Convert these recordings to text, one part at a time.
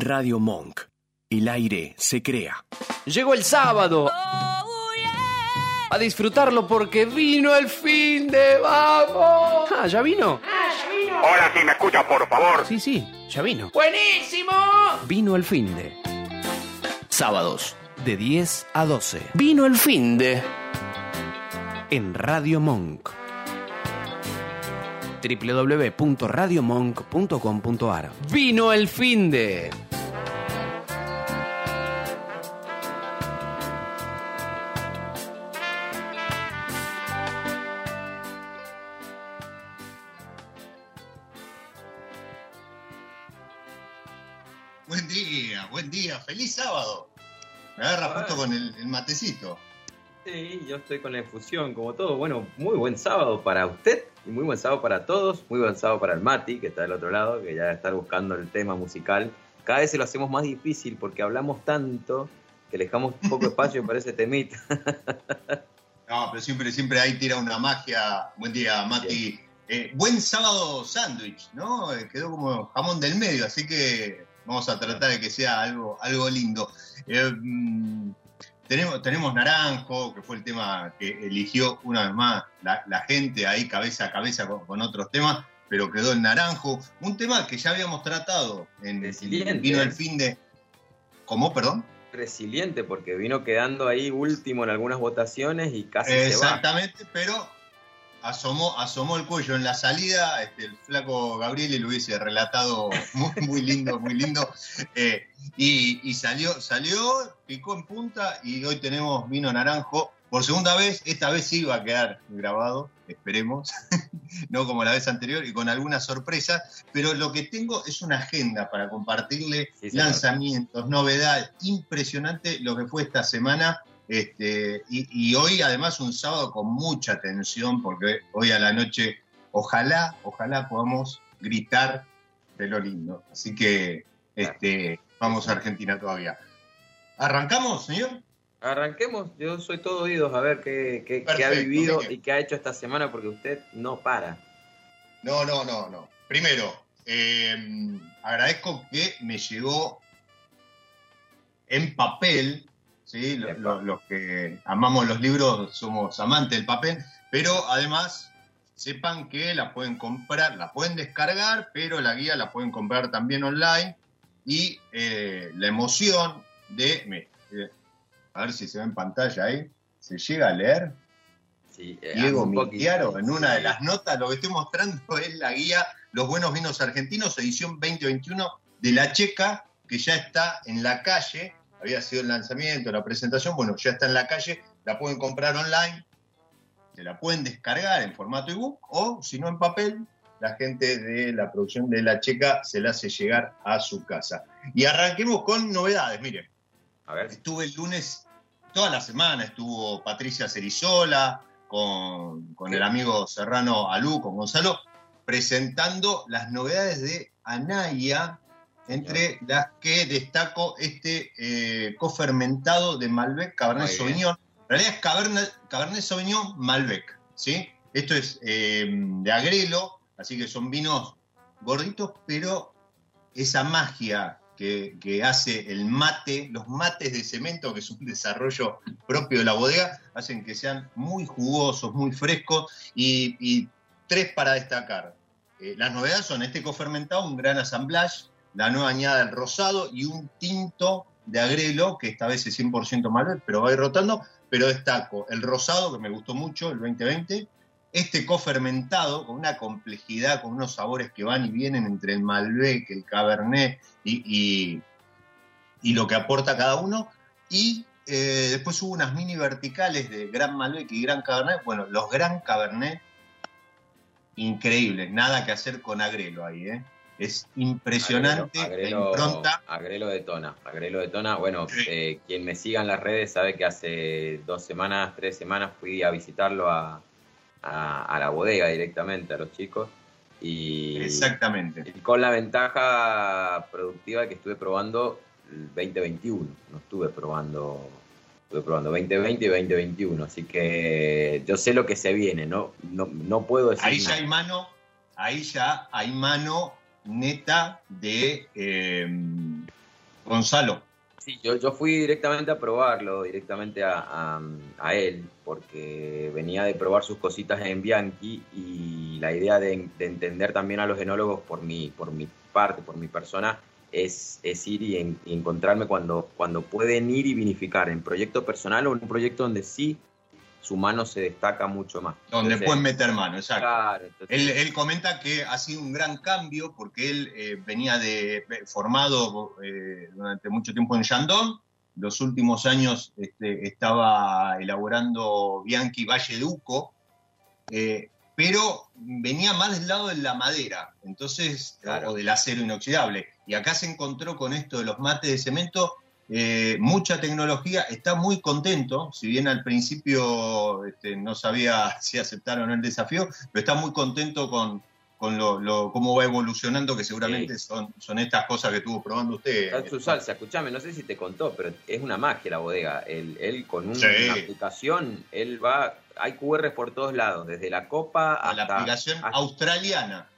Radio Monk. El aire se crea. Llegó el sábado. A disfrutarlo porque vino el fin de vamos. Ah, ¿ya vino? Hola, si me escucha, por favor. Sí, sí, ya vino. ¡Buenísimo! Vino el fin de. Sábados, de 10 a 12. Vino el fin de. En Radio Monk. www.radiomonk.com.ar Vino el fin de. Con el, el matecito. Sí, yo estoy con la infusión, como todo. Bueno, muy buen sábado para usted y muy buen sábado para todos. Muy buen sábado para el Mati, que está del otro lado, que ya está buscando el tema musical. Cada vez se lo hacemos más difícil porque hablamos tanto que le dejamos poco espacio para ese temita. No, pero siempre, siempre ahí tira una magia. Buen día, Mati. Eh, buen sábado sándwich, ¿no? Eh, quedó como jamón del medio, así que vamos a tratar de que sea algo, algo lindo. Eh, mm, tenemos, tenemos Naranjo, que fue el tema que eligió una vez más la, la gente ahí cabeza a cabeza con, con otros temas, pero quedó el Naranjo. Un tema que ya habíamos tratado en Resiliente. Vino el fin de. ¿Cómo, perdón? Resiliente porque vino quedando ahí último en algunas votaciones y casi se va. Exactamente, pero asomó, asomó el cuello en la salida. Este, el flaco Gabriel lo hubiese relatado muy, muy lindo, muy lindo. Eh, y, y salió, salió, picó en punta y hoy tenemos vino naranjo. Por segunda vez, esta vez sí va a quedar grabado, esperemos, no como la vez anterior y con algunas sorpresas, pero lo que tengo es una agenda para compartirle Sí, lanzamientos, novedades, impresionante lo que fue esta semana este, y, y hoy además un sábado con mucha tensión, porque hoy a la noche ojalá, ojalá podamos gritar de lo lindo. Así que este, vamos a Argentina todavía. ¿Arrancamos, señor? Arranquemos, yo soy todo oídos a ver qué, qué- qué ha vivido y qué ha hecho esta semana porque usted no para. No, no, no, no. Primero, eh, agradezco que me llegó en papel, ¿sí? Lo- lo- Los, que amamos los libros somos amantes del papel, pero además sepan que la pueden comprar, la pueden descargar, pero la guía la pueden comprar también online y eh, la emoción de... me- eh, a ver si se ve en pantalla ahí. ¿Se llega a leer? Sí, eh, Diego. Migliaro, en una de las notas, lo que estoy mostrando es la guía Los Buenos Vinos Argentinos, edición 2021 de La Checa, que ya está en la calle, había sido el lanzamiento, la presentación, bueno, ya está en la calle, la pueden comprar online, se la pueden descargar en formato ebook o, si no en papel, la gente de la producción de La Checa se la hace llegar a su casa. Y arranquemos con novedades, miren. A ver, Estuve el lunes, toda la semana estuvo Patricia Cerizola, con, con el amigo Serrano Alú, con Gonzalo, presentando las novedades de Anaya, entre las que destaco este eh, cofermentado de Malbec Cabernet. Sauvignon. En realidad es Cabernet, Cabernet Sauvignon Malbec, ¿sí? Esto es eh, de agrelo, así que son vinos gorditos, pero esa magia que, que hace el mate, los mates de cemento, que es un desarrollo propio de la bodega, hacen que sean muy jugosos, muy frescos y, y tres para destacar. Eh, las novedades son este cofermentado, un gran assemblage, la nueva añada del rosado y un tinto de agrelo, que esta vez es 100% Malbec, pero va a ir rotando, pero destaco el rosado, que me gustó mucho, el 2020, este cofermentado con una complejidad, con unos sabores que van y vienen entre el Malbec, el Cabernet y, y- lo que aporta cada uno. Y eh, después hubo unas mini verticales de Gran Malbec y Gran Cabernet. Bueno, los Gran Cabernet, increíbles, nada que hacer con Agrelo ahí, ¿eh? Es impresionante Agrelo, la impronta. Agrelo de Tona. Agrelo de Tona. Bueno, Sí. eh, quien me siga en las redes sabe que hace dos semanas, tres semanas fui a visitarlo a, a- a la bodega directamente, a los chicos. Y, Exactamente. y con la ventaja productiva que estuve probando el 2021. No estuve probando. Estuve probando 2020 y 2021. Así que yo sé lo que se viene, ¿no? No, no puedo decir. Ahí ya hay mano, ahí ya hay mano neta de, eh, Gonzalo. Sí, yo, yo fui directamente a probarlo, directamente a, a, él, porque venía de probar sus cositas en Bianchi y la idea de, de, entender también a los enólogos por mi, por mi parte, por mi persona, es, es ir y, y, encontrarme cuando, cuando pueden ir y vinificar en proyecto personal o en un proyecto donde sí su mano se destaca mucho más. Donde entonces, pueden meter mano, exacto. Claro, entonces, él, él, comenta que ha sido un gran cambio porque él eh, venía de formado eh, durante mucho tiempo en Shandong, los últimos años este, estaba elaborando Bianchi Valle Duco, eh, pero venía más del lado de la madera, entonces, claro. o del acero inoxidable. Y acá se encontró con esto de los mates de cemento eh, mucha tecnología, está muy contento, si bien al principio este, no sabía si aceptaron el desafío, pero está muy contento con, con lo, lo, cómo va evolucionando, que seguramente sí. son, son estas cosas que estuvo probando usted. Es su salsa, escúchame, no sé si te contó, pero es una magia la bodega. Él, él con un, sí. una aplicación, él va, hay QR por todos lados, desde la copa hasta... La aplicación hasta, australiana.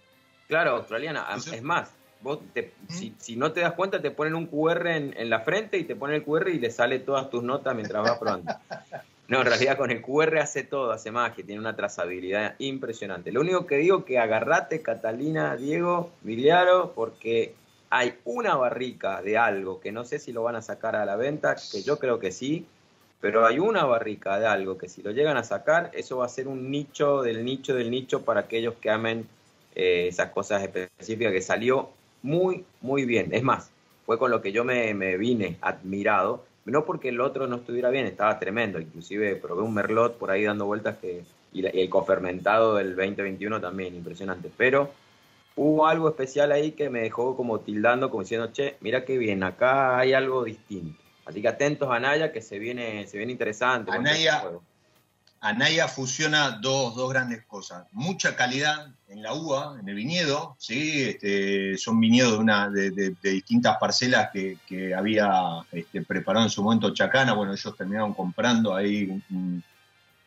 Claro, australiana. Eso, es más, Vos te, ¿Mm? si, si, no te das cuenta, te ponen un QR en, en, la frente y te ponen el QR y le sale todas tus notas mientras vas probando. No, en realidad con el QR hace todo, hace magia, tiene una trazabilidad impresionante. Lo único que digo que agarrate, Catalina, Diego, Miliaro, porque hay una barrica de algo que no sé si lo van a sacar a la venta, que yo creo que sí, pero hay una barrica de algo que si lo llegan a sacar, eso va a ser un nicho del nicho del nicho para aquellos que amen eh, esas cosas específicas que salió muy, muy bien. Es más, fue con lo que yo me, me, vine admirado, no porque el otro no estuviera bien, estaba tremendo, inclusive probé un merlot por ahí dando vueltas que, y, y el cofermentado del 2021 también, impresionante, pero hubo algo especial ahí que me dejó como tildando, como diciendo, che, mira qué bien, acá hay algo distinto. Así que atentos a Naya, que se viene, se viene interesante. Anaya, Anaya fusiona dos, dos, grandes cosas. Mucha calidad en la uva, en el viñedo, ¿sí? Este, son viñedos de, distintas parcelas que, había este, preparado en su momento Chacana. Bueno, ellos terminaron comprando ahí un,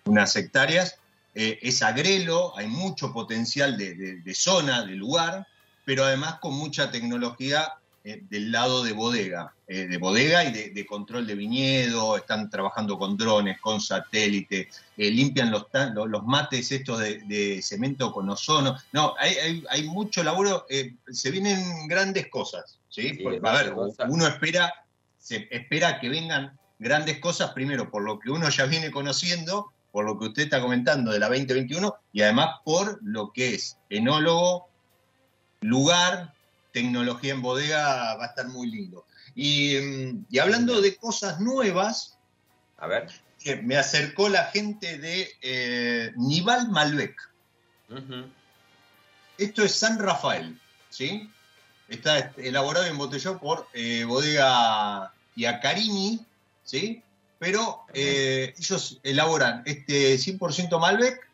unas hectáreas. Eh, es agrelo, hay mucho potencial de, zona, de lugar, pero además con mucha tecnología eh, del lado de bodega, eh, de bodega y de, de, control de viñedo, están trabajando con drones, con satélite, eh, limpian los, los, los, mates estos de, de, cemento con ozono. No, hay, hay, hay mucho laburo, eh, se vienen grandes cosas, ¿sí? sí Porque, a ver, uno espera, se espera que vengan grandes cosas, primero por lo que uno ya viene conociendo, por lo que usted está comentando de la 2021 y además por lo que es enólogo, lugar, tecnología en bodega va a estar muy lindo. Y, mm, y hablando de cosas nuevas, a ver, que me acercó la gente de eh, Nival Malbec. Uh -huh. Esto es San Rafael, ¿sí? Está elaborado y embotellado por eh, bodega Iacarini, ¿sí? Pero eh, ellos elaboran este 100% Malbec,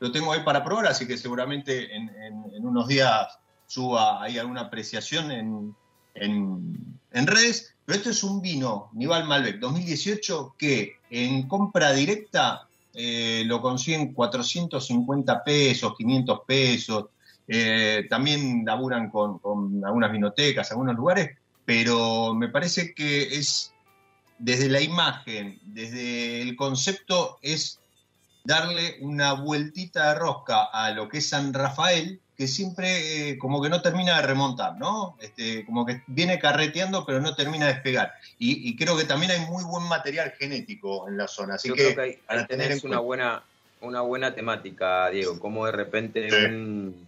lo tengo ahí para probar, así que seguramente en, en, en unos días suba ahí alguna apreciación en, en, redes, pero esto es un vino, Nival Malbec 2018, que en compra directa eh, lo consiguen 450 pesos, 500 pesos, eh, también laburan con, con, algunas vinotecas, algunos lugares, pero me parece que es desde la imagen, desde el concepto, es darle una vueltita de rosca a lo que es San Rafael, que siempre eh, como que no termina de remontar, ¿no? Este, como que viene carreteando pero no termina de despegar. Y, y, creo que también hay muy buen material genético en la zona, así Yo que, que hay, para tener en una buena una buena temática, Diego, como de repente sí. un,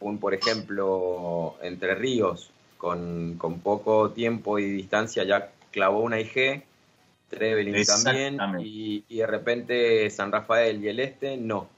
un, por ejemplo, Entre Ríos, con, con, poco tiempo y distancia ya clavó una IG, Trevelin también, y, y de repente San Rafael y el Este no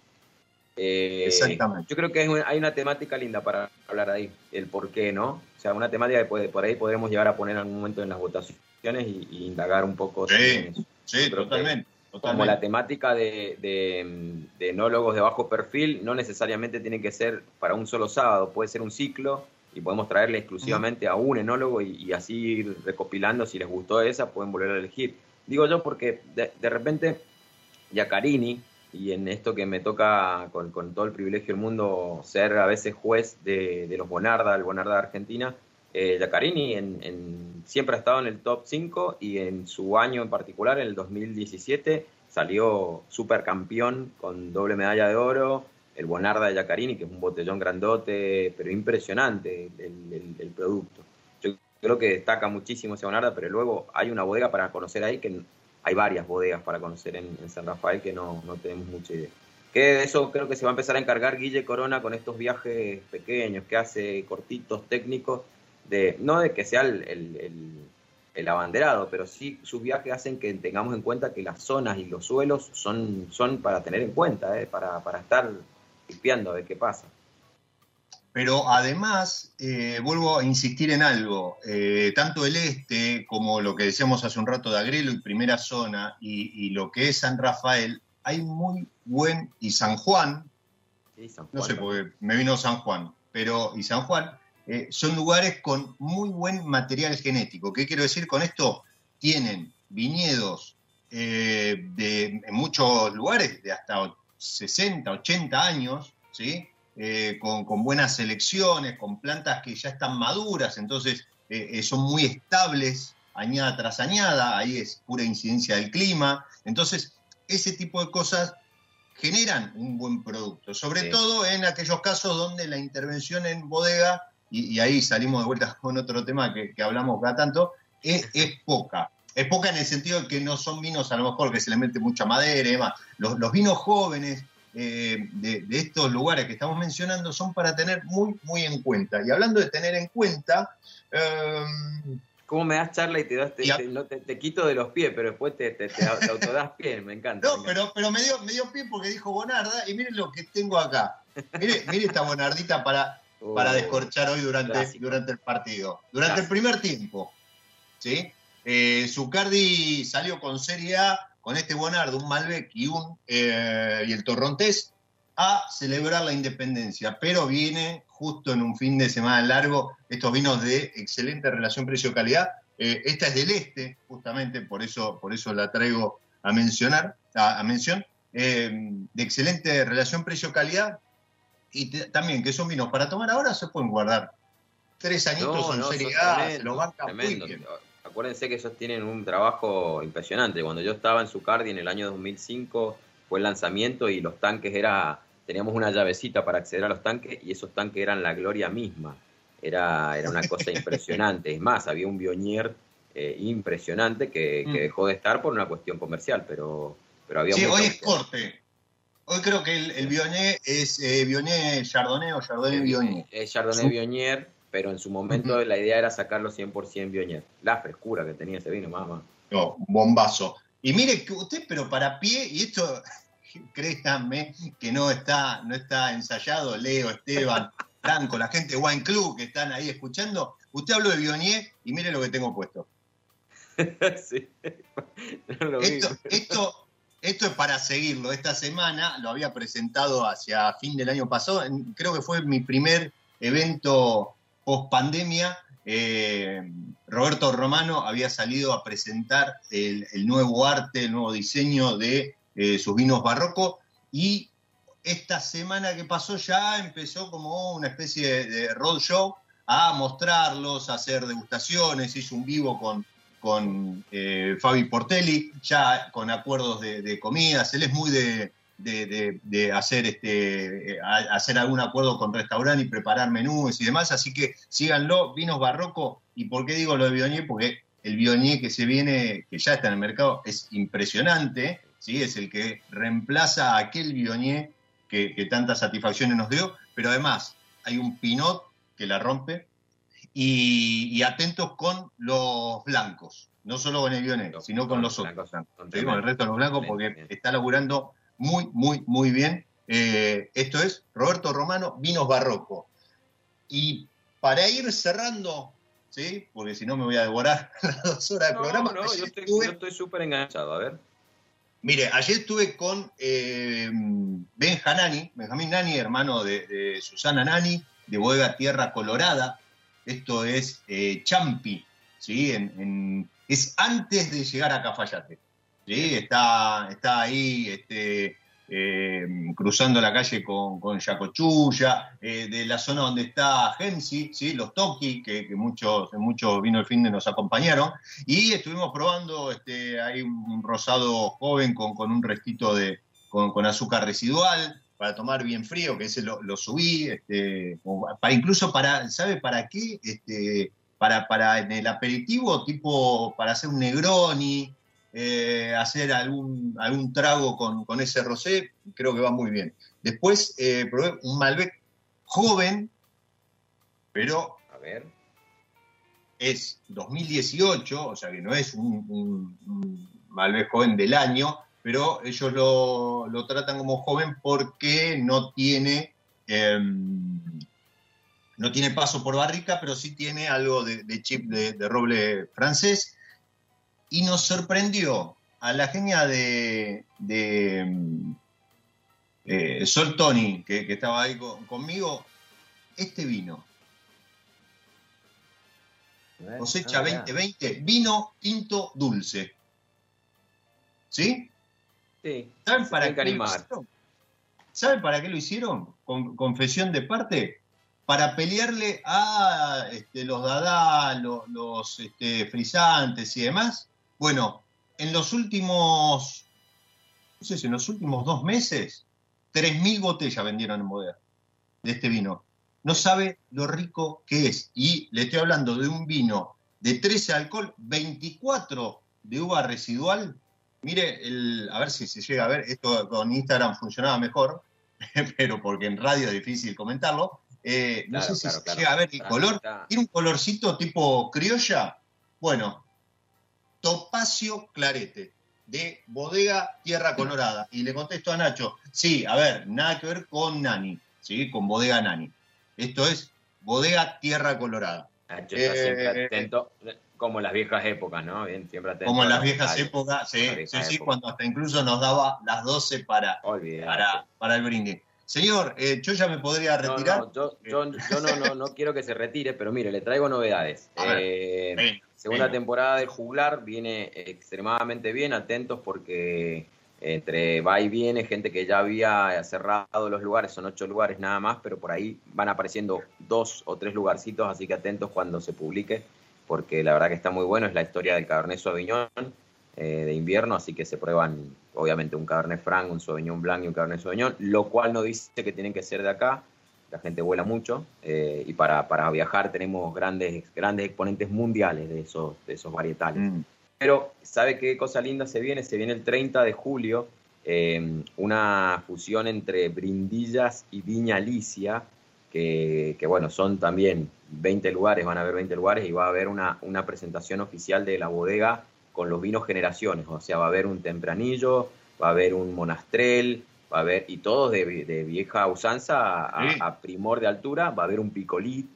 eh, Exactamente. Yo creo que hay una, hay una, temática linda para hablar ahí, el por qué, ¿no? O sea, una temática que puede, por ahí podremos llegar a poner en algún momento en las votaciones y, y indagar un poco. Sí, sí totalmente, totalmente. Como la temática de, de, de, enólogos de bajo perfil no necesariamente tiene que ser para un solo sábado, puede ser un ciclo y podemos traerle exclusivamente a un enólogo y, y, así ir recopilando, si les gustó esa, pueden volver a elegir. Digo yo porque de, de repente Yacarini, y en esto que me toca con, todo el privilegio del mundo ser a veces juez de, los Bonarda, el Bonarda de Argentina, eh, Giacarini siempre ha estado en el top 5 y en su año en particular, en el 2017, salió supercampeón con doble medalla de oro, el Bonarda de Giacarini, que es un botellón grandote, pero impresionante el, producto. Yo creo que destaca muchísimo ese Bonarda, pero luego hay una bodega para conocer ahí, que hay varias bodegas para conocer en, San Rafael que no, no tenemos mucha idea. Que eso creo que se va a empezar a encargar Guille Corona con estos viajes pequeños que hace, cortitos, técnicos, de no de que sea el, el, abanderado, pero sí sus viajes hacen que tengamos en cuenta que las zonas y los suelos son, son para tener en cuenta, eh, para, para estar limpiando a ver qué pasa. Pero además, eh, vuelvo a insistir en algo, eh, tanto el este como lo que decíamos hace un rato de Agrelo y Primera Zona y, lo que es San Rafael, hay muy buen, y San Juan, no sé, porque me vino San Juan, pero y San Juan, eh, son lugares con muy buen material genético. ¿Qué quiero decir con esto? Tienen viñedos de, en muchos lugares de hasta 60, 80 años, ¿sí? Eh, con, buenas selecciones, con plantas que ya están maduras, entonces eh, eh, son muy estables añada tras añada, ahí es pura incidencia del clima, entonces ese tipo de cosas generan un buen producto, sobre todo en aquellos casos donde la intervención en bodega, y, ahí salimos de vuelta con otro tema que, hablamos cada tanto, es, poca. Es poca en el sentido de que no son vinos a lo mejor que se le mete mucha madera y demás. los vinos jóvenes eh, de, estos lugares que estamos mencionando son para tener muy, muy en cuenta. Y hablando de tener en cuenta... Em, ¿Cómo me das charla y te, das, te, quito de los pies, pero después te, te, autodas pie? Me encanta. No, Pero, pero me, dio, me dio pie porque dijo Bonarda y miren lo que tengo acá. Mire, mire esta Bonardita para, para oh, descorchar hoy durante, durante el partido. Durante el primer tiempo. ¿sí? Eh, Zucardi salió con Serie A con este Bonardo, un Malbec y, un, eh, y el Torrontés a celebrar la independencia, pero viene justo en un fin de semana largo estos vinos de excelente relación precio-calidad. Eh, esta es del este, justamente, por eso, por eso la traigo a mencionar, a, mención, eh, de excelente relación precio-calidad. Y también que son vinos para tomar ahora, se pueden guardar. Tres añitos en serie A, se los muy bien acuérdense que ellos tienen un trabajo impresionante. Cuando yo estaba en Zucardi en el año 2005 fue el lanzamiento y los tanques era, teníamos una llavecita para acceder a los tanques y esos tanques eran la gloria misma. Era, era una cosa impresionante. Es más, había un Bionier eh, impresionante que, mm. dejó de estar por una cuestión comercial, pero, pero había... Sí, hoy es corte. Hoy creo que el, el Bionier es eh, Bionier Chardonnay o Chardonnay Bionier. Es Chardonnay Bionier pero en su momento la idea era sacarlo 100% Bionier. La frescura que tenía ese vino, mamá. No, bombazo. Y mire que usted, pero para pie, y esto, créanme que no está, no está ensayado, Leo, Esteban, Franco, la gente de Wine Club que están ahí escuchando, usted habló de Bionier y mire lo que tengo puesto. sí. esto, esto, esto es para seguirlo. Esta semana lo había presentado hacia fin del año pasado. Creo que fue mi primer evento post pandemia, eh, Roberto Romano había salido a presentar el, nuevo arte, el nuevo diseño de eh, sus vinos barrocos y esta semana que pasó ya empezó como una especie de, roadshow a mostrarlos, a hacer degustaciones, hizo un vivo con, con eh, Fabi Portelli, ya con acuerdos de, de comidas, él es muy de, de, hacer, este, hacer algún acuerdo con restaurante y preparar menús y demás. Así que síganlo, vinos barroco. ¿Y por qué digo lo de Bionier? Porque el Bionier que se viene, que ya está en el mercado, es impresionante. ¿sí? Es el que reemplaza a aquel Bionier que, tantas satisfacciones nos dio. Pero además, hay un Pinot que la rompe. Y, atentos con los blancos, no solo con el Bionier, sino con los otros. Con el resto de los blancos, porque está laburando muy, muy, muy bien. Eh, esto es Roberto Romano, Vinos Barroco. Y para ir cerrando, ¿sí? porque si no me voy a devorar las dos horas de programa. No, yo estoy súper enganchado, a ver. Mire, ayer estuve con eh, Ben Hanani, Benjamín Nani, hermano de, Susana Nani, de Bodega Tierra Colorada. Esto es eh, Champi, ¿sí? es antes de llegar a Cafayate. ¿Sí? Está, está ahí este, eh, cruzando la calle con, con Yacochuya, eh, de la zona donde está Gensi, ¿sí? los Toki, que, muchos, muchos vino el fin de nos acompañaron, y estuvimos probando, este, hay un rosado joven con, un restito de, con, azúcar residual, para tomar bien frío, que ese lo, subí, este, para, incluso para, ¿sabe para qué? Este, para, para en el aperitivo, tipo para hacer un Negroni, eh, hacer algún, algún trago con, ese rosé, creo que va muy bien. Después eh, probé un Malbec joven, pero a ver. es 2018, o sea que no es un, Malbec joven del año, pero ellos lo, tratan como joven porque no tiene... Em, no tiene paso por barrica, pero sí tiene algo de, chip de roble francés y nos sorprendió a la genia de, eh, Sol Tony, que, estaba ahí conmigo, este vino. Cosecha 2020, ah, vino tinto dulce. ¿Sí? Sí. ¿Saben para qué lo hicieron? ¿Saben para qué lo hicieron? Con, confesión de parte. Para pelearle a este, los Dada, los, este, frisantes y demás, bueno, en los últimos, no sé si en los últimos dos meses, 3.000 botellas vendieron en bodega de este vino. No sabe lo rico que es. Y le estoy hablando de un vino de 13 alcohol, 24 de uva residual. Mire, el, a ver si se llega a ver, esto con Instagram funcionaba mejor, pero porque en radio es difícil comentarlo. Eh, no sé si se llega a ver el color. Tiene un colorcito tipo criolla. Bueno, Topacio Clarete, de Bodega Tierra Colorada. Y le contesto a Nacho, sí, a ver, nada que ver con Nani, ¿sí? Con Bodega Nani. Esto es Bodega Tierra Colorada. Nacho está siempre eh, atento, como en las viejas épocas, ¿no? Bien, siempre atento. Como en las viejas épocas, sí, sí, sí, cuando hasta incluso nos daba las 12 para, para, para el brindis. Señor, eh, yo ya me podría retirar. No, yo, yo, no, no, no, quiero que se retire, pero mire, le traigo novedades. Eh, segunda temporada del juglar viene extremadamente bien, atentos porque entre va y viene, gente que ya había cerrado los lugares, son ocho lugares nada más, pero por ahí van apareciendo dos o tres lugarcitos, así que atentos cuando se publique, porque la verdad que está muy bueno, es la historia del Cabernet Sauvignon eh, de invierno, así que se prueban obviamente un Cabernet Franc, un Sauvignon Blanc y un Cabernet Sauvignon, lo cual no dice que tienen que ser de acá, la gente vuela mucho eh, y para, para, viajar tenemos grandes, grandes exponentes mundiales de esos, de esos varietales. Mm. Pero, ¿sabe qué cosa linda se viene? Se viene el 30 de julio eh, una fusión entre Brindillas y Viña Alicia, que, que, bueno, son también 20 lugares, van a haber 20 lugares y va a haber una, una presentación oficial de la bodega con los vinos generaciones, o sea, va a haber un tempranillo, va a haber un monastrel, va a haber, y todos de, vieja usanza a, primor de altura, va a haber un picolí,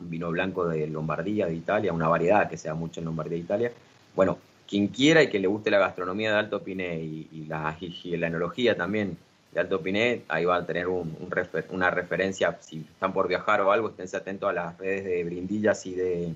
un vino blanco de Lombardía, de Italia, una variedad que se da mucho en Lombardía, de Italia. Bueno, quien quiera y que le guste la gastronomía de Alto Piné y, la, la enología también de Alto Piné, ahí va a tener un, una referencia, si están por viajar o algo, esténse atentos a las redes de Brindillas y de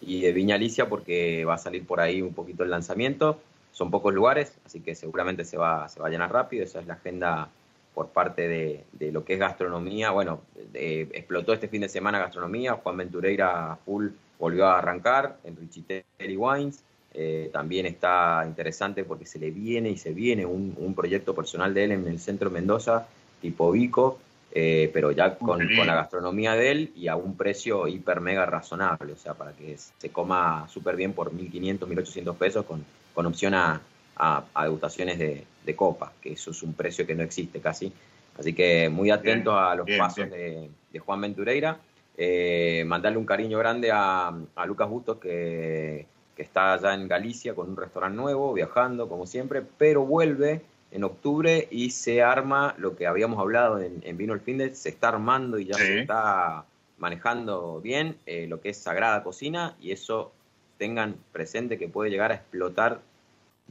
y de Viña Alicia porque va a salir por ahí un poquito el lanzamiento. Son pocos lugares, así que seguramente se va, se va a llenar rápido. Esa es la agenda por parte de, de lo que es gastronomía. Bueno, explotó este fin de semana gastronomía. Juan Ventureira full volvió a arrancar en Richiteri Wines. Eh, también está interesante porque se le viene y se viene un, un proyecto personal de él en el centro Mendoza, tipo Vico, eh, pero ya con, la gastronomía de él y a un precio hiper mega razonable, o sea, para que se coma súper bien por 1.500, 1.800 pesos con, con opción a, a, degustaciones de, copa, que eso es un precio que no existe casi. Así que muy atentos a los pasos De, Juan Ventureira. Eh, mandarle un cariño grande a, a Lucas Bustos, que, que está allá en Galicia con un restaurante nuevo, viajando como siempre, pero vuelve en octubre y se arma lo que habíamos hablado en, Vino el Fin de, se está armando y ya se está manejando bien eh, lo que es Sagrada Cocina y eso tengan presente que puede llegar a explotar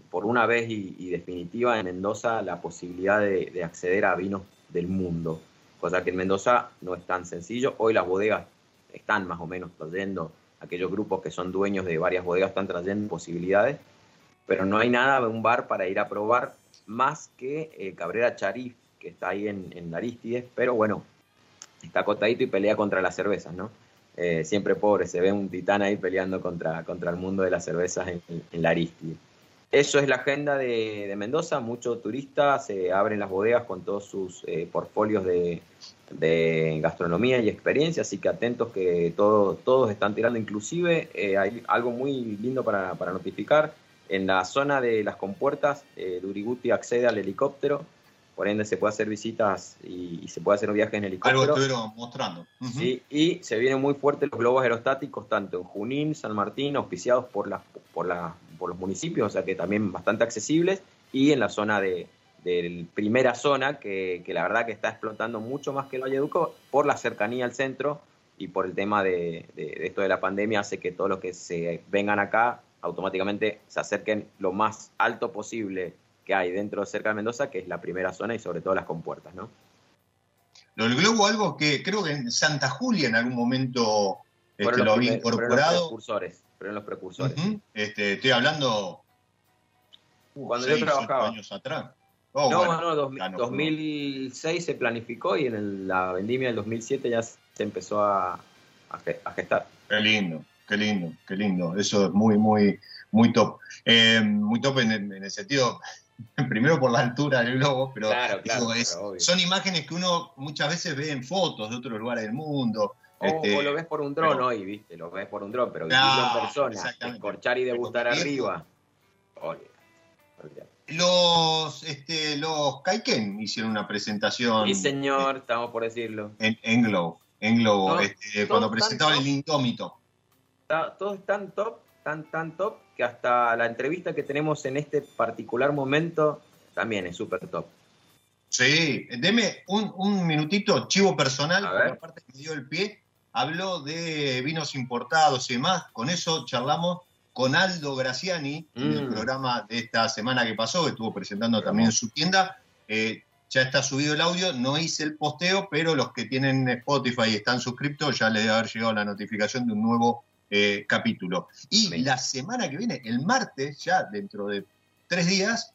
por una vez y, definitiva en Mendoza la posibilidad de, acceder a vinos del mundo, cosa que en Mendoza no es tan sencillo. Hoy las bodegas están más o menos trayendo, aquellos grupos que son dueños de varias bodegas están trayendo posibilidades, pero no hay nada un bar para ir a probar más que eh, Cabrera Charif, que está ahí en, en Aristides, pero bueno, está acotadito y pelea contra las cervezas, ¿no? Eh, siempre pobre, se ve un titán ahí peleando contra, contra el mundo de las cervezas en, en la Aristides. Eso es la agenda de, de Mendoza, muchos turistas se abren las bodegas con todos sus eh, portfolios de, de, gastronomía y experiencia, así que atentos que todo, todos están tirando, inclusive eh, hay algo muy lindo para, para, notificar, en la zona de las compuertas, eh, Duriguti accede al helicóptero, por ende se puede hacer visitas y, y se puede hacer un viaje en helicóptero. Algo estuvieron mostrando. Uh -huh. sí, y se vienen muy fuertes los globos aerostáticos, tanto en Junín, San Martín, auspiciados por, las, por, la, por los municipios, o sea que también bastante accesibles, y en la zona de, de primera zona, que, que, la verdad que está explotando mucho más que el Valleduco por la cercanía al centro y por el tema de, de, de esto de la pandemia, hace que todos los que se vengan acá automáticamente se acerquen lo más alto posible que hay dentro de cerca de Mendoza, que es la primera zona y sobre todo las compuertas, ¿no? Lo del globo, algo que creo que en Santa Julia en algún momento este, lo había incorporado. Los precursores. Fueron los precursores. Uh -huh. este, estoy hablando. Uh, Cuando seis, yo trabajaba. años atrás. Oh, no, bueno, no, dos, no, 2006 se planificó y en el, la vendimia del 2007 ya se empezó a, a, gestar. Qué lindo, qué lindo, qué lindo. Eso es muy, muy, muy top. Eh, muy top en, en el sentido, primero por la altura del globo, pero, claro, claro, es, claro, son imágenes que uno muchas veces ve en fotos de otros lugares del mundo. O, este, o lo ves por un dron hoy, ¿viste? Lo ves por un dron, pero vivirlo en persona, escorchar y degustar arriba. Oye, oye. Los, este, los Kaiken hicieron una presentación. Sí, señor, eh, estamos por decirlo. En, en Globo, en Globo no, este, cuando presentaban el Indómito. Todos están top, tan, tan top, que hasta la entrevista que tenemos en este particular momento también es súper top. Sí, deme un, un, minutito, chivo personal, por la parte que me dio el pie. Habló de vinos importados y demás. Con eso charlamos con Aldo Graciani mm. en el programa de esta semana que pasó, que estuvo presentando también en su tienda. Eh, ya está subido el audio, no hice el posteo, pero los que tienen Spotify y están suscriptos ya les debe haber llegado la notificación de un nuevo eh, capítulo. Y la semana que viene, el martes, ya dentro de tres días,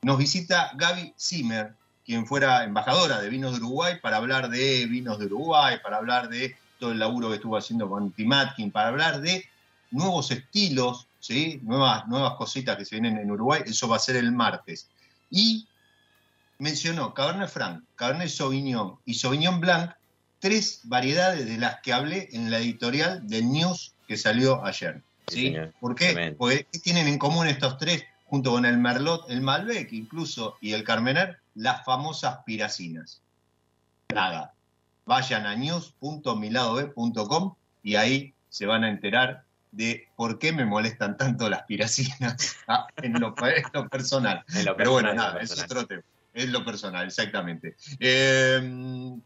nos visita Gaby Zimmer, quien fuera embajadora de Vinos de Uruguay, para hablar de vinos de Uruguay, para hablar de todo el laburo que estuvo haciendo con Timatkin, para hablar de nuevos estilos, ¿sí? nuevas, nuevas cositas que se vienen en Uruguay, eso va a ser el martes. Y mencionó Cabernet Franc, Cabernet Sauvignon y Sauvignon Blanc, tres variedades de las que hablé en la editorial del News que salió ayer. ¿sí? sí ¿Por qué? Porque ¿qué tienen en común estos tres, junto con el Merlot, el Malbec incluso y el Carmener? Las famosas piracinas. Nada. Vayan a news.miladob.com y ahí se van a enterar de por qué me molestan tanto las piracinas ah, en, lo, en, lo, personal. En lo Pero personal, bueno, nada, es otro tema. Es lo personal, exactamente. Eh,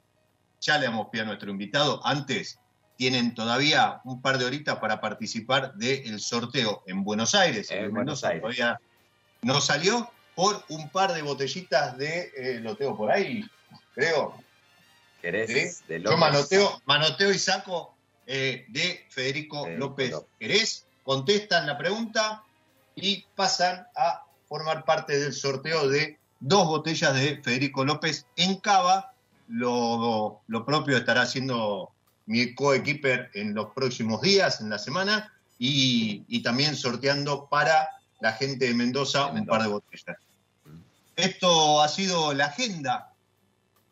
ya le damos pie a nuestro invitado. Antes, tienen todavía un par de horitas para participar del sorteo en Buenos Aires. En, en Buenos Aires. Todavía no salió por un par de botellitas de, eh, lo tengo por ahí, creo. Yo manoteo, manoteo y saco eh, de Federico, Federico López Querés, contestan la pregunta y pasan a formar parte del sorteo de dos botellas de Federico López en Cava. Lo, lo propio estará haciendo mi coequiper en los próximos días, en la semana, y, y, también sorteando para la gente de Mendoza, de Mendoza. un par de botellas. Esto ha sido la agenda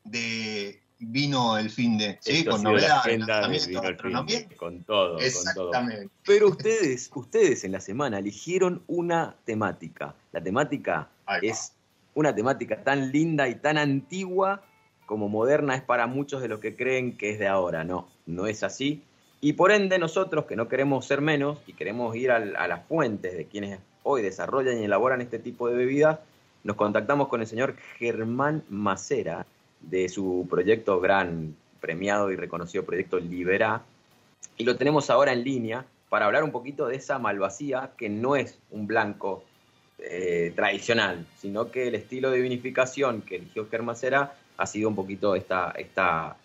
de vino el fin de, ¿sí? con novedades, gastronomía, con todo, Exactamente. Con todo. Pero ustedes, ustedes en la semana eligieron una temática. La temática es una temática tan linda y tan antigua como moderna es para muchos de los que creen que es de ahora. No, no es así. Y por ende nosotros que no queremos ser menos y queremos ir a, a las fuentes de quienes hoy desarrollan y elaboran este tipo de bebidas, nos contactamos con el señor Germán Macera, de su proyecto gran, premiado y reconocido proyecto Libera. Y lo tenemos ahora en línea para hablar un poquito de esa malvasía que no es un blanco eh, tradicional, sino que el estilo de vinificación que eligió Germacera ha sido un poquito esta, esta,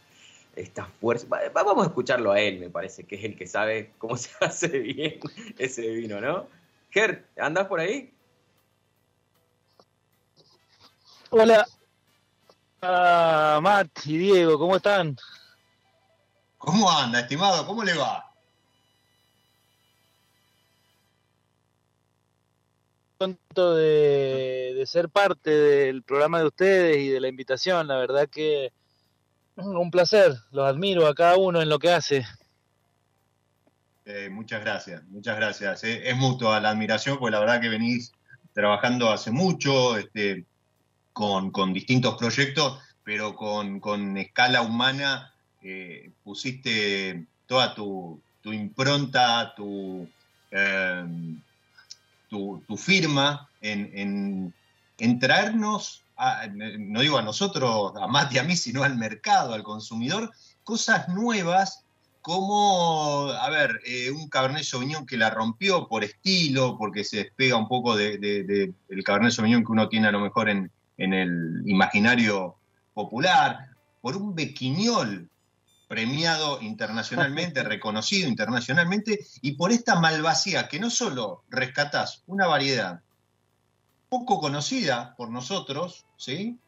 esta fuerza. Vamos a escucharlo a él, me parece, que es el que sabe cómo se hace bien ese vino, ¿no? Ger, ¿andás por ahí? Hola, ah, Matt y Diego, ¿cómo están? ¿Cómo anda, estimado? ¿Cómo le va? Contento de, de ser parte del programa de ustedes y de la invitación, la verdad que un placer, los admiro a cada uno en lo que hace. Eh, muchas gracias, muchas gracias. Eh, es mutua la admiración, porque la verdad que venís trabajando hace mucho, este, con, distintos proyectos, pero con, escala humana eh, pusiste toda tu, impronta, tu, eh, tu, tu, firma en, en, traernos, no digo a nosotros, a Mati a mí, sino al mercado, al consumidor, cosas nuevas como, a ver, eh, un Cabernet Sauvignon que la rompió por estilo, porque se despega un poco del de, de, de Cabernet Sauvignon que uno tiene a lo mejor en, en el imaginario popular, por un bequiñol premiado internacionalmente, reconocido internacionalmente, y por esta malvasía que no solo rescatás una variedad poco conocida por nosotros, ¿sí?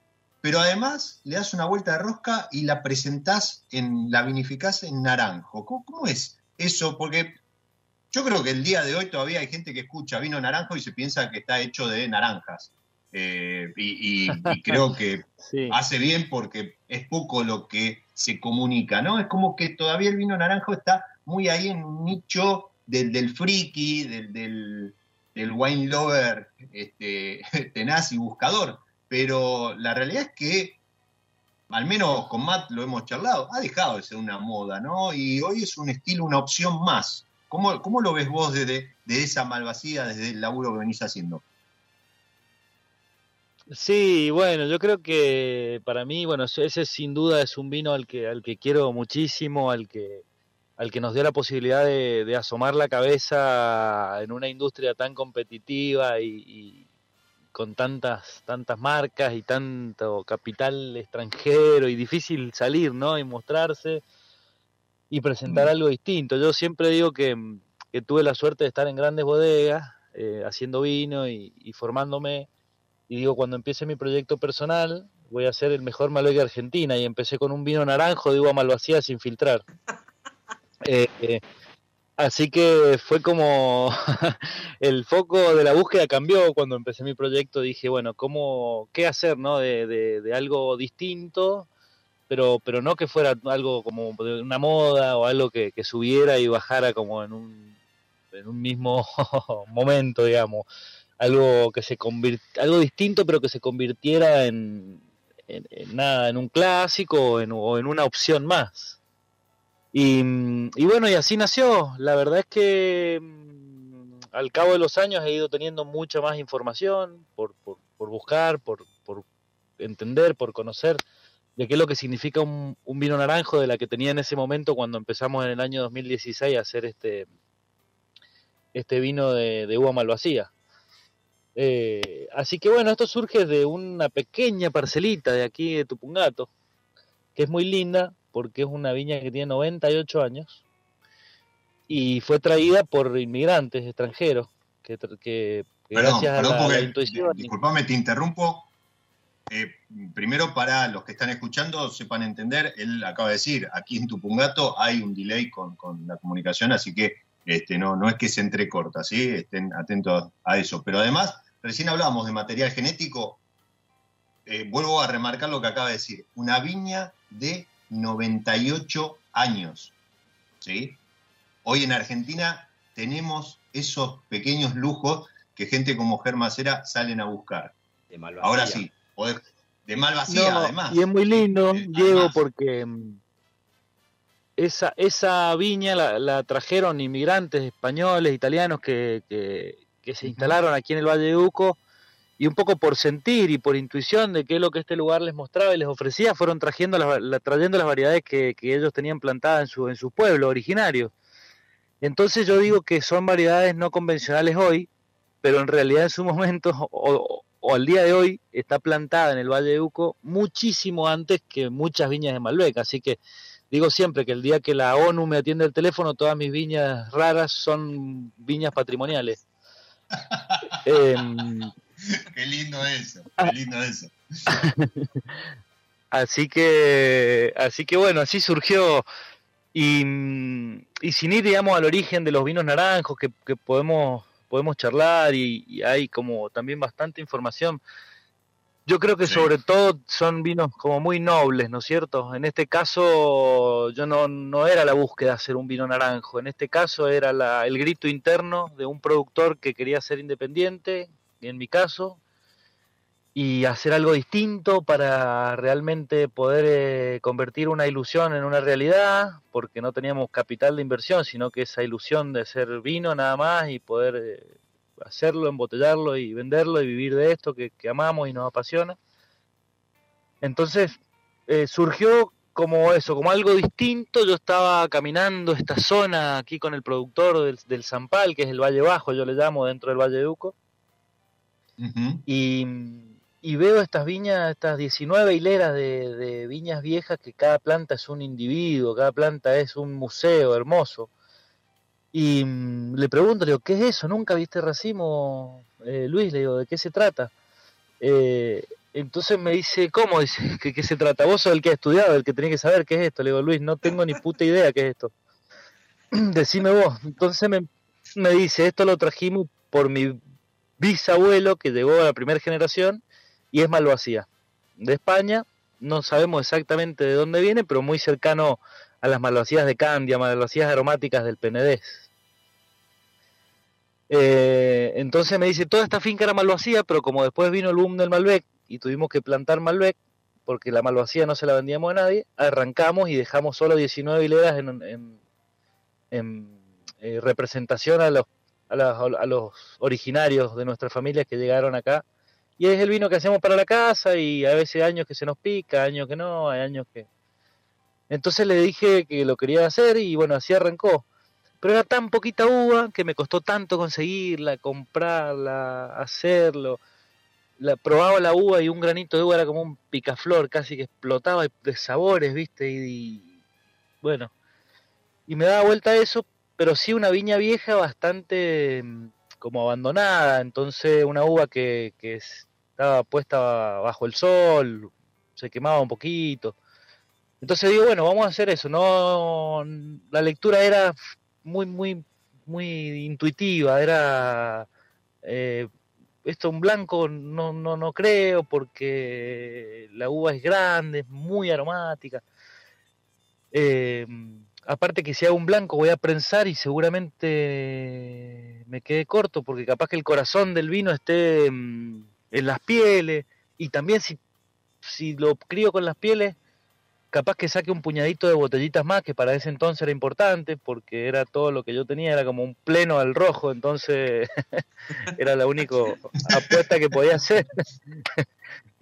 pero además le das una vuelta de rosca y la presentás en, la vinificás en naranjo. ¿Cómo, ¿Cómo, es eso? Porque yo creo que el día de hoy todavía hay gente que escucha vino naranjo y se piensa que está hecho de naranjas. Eh, y, y, y, creo que sí. hace bien porque es poco lo que se comunica, ¿no? Es como que todavía el vino naranjo está muy ahí en un nicho del, del friki, del, del, del, wine lover este, tenaz y buscador, pero la realidad es que, al menos con Matt lo hemos charlado, ha dejado de ser una moda, ¿no? Y hoy es un estilo, una opción más. ¿Cómo, cómo lo ves vos desde de esa malvasía, desde el laburo que venís haciendo? Sí, bueno, yo creo que para mí, bueno, ese sin duda es un vino al que, al que quiero muchísimo, al que, al que nos dio la posibilidad de, de asomar la cabeza en una industria tan competitiva y, y, con tantas, tantas marcas y tanto capital extranjero y difícil salir, ¿no? Y mostrarse y presentar algo distinto. Yo siempre digo que, que tuve la suerte de estar en grandes bodegas, eh, haciendo vino y, y formándome y digo, cuando empiece mi proyecto personal, voy a ser el mejor Malbec de Argentina. Y empecé con un vino naranjo de uva malvasía sin filtrar. Eh, eh, así que fue como el foco de la búsqueda cambió cuando empecé mi proyecto. Dije, bueno, ¿cómo, ¿qué hacer no? de, de, de algo distinto? Pero, pero no que fuera algo como una moda o algo que, que subiera y bajara como en un, en un mismo momento, digamos algo que se algo distinto pero que se convirtiera en, en, en nada en un clásico o en, una opción más. Y, bueno y así nació. La verdad es que mm, al cabo de los años he ido teniendo mucha más información por, por, buscar por, por, entender por conocer de qué es lo que significa un, vino naranjo de la que tenía en ese momento cuando empezamos en el año 2016 a hacer este este vino de, de uva malvasía eh, así que bueno, esto surge de una pequeña parcelita de aquí de Tupungato, que es muy linda porque es una viña que tiene 98 años y fue traída por inmigrantes extranjeros que, que, que perdón, gracias perdón, a la, porque, la intuición. Disculpame, te interrumpo. Eh, primero, para los que están escuchando, sepan entender, él acaba de decir, aquí en Tupungato hay un delay con, con la comunicación, así que este, no, no es que se entrecorta, ¿sí? Estén atentos a eso. Pero además, recién hablábamos de material genético, eh, vuelvo a remarcar lo que acaba de decir, una viña de 98 años, ¿sí? Hoy en Argentina tenemos esos pequeños lujos que gente como Germacera salen a buscar. Ahora sí, poder, de malvasía no, además. Y es muy lindo, eh, Diego, además. porque mm, esa, esa viña la, la, trajeron inmigrantes españoles, italianos que, que, que se instalaron aquí en el Valle de Uco y un poco por sentir y por intuición de qué es lo que este lugar les mostraba y les ofrecía, fueron trayendo las, la, trayendo las variedades que, que, ellos tenían plantadas en su, en su pueblo originario. Entonces yo digo que son variedades no convencionales hoy, pero en realidad en su momento o, o al día de hoy está plantada en el Valle de Uco muchísimo antes que muchas viñas de Malbec, así que digo siempre que el día que la ONU me atiende el teléfono, todas mis viñas raras son viñas patrimoniales. eh, qué lindo eso, qué lindo eso. así que, así que bueno, así surgió. Y, y sin ir, digamos, al origen de los vinos naranjos que, que podemos, podemos charlar y, y hay como también bastante información yo creo que sobre todo son vinos como muy nobles, ¿no es cierto? En este caso yo no, no era la búsqueda de hacer un vino naranjo, en este caso era la, el grito interno de un productor que quería ser independiente, en mi caso, y hacer algo distinto para realmente poder eh, convertir una ilusión en una realidad, porque no teníamos capital de inversión, sino que esa ilusión de ser vino nada más y poder... Eh, hacerlo, embotellarlo y venderlo y vivir de esto que, amamos y nos apasiona. Entonces eh, surgió como eso, como algo distinto. Yo estaba caminando esta zona aquí con el productor del, del Zampal, que es el Valle Bajo, yo le llamo dentro del Valle Duco. y, y, veo estas viñas, estas 19 hileras de, de, viñas viejas, que cada planta es un individuo, cada planta es un museo hermoso. Y mm, le pregunto, le digo, ¿qué es eso? ¿Nunca viste racimo, eh, Luis? Le digo, ¿de qué se trata? Eh, entonces me dice, ¿cómo? Dice, ¿qué, ¿qué, se trata? Vos sos el que ha estudiado, el que tenés que saber qué es esto. Le digo, Luis, no tengo ni puta idea qué es esto. Decime vos. Entonces me, me dice, esto lo trajimos por mi bisabuelo que llegó a la primera generación y es Malvasía, de España. No sabemos exactamente de dónde viene, pero muy cercano a las malvasías de Candia, malvasías aromáticas del Penedés. Eh, entonces me dice, toda esta finca era malvasía, pero como después vino el boom del Malbec y tuvimos que plantar Malbec, porque la malvasía no se la vendíamos a nadie, arrancamos y dejamos solo 19 hileras en, eh, representación a los, a, los originarios de nuestras familias que llegaron acá. Y es el vino que hacemos para la casa y a veces años que se nos pica, años que no, hay años que, entonces le dije que lo quería hacer y bueno, así arrancó. Pero era tan poquita uva que me costó tanto conseguirla, comprarla, hacerlo. La, probaba la uva y un granito de uva era como un picaflor, casi que explotaba de sabores, ¿viste? Y, bueno, y me daba vuelta eso, pero sí una viña vieja bastante mm, como abandonada, entonces una uva que, que estaba puesta bajo el sol, se quemaba un poquito. Entonces digo, bueno, vamos a hacer eso. No, la lectura era muy, muy, muy intuitiva. Era eh, esto un blanco no, no, no creo porque la uva es grande, es muy aromática. Eh, aparte que si hago un blanco voy a prensar y seguramente me quede corto porque capaz que el corazón del vino esté en las pieles y también si, si lo crío con las pieles capaz que saque un puñadito de botellitas más, que para ese entonces era importante, porque era todo lo que yo tenía, era como un pleno al rojo, entonces era la única apuesta que podía hacer.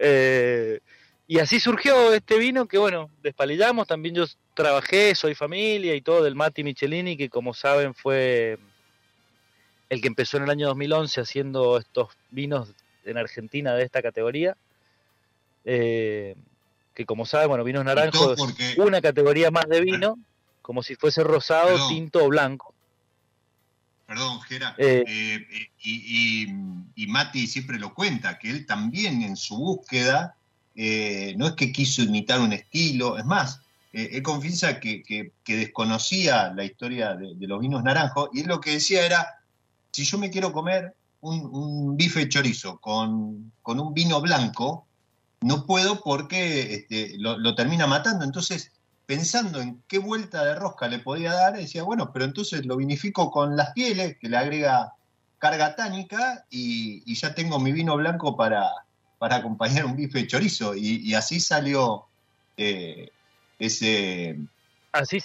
Eh, y así surgió este vino que, bueno, despalillamos, también yo trabajé, soy familia y todo del Mati Michelini, que como saben fue el que empezó en el año 2011 haciendo estos vinos en Argentina de esta categoría. Eh, que como sabe, bueno, vinos naranjos, una categoría más de vino, como si fuese rosado, tinto o blanco. Perdón, Gera, eh, eh, y, y, Mati siempre lo cuenta, que él también en su búsqueda, eh, no es que quiso imitar un estilo, es más, él confiesa que, desconocía la historia de, los vinos naranjos, y él lo que decía era, si yo me quiero comer un, bife chorizo con, con un vino blanco, no puedo porque este, lo, termina matando. Entonces, pensando en qué vuelta de rosca le podía dar, decía, bueno, pero entonces lo vinifico con las pieles, que le agrega carga tánica, y, ya tengo mi vino blanco para, para acompañar un bife de chorizo. Y, así salió eh, ese... Así,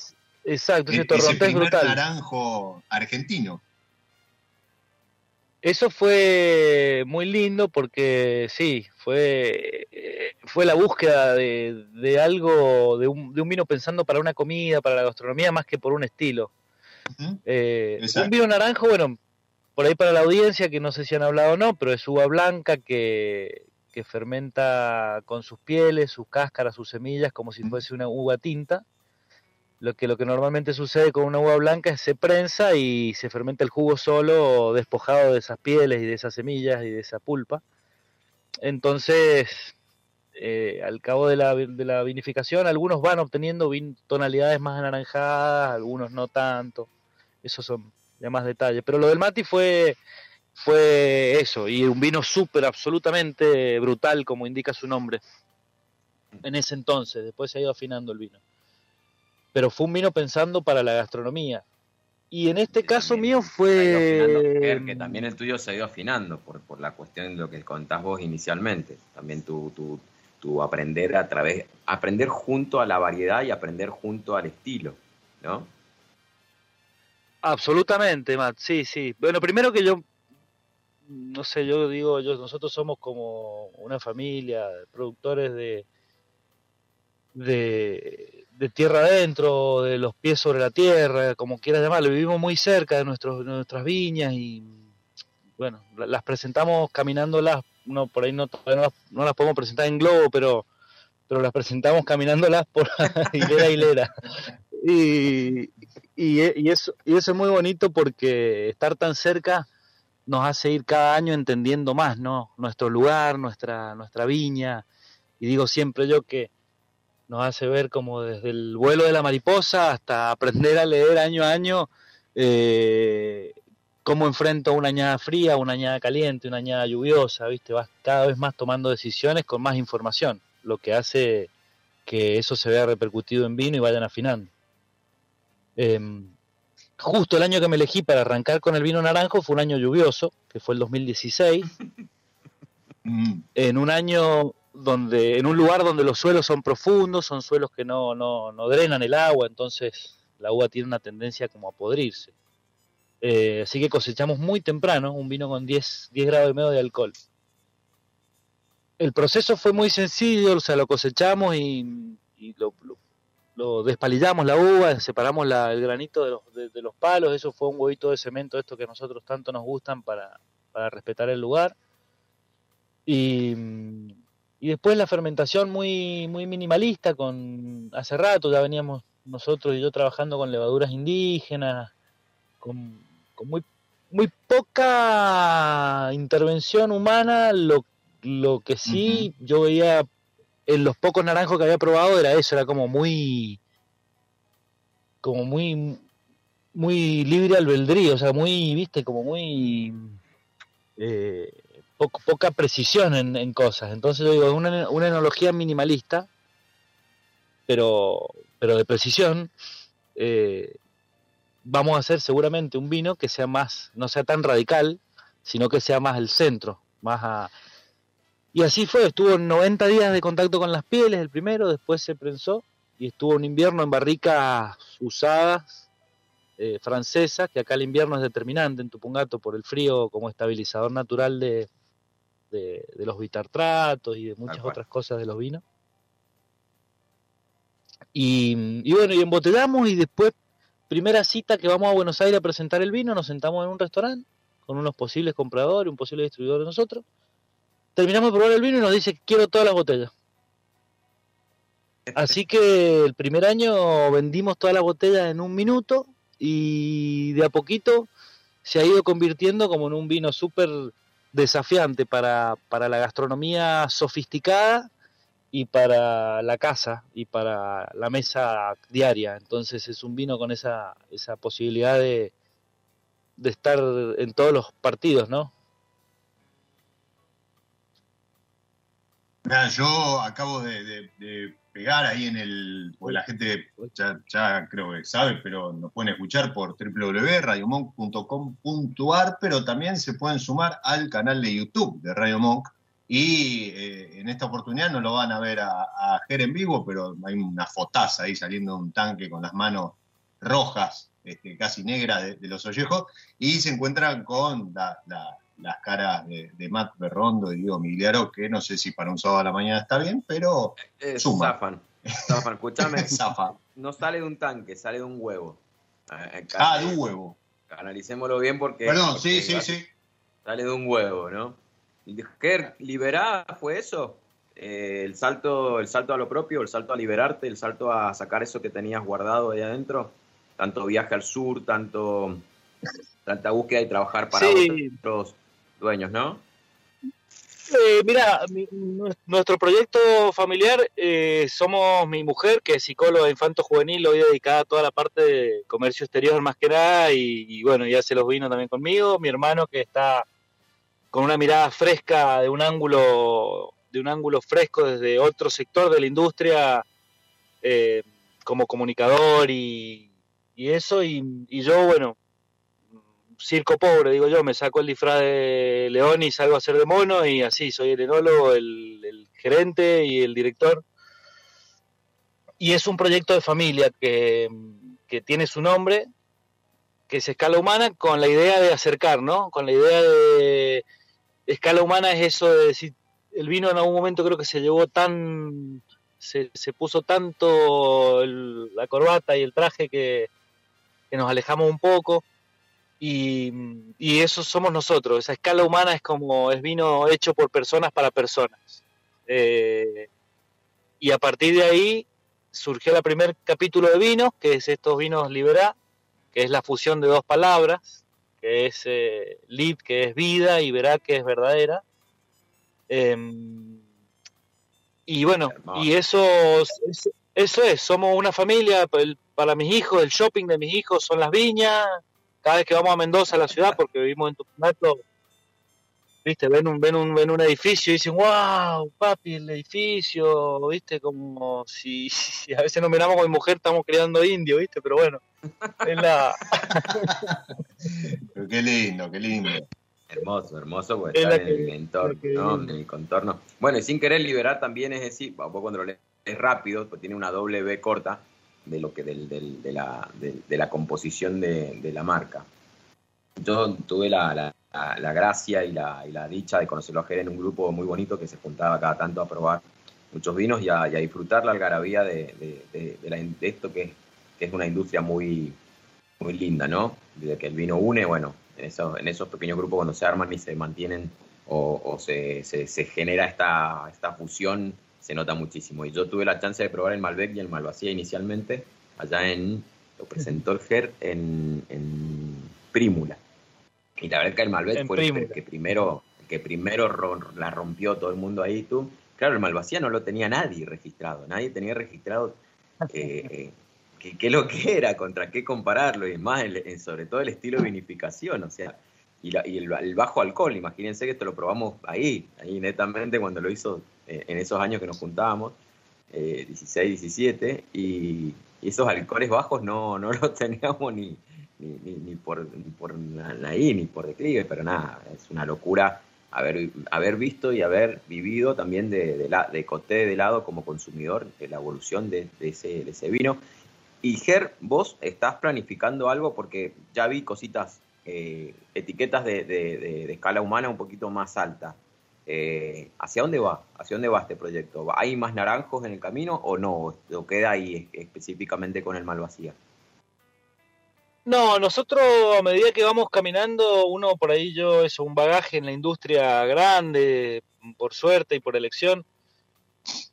exacto, e, ese, primer naranjo argentino. Eso fue muy lindo porque sí, fue, fue la búsqueda de, de algo, de un, de un, vino pensando para una comida, para la gastronomía, más que por un estilo. Eh, un vino naranjo, bueno, por ahí para la audiencia, que no sé si han hablado o no, pero es uva blanca que, que fermenta con sus pieles, sus cáscaras, sus semillas, como si fuese una uva tinta lo que, lo que normalmente sucede con una uva blanca es se prensa y se fermenta el jugo solo, despojado de esas pieles y de esas semillas y de esa pulpa. Entonces, eh, al cabo de la, de la vinificación, algunos van obteniendo tonalidades más anaranjadas, algunos no tanto. Esos son de más detalles. Pero lo del Mati fue, fue eso, y un vino súper, absolutamente brutal, como indica su nombre, en ese entonces. Después se ha ido afinando el vino. Pero fue un vino pensando para la gastronomía. Y en este caso mío fue... Que también el tuyo se ha ido afinando por, por la cuestión de lo que contás vos inicialmente. También tu, tu, tu aprender a través, aprender junto a la variedad y aprender junto al estilo, ¿no? Absolutamente, Matt, sí, sí. Bueno, primero que yo, no sé, yo digo, yo, nosotros somos como una familia, productores de, de, de, tierra adentro, de los pies sobre la tierra, como quieras llamarlo. Vivimos muy cerca de, nuestros, nuestras viñas y, bueno, las presentamos caminándolas, no, por ahí no, no, las podemos presentar en globo, pero, pero las presentamos caminándolas por hilera a hilera. Y, y, eso, y eso es muy bonito porque estar tan cerca nos hace ir cada año entendiendo más, ¿no? Nuestro lugar, nuestra, nuestra viña. Y digo siempre yo que nos hace ver como desde el vuelo de la mariposa hasta aprender a leer año a año eh, cómo enfrento una añada fría, una añada caliente, una añada lluviosa, ¿viste? Vas cada vez más tomando decisiones con más información, lo que hace que eso se vea repercutido en vino y vayan afinando. Em, justo el año que me elegí para arrancar con el vino naranjo fue un año lluvioso, que fue el 2016, mm. en un año donde, en un lugar donde los suelos son profundos, son suelos que no, no, no drenan el agua, entonces la uva tiene una tendencia como a podrirse. Eh, así que cosechamos muy temprano un vino con 10, 10 grados y medio de alcohol. El proceso fue muy sencillo, o sea, lo cosechamos y, lo, lo despalillamos la uva, separamos el granito de los, de, los, palos, eso fue un huevito de cemento, esto que a nosotros tanto nos gustan para, para respetar el lugar. Y, y, después la fermentación muy, muy minimalista, con hace rato ya veníamos nosotros y yo trabajando con levaduras indígenas, con, con muy, muy poca intervención humana, lo, lo que sí yo veía en los pocos naranjos que había probado era eso, era como muy como muy muy libre albedrío, o sea, muy, viste, como muy eh, poca precisión en, cosas. Entonces yo digo, una, una enología minimalista, pero, pero de precisión, eh, vamos a hacer seguramente un vino que sea más, no sea tan radical, sino que sea más el centro, más a, y así fue, estuvo 90 días de contacto con las pieles, el primero, después se prensó y estuvo un invierno en barricas usadas, eh, francesas, que acá el invierno es determinante en Tupungato por el frío como estabilizador natural de, de, los bitartratos y de muchas otras cosas de los vinos. Y, y, bueno, y embotellamos y después, primera cita que vamos a Buenos Aires a presentar el vino, nos sentamos en un restaurante con unos posibles compradores, un posible distribuidor de nosotros terminamos de probar el vino y nos dice, quiero todas las botellas. Así que el primer año vendimos todas las botellas en un minuto y de a poquito se ha ido convirtiendo como en un vino súper desafiante para, para la gastronomía sofisticada y para la casa y para la mesa diaria. Entonces es un vino con esa, esa posibilidad de, de estar en todos los partidos, ¿no? yo acabo de, pegar ahí en el. Porque la gente ya, creo que sabe, pero nos pueden escuchar por www.radiomonk.com.ar, pero también se pueden sumar al canal de YouTube de Radio Monk. Y eh, en esta oportunidad no lo van a ver a, a Ger en vivo, pero hay una fotaza ahí saliendo de un tanque con las manos rojas, este, casi negras de, los ollejos, y se encuentran con la las caras de, Matt Berrondo y Diego Migliaro, que no sé si para un sábado a la mañana está bien, pero eh, Zafan. Zafan, escúchame. No sale de un tanque, sale de un huevo. Eh, ah, de un huevo. Analicémoslo bien porque... Perdón, sí, sí, sí. Sale de un huevo, ¿no? ¿Qué liberá fue eso? Eh, el salto el salto a lo propio, el salto a liberarte, el salto a sacar eso que tenías guardado ahí adentro, tanto viaje al sur, tanto tanta búsqueda y trabajar para otros dueños, ¿no? Eh, mira, mi- nuestro proyecto familiar, eh, somos mi mujer, que es psicóloga infanto juvenil, hoy dedicada a toda la parte de comercio exterior más que nada, y, y bueno, ya se los vino también conmigo, mi hermano que está con una mirada fresca de un ángulo, de un ángulo fresco desde otro sector de la industria, eh, como comunicador y, y eso, y, yo, bueno, circo pobre, digo yo, me saco el disfraz de león y salgo a hacer de mono y así, soy el enólogo, el, el gerente y el director. Y es un proyecto de familia que, que tiene su nombre, que es Escala Humana, con la idea de acercar, ¿no? Con la idea de... Escala Humana es eso de decir, el vino en algún momento creo que se llevó tan... Se, se puso tanto la corbata y el traje que, que nos alejamos un poco y, y eso somos nosotros. Esa escala humana es como es vino hecho por personas para personas. Eh, y a partir de ahí surgió el primer capítulo de vinos, que es estos vinos Liberá, que es la fusión de dos palabras, que es eh, lib, que es vida, y verá, que es verdadera. Em, y bueno, Hermoso. y eso, eso, es, somos una familia, el- para mis hijos, el shopping de mis hijos son las viñas, cada vez que vamos a Mendoza, a la ciudad, porque vivimos en Tucumán, viste, ven un, ven un, ven un edificio y dicen, wow, papi, el edificio, viste, como si, si a veces nos miramos con mi mujer, estamos creando indio, viste, pero bueno, es la, Pero qué lindo, qué lindo. Hermoso, hermoso, porque Es está la en que- el entorno, ¿no? En el contorno. Bueno, y sin querer liberar también es decir, vos cuando lo lees rápido, pues tiene una doble B corta de lo que del, del- de, la, de, de la composición de, de la marca. Yo tuve la, la- gracia y la, y la dicha de conocerlo a Jere en un grupo muy bonito que se juntaba cada tanto a probar muchos vinos y a, y a disfrutar la algarabía de, de- de- de la- de esto que es, que es una industria muy, muy linda, ¿no? De que el vino une, bueno, en esos, en esos pequeños grupos cuando se arman y se mantienen o, o se, se- se genera esta, esta fusión, se nota muchísimo. Y yo tuve la chance de probar el Malbec y el Malvasía inicialmente, allá en, lo presentó el GER en, en Prímula. Y la verdad que el Malbec En fue el, que primero, el que primero ro- la rompió todo el mundo ahí, tú. Claro, el Malvasía no lo tenía nadie registrado, nadie tenía registrado eh, eh, qué, lo que era, contra qué compararlo, y más el- en- sobre todo el estilo de vinificación, o sea, y, la- y el, bajo alcohol, imagínense que esto lo probamos ahí, ahí netamente cuando lo hizo eh, en esos años que nos juntábamos, eh, 16, 17, y, esos alcoholes bajos no, no los teníamos ni, ni, ni, por, ni por ahí, ni por declive, pero nada, es una locura haber, haber visto y haber vivido también de, de, la, de Coté de lado como consumidor la evolución de ese, de ese vino. Y Ger, vos estás planificando algo porque ya vi cositas, eh, etiquetas de, de- de- de escala humana un poquito más alta. Eh, ¿Hacia dónde va? ¿Hacia dónde va este proyecto? ¿Hay más naranjos en el camino o no? ¿O queda ahí específicamente con el Malvasía? No, nosotros a medida que vamos caminando, uno por ahí yo es un bagaje en la industria grande, por suerte y por elección,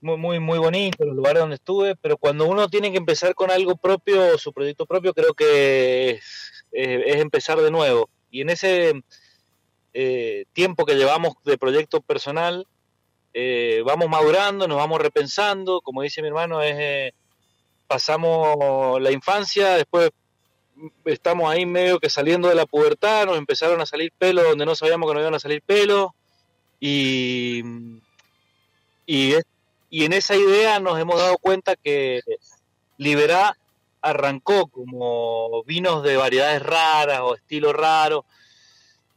muy muy muy bonito los lugares donde estuve, pero cuando uno tiene que empezar con algo propio, su proyecto propio, creo que es, empezar de nuevo. Y en ese eh, tiempo que llevamos de proyecto personal, eh, vamos madurando, nos vamos repensando, como dice mi hermano, es eh, pasamos la infancia, después estamos ahí medio que saliendo de la pubertad, nos empezaron a salir pelos donde no sabíamos que nos iban a salir pelos y, y, y en esa idea nos hemos dado cuenta que Liberá arrancó como vinos de variedades raras o estilos raros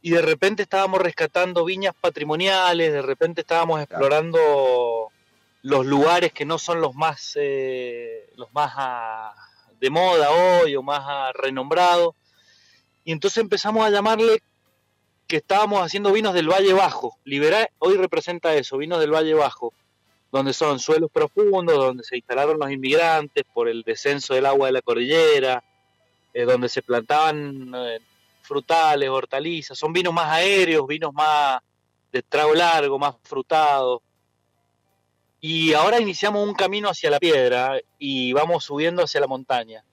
y de repente estábamos rescatando viñas patrimoniales, de repente estábamos explorando los lugares que no son los más eh, los más ah, de moda hoy o más ah, renombrados. Y entonces empezamos a llamarle que estábamos haciendo vinos del Valle Bajo. Liberá hoy representa eso, vinos del Valle Bajo, donde son suelos profundos, donde se instalaron los inmigrantes por el descenso del agua de la cordillera, eh, donde se plantaban eh, frutales, hortalizas, son vinos más aéreos, vinos más de trago largo, más frutados. Y ahora iniciamos un camino hacia la piedra y vamos subiendo hacia la montaña.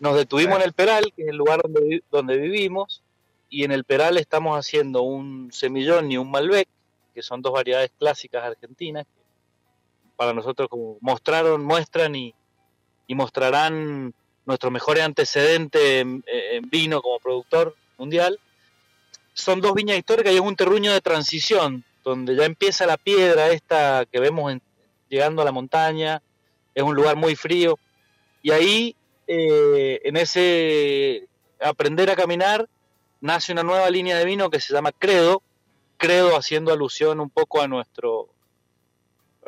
Nos detuvimos en el Peral, que es el lugar donde, donde vivimos, y en el Peral estamos haciendo un semillón y un Malbec, que son dos variedades clásicas argentinas, para nosotros como mostraron, muestran y, y mostrarán nuestro mejor antecedente en, vino como productor mundial. Son dos viñas históricas y es un terruño de transición, donde ya empieza la piedra esta que vemos llegando a la montaña, es un lugar muy frío, y ahí eh, en ese aprender a caminar nace una nueva línea de vino que se llama Credo, Credo haciendo alusión un poco a nuestro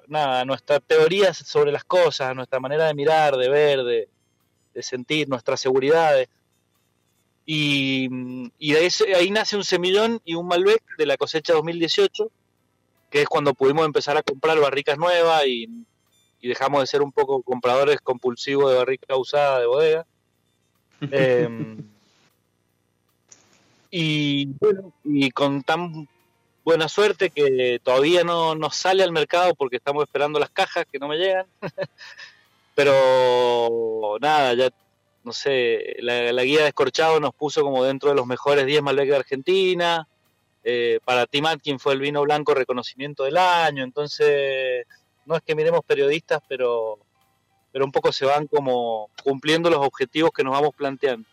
nada, nuestra teoría sobre las cosas, nuestra manera de mirar, de ver, de, de sentir, nuestras seguridades. Y, y de ese, ahí nace un semillón y un Malbec de la cosecha 2018, que es cuando pudimos empezar a comprar barricas nuevas y, y dejamos de ser un poco compradores compulsivos de barrica usada de bodega. eh, y bueno, y con tan buena suerte que todavía no nos sale al mercado porque estamos esperando las cajas que no me llegan. Pero nada, ya no sé, la, la, guía de Escorchado nos puso como dentro de los mejores 10 Malbec de Argentina. Eh, para Tim Atkin fue el vino blanco reconocimiento del año. Entonces, no es que miremos periodistas, pero, pero un poco se van como cumpliendo los objetivos que nos vamos planteando.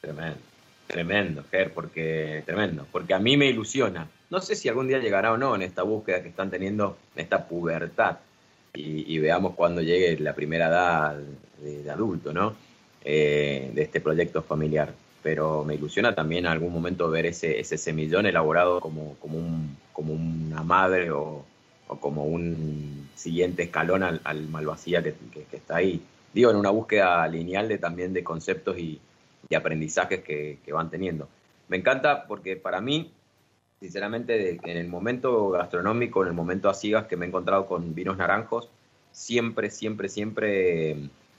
Tremendo. Tremendo, Ger, porque tremendo, porque a mí me ilusiona. No sé si algún día llegará o no en esta búsqueda que están teniendo, en esta pubertad, y, veamos cuando llegue la primera edad de, adulto, ¿no? Eh, de este proyecto familiar. Pero me ilusiona también en algún momento ver ese, semillón elaborado como, como, un, como una madre o, como un siguiente escalón al, al Malvasía que, que, que está ahí. Digo, en una búsqueda lineal de, también de conceptos y, y aprendizajes que, van teniendo. Me encanta porque para mí, sinceramente, en el momento gastronómico, en el momento a que me he encontrado con vinos naranjos, siempre, siempre, siempre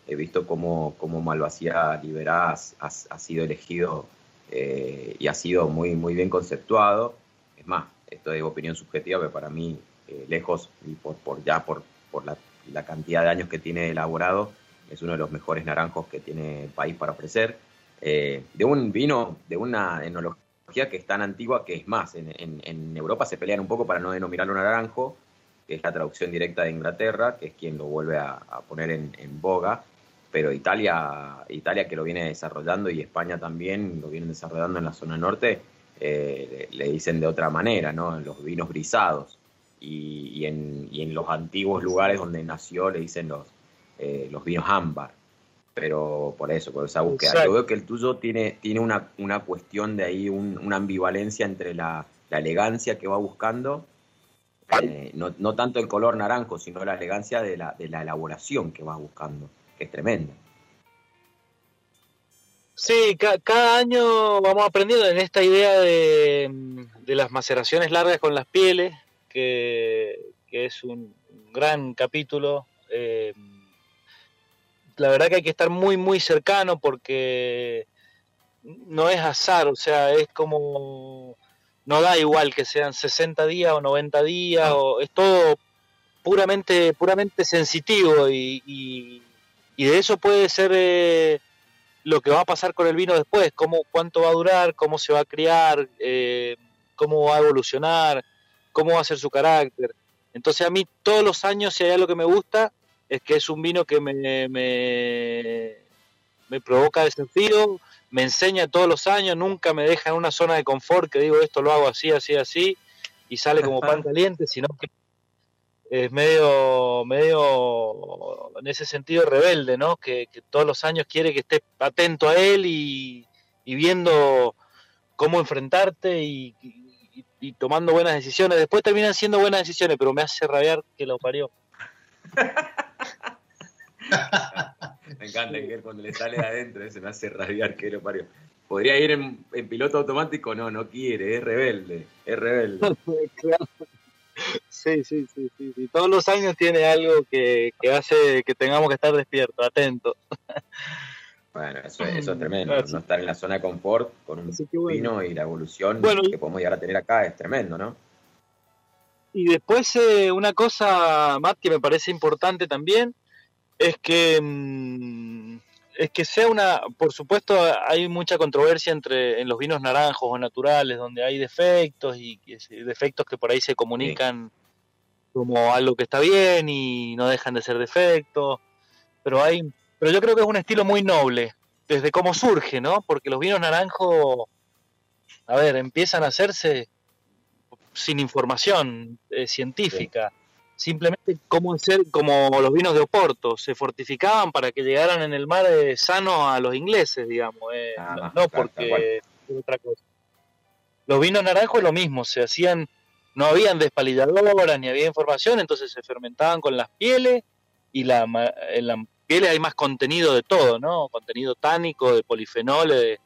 he visto cómo, cómo Malvasía Liberás ha, ha, sido elegido eh, y ha sido muy, muy bien conceptuado. Es más, esto es opinión subjetiva, pero para mí, eh, lejos, y por, por ya por, por la, la cantidad de años que tiene elaborado, es uno de los mejores naranjos que tiene el país para ofrecer eh, de un vino, de una enología que es tan antigua que es más, en, en, en, Europa se pelean un poco para no denominarlo naranjo, que es la traducción directa de Inglaterra, que es quien lo vuelve a, a poner en, en, boga, pero Italia, Italia que lo viene desarrollando y España también lo vienen desarrollando en la zona norte, eh, le, dicen de otra manera, ¿no? Los vinos brisados. Y, y, en, y en los antiguos lugares donde nació le dicen los, eh, los vinos ámbar pero por eso, por esa búsqueda. Exacto. Yo veo que el tuyo tiene, tiene una, una cuestión de ahí, un, una ambivalencia entre la, la, elegancia que va buscando, eh, no, no, tanto el color naranjo, sino la elegancia de la, de la elaboración que va buscando, que es tremenda. Sí, ca cada año vamos aprendiendo en esta idea de, de las maceraciones largas con las pieles, que, que es un gran capítulo. Eh, la verdad que hay que estar muy, muy cercano porque no es azar, o sea, es como, no da igual que sean 60 días o 90 días, o, es todo puramente, puramente sensitivo y, y, de eso puede ser eh, lo que va a pasar con el vino después, cómo, cuánto va a durar, cómo se va a criar, eh, cómo va a evolucionar, cómo va a ser su carácter. Entonces a mí todos los años, si hay algo que me gusta, es que es un vino que me, me, me, provoca desafío, me enseña todos los años, nunca me deja en una zona de confort que digo esto lo hago así, así, así, y sale como pan caliente, sino que es medio, medio en ese sentido rebelde, ¿no? Que, que todos los años quiere que estés atento a él y, y viendo cómo enfrentarte y, y, y, tomando buenas decisiones. Después terminan siendo buenas decisiones, pero me hace rabiar que lo parió. Me encanta que cuando le sale de adentro se me hace rabiar que lo parió. ¿Podría ir en, en, piloto automático? No, no quiere, es rebelde, es rebelde. Sí, sí, sí, sí, sí, Todos los años tiene algo que, que hace que tengamos que estar despiertos, atentos. Bueno, eso, eso es tremendo. No estar en la zona de confort con un bueno. vino y la evolución bueno, que podemos llegar a tener acá es tremendo, ¿no? Y después eh, una cosa, Matt, que me parece importante también, es que mmm, es que sea una, por supuesto, hay mucha controversia entre en los vinos naranjos o naturales, donde hay defectos y, defectos que por ahí se comunican como algo que está bien y no dejan de ser defectos, pero hay, pero yo creo que es un estilo muy noble desde cómo surge, ¿no? Porque los vinos naranjos, a ver, empiezan a hacerse sin información eh, científica simplemente como ser como los vinos de Oporto, se fortificaban para que llegaran en el mar eh, sano a los ingleses, digamos, eh, ah, no, porque otra cosa. Los vinos naranjos es lo mismo, se hacían, no habían despalilladoras ni había información, entonces se fermentaban con las pieles y la, en las pieles hay más contenido de todo, ¿no? Contenido tánico, de polifenoles,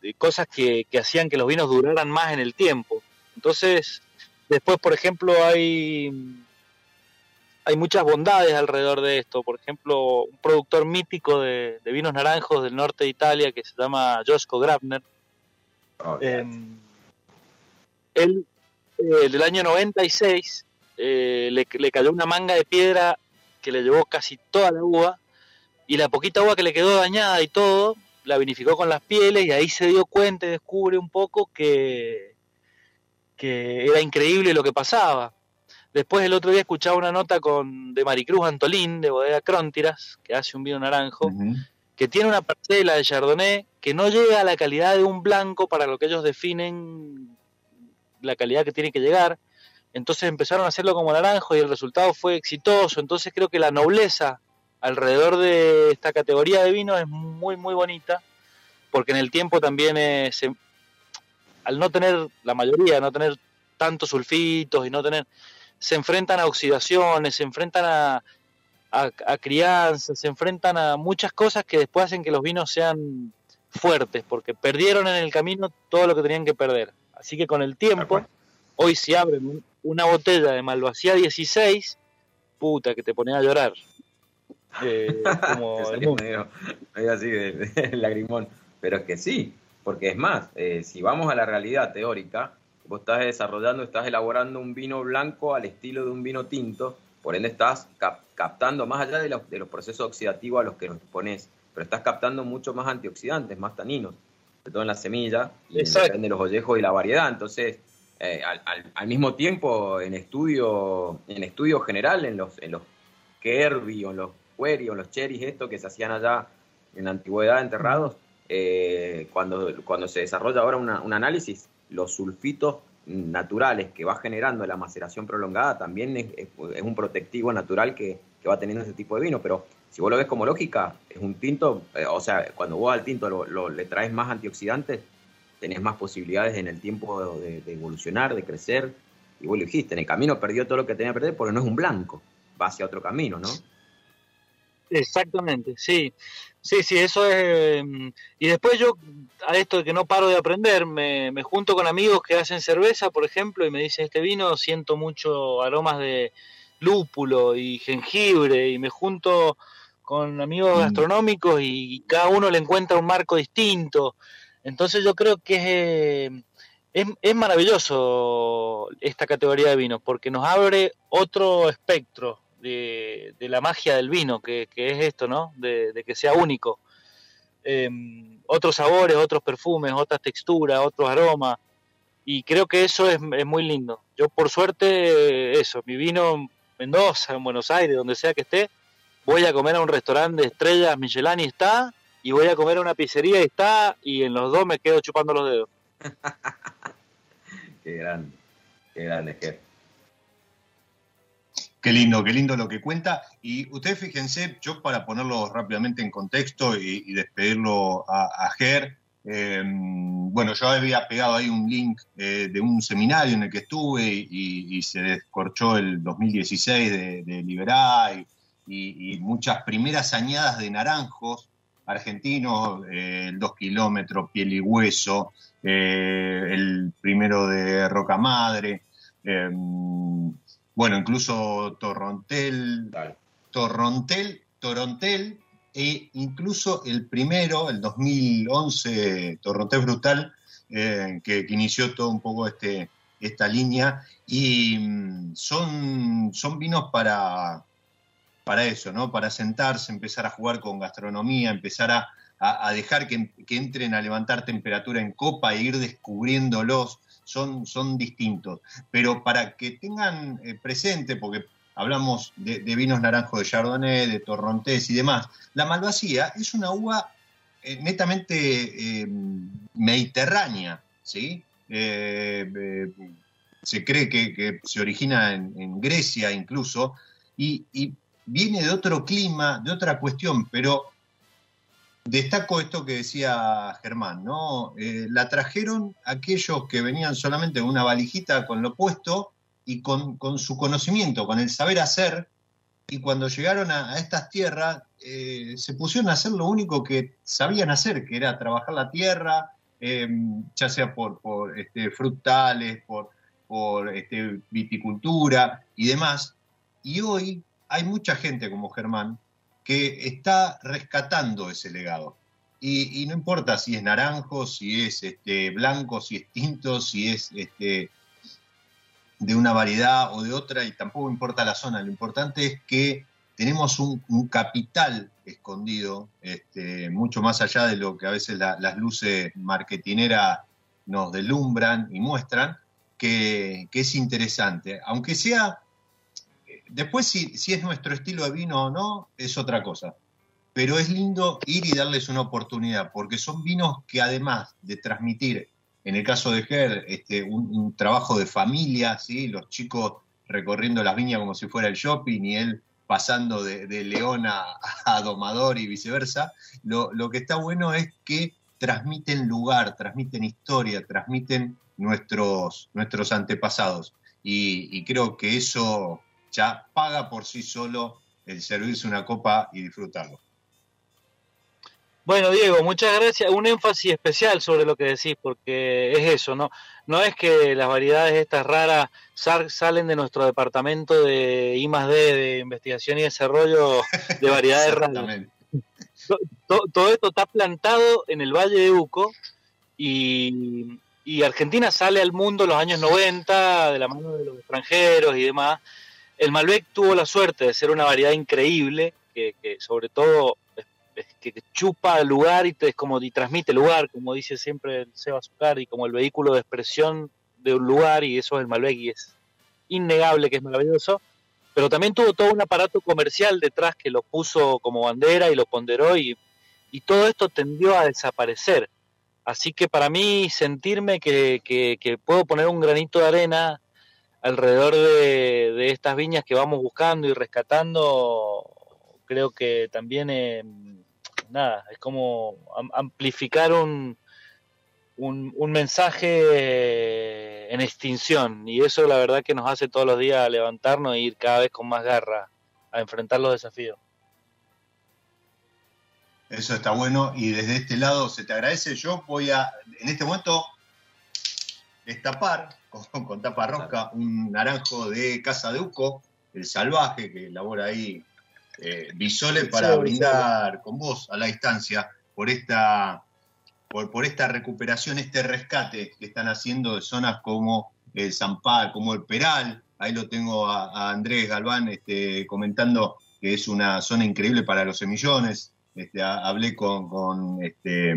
de, cosas que, que hacían que los vinos duraran más en el tiempo. Entonces, después, por ejemplo, hay hay muchas bondades alrededor de esto. Por ejemplo, un productor mítico de, vinos naranjos del norte de Italia que se llama Josko Grabner. Oh, em, él, eh, del año 96, eh, le, le, cayó una manga de piedra que le llevó casi toda la uva y la poquita uva que le quedó dañada y todo, la vinificó con las pieles y ahí se dio cuenta y descubre un poco que, que era increíble lo que pasaba Después el otro día escuchaba una nota con de Maricruz Antolín, de Bodega Cróntiras, que hace un vino naranjo, que tiene una parcela de Chardonnay que no llega a la calidad de un blanco para lo que ellos definen la calidad que tiene que llegar. Entonces empezaron a hacerlo como naranjo y el resultado fue exitoso. Entonces creo que la nobleza alrededor de esta categoría de vino es muy, muy bonita, porque en el tiempo también eh, al no tener, la mayoría, no tener tantos sulfitos y no tener, se enfrentan a oxidaciones, se enfrentan a, a, crianzas, se enfrentan a muchas cosas que después hacen que los vinos sean fuertes, porque perdieron en el camino todo lo que tenían que perder. Así que con el tiempo, hoy si abren una botella de Malvasía 16, puta, que te pones a llorar. Eh, como así de, lagrimón. Pero es que sí, porque es más, eh, si vamos a la realidad teórica, vos estás desarrollando, estás elaborando un vino blanco al estilo de un vino tinto, por ende estás captando, más allá de los, de los, procesos oxidativos a los que nos pones, pero estás captando mucho más antioxidantes, más taninos, sobre todo en la semilla, y de los ollejos y la variedad. Entonces, eh, al, mismo tiempo, en estudio, en estudio general, en los, en los Kerby o en los Query o los Cherries, esto que se hacían allá en la antigüedad enterrados, eh, cuando, cuando se desarrolla ahora un análisis, los sulfitos naturales que va generando la maceración prolongada también es, un protectivo natural que, va teniendo ese tipo de vino, pero si vos lo ves como lógica, es un tinto, eh, o sea, cuando vos al tinto lo, le traes más antioxidantes, tenés más posibilidades en el tiempo de, evolucionar, de crecer, y vos lo dijiste, en el camino perdió todo lo que tenía que perder porque no es un blanco, va hacia otro camino, ¿no? Exactamente, sí. Sí, sí, eso es... Mm, y después yo, a esto de que no paro de aprender, me, junto con amigos que hacen cerveza, por ejemplo, y me dicen, este vino siento mucho aromas de lúpulo y jengibre, y me junto con amigos mm. gastronómicos y, cada uno le encuentra un marco distinto. Entonces yo creo que es, es, es maravilloso esta categoría de vinos, porque nos abre otro espectro de, la magia del vino, que, es esto, ¿no? De, que sea único. Em, otros sabores, otros perfumes, otras texturas, otros aromas. Y creo que eso es, muy lindo. Yo, por suerte, eso, mi vino en Mendoza, en Buenos Aires, donde sea que esté, voy a comer a un restaurante de estrellas Michelin y está, y voy a comer a una pizzería y está, y en los dos me quedo chupando los dedos. qué grande, qué grande, jefe. Qué lindo, qué lindo lo que cuenta. Y ustedes fíjense, yo para ponerlo rápidamente en contexto y, despedirlo a, Ger, em, bueno, yo había pegado ahí un link eh, de un seminario en el que estuve y, se descorchó el 2016 de, Liberá y, muchas primeras añadas de naranjos argentinos, eh, el 2 kilómetros, piel y hueso, eh, el primero de Roca Madre. Bueno, incluso Torrontel, Torrontel, Torontel, e incluso el primero, el 2011, Torrontel Brutal, eh, que, inició todo un poco este, esta línea, y mm, son, son vinos para, para eso, ¿no? Para sentarse, empezar a jugar con gastronomía, empezar a, a, dejar que, entren a levantar temperatura en copa e ir descubriéndolos, son, son distintos. Pero para que tengan eh, presente, porque hablamos de, vinos naranjos de Chardonnay, de Torrontés y demás, la Malvasía es una uva eh, netamente eh, mediterránea, ¿sí? se cree que, se origina en, Grecia incluso, y, y, viene de otro clima, de otra cuestión, pero destaco esto que decía Germán, ¿no? Eh, la trajeron aquellos que venían solamente con una valijita con lo puesto y con, su conocimiento, con el saber hacer, y cuando llegaron a, estas tierras eh, se pusieron a hacer lo único que sabían hacer, que era trabajar la tierra, em, ya sea por, este, frutales, por, por este, viticultura y demás. Y hoy hay mucha gente como Germán que está rescatando ese legado. Y, no importa si es naranjo, si es este, blanco, si es tinto, si es este, de una variedad o de otra, y tampoco importa la zona. Lo importante es que tenemos un, capital escondido, este, mucho más allá de lo que a veces las luces marketineras nos delumbran y muestran, que, que es interesante. Aunque sea Después, si, es nuestro estilo de vino o no, es otra cosa. Pero es lindo ir y darles una oportunidad, porque son vinos que además de transmitir, en el caso de Ger, este, un, trabajo de familia, ¿sí? los chicos recorriendo las viñas como si fuera el shopping y él pasando de, León a, Domador y viceversa, lo, que está bueno es que transmiten lugar, transmiten historia, transmiten nuestros, nuestros antepasados. y creo que eso ya paga por sí solo el servirse una copa y disfrutarlo. Bueno, Diego, muchas gracias. Un énfasis especial sobre lo que decís, porque es eso, ¿no? No es que las variedades estas raras salen de nuestro departamento de I de investigación y desarrollo de variedades raras. Todo, esto está plantado en el Valle de Uco y, y Argentina sale al mundo en los años 90 de la mano de los extranjeros y demás el Malbec tuvo la suerte de ser una variedad increíble, que, sobre todo que chupa el lugar y, te, como, y transmite lugar, como dice siempre el Seba Zucar, y como el vehículo de expresión de un lugar, y eso es el Malbec, y es innegable que es maravilloso, pero también tuvo todo un aparato comercial detrás que lo puso como bandera y lo ponderó, y, y todo esto tendió a desaparecer. Así que para mí sentirme que, que puedo poner un granito de arena alrededor de, estas viñas que vamos buscando y rescatando, creo que también, eh, nada, es como amplificar un, un, mensaje en extinción y eso la verdad que nos hace todos los días levantarnos e ir cada vez con más garra a enfrentar los desafíos. Eso está bueno y desde este lado se te agradece. Yo voy a, en este momento, destapar con, tapa rosca un naranjo de Casa de Uco, el salvaje que elabora ahí eh, Bisole para brindar con vos a la distancia por esta, por, esta recuperación, este rescate que están haciendo de zonas como el Zampal, como el Peral. Ahí lo tengo a, Andrés Galván este, comentando que es una zona increíble para los semillones. Este, hablé con, con este,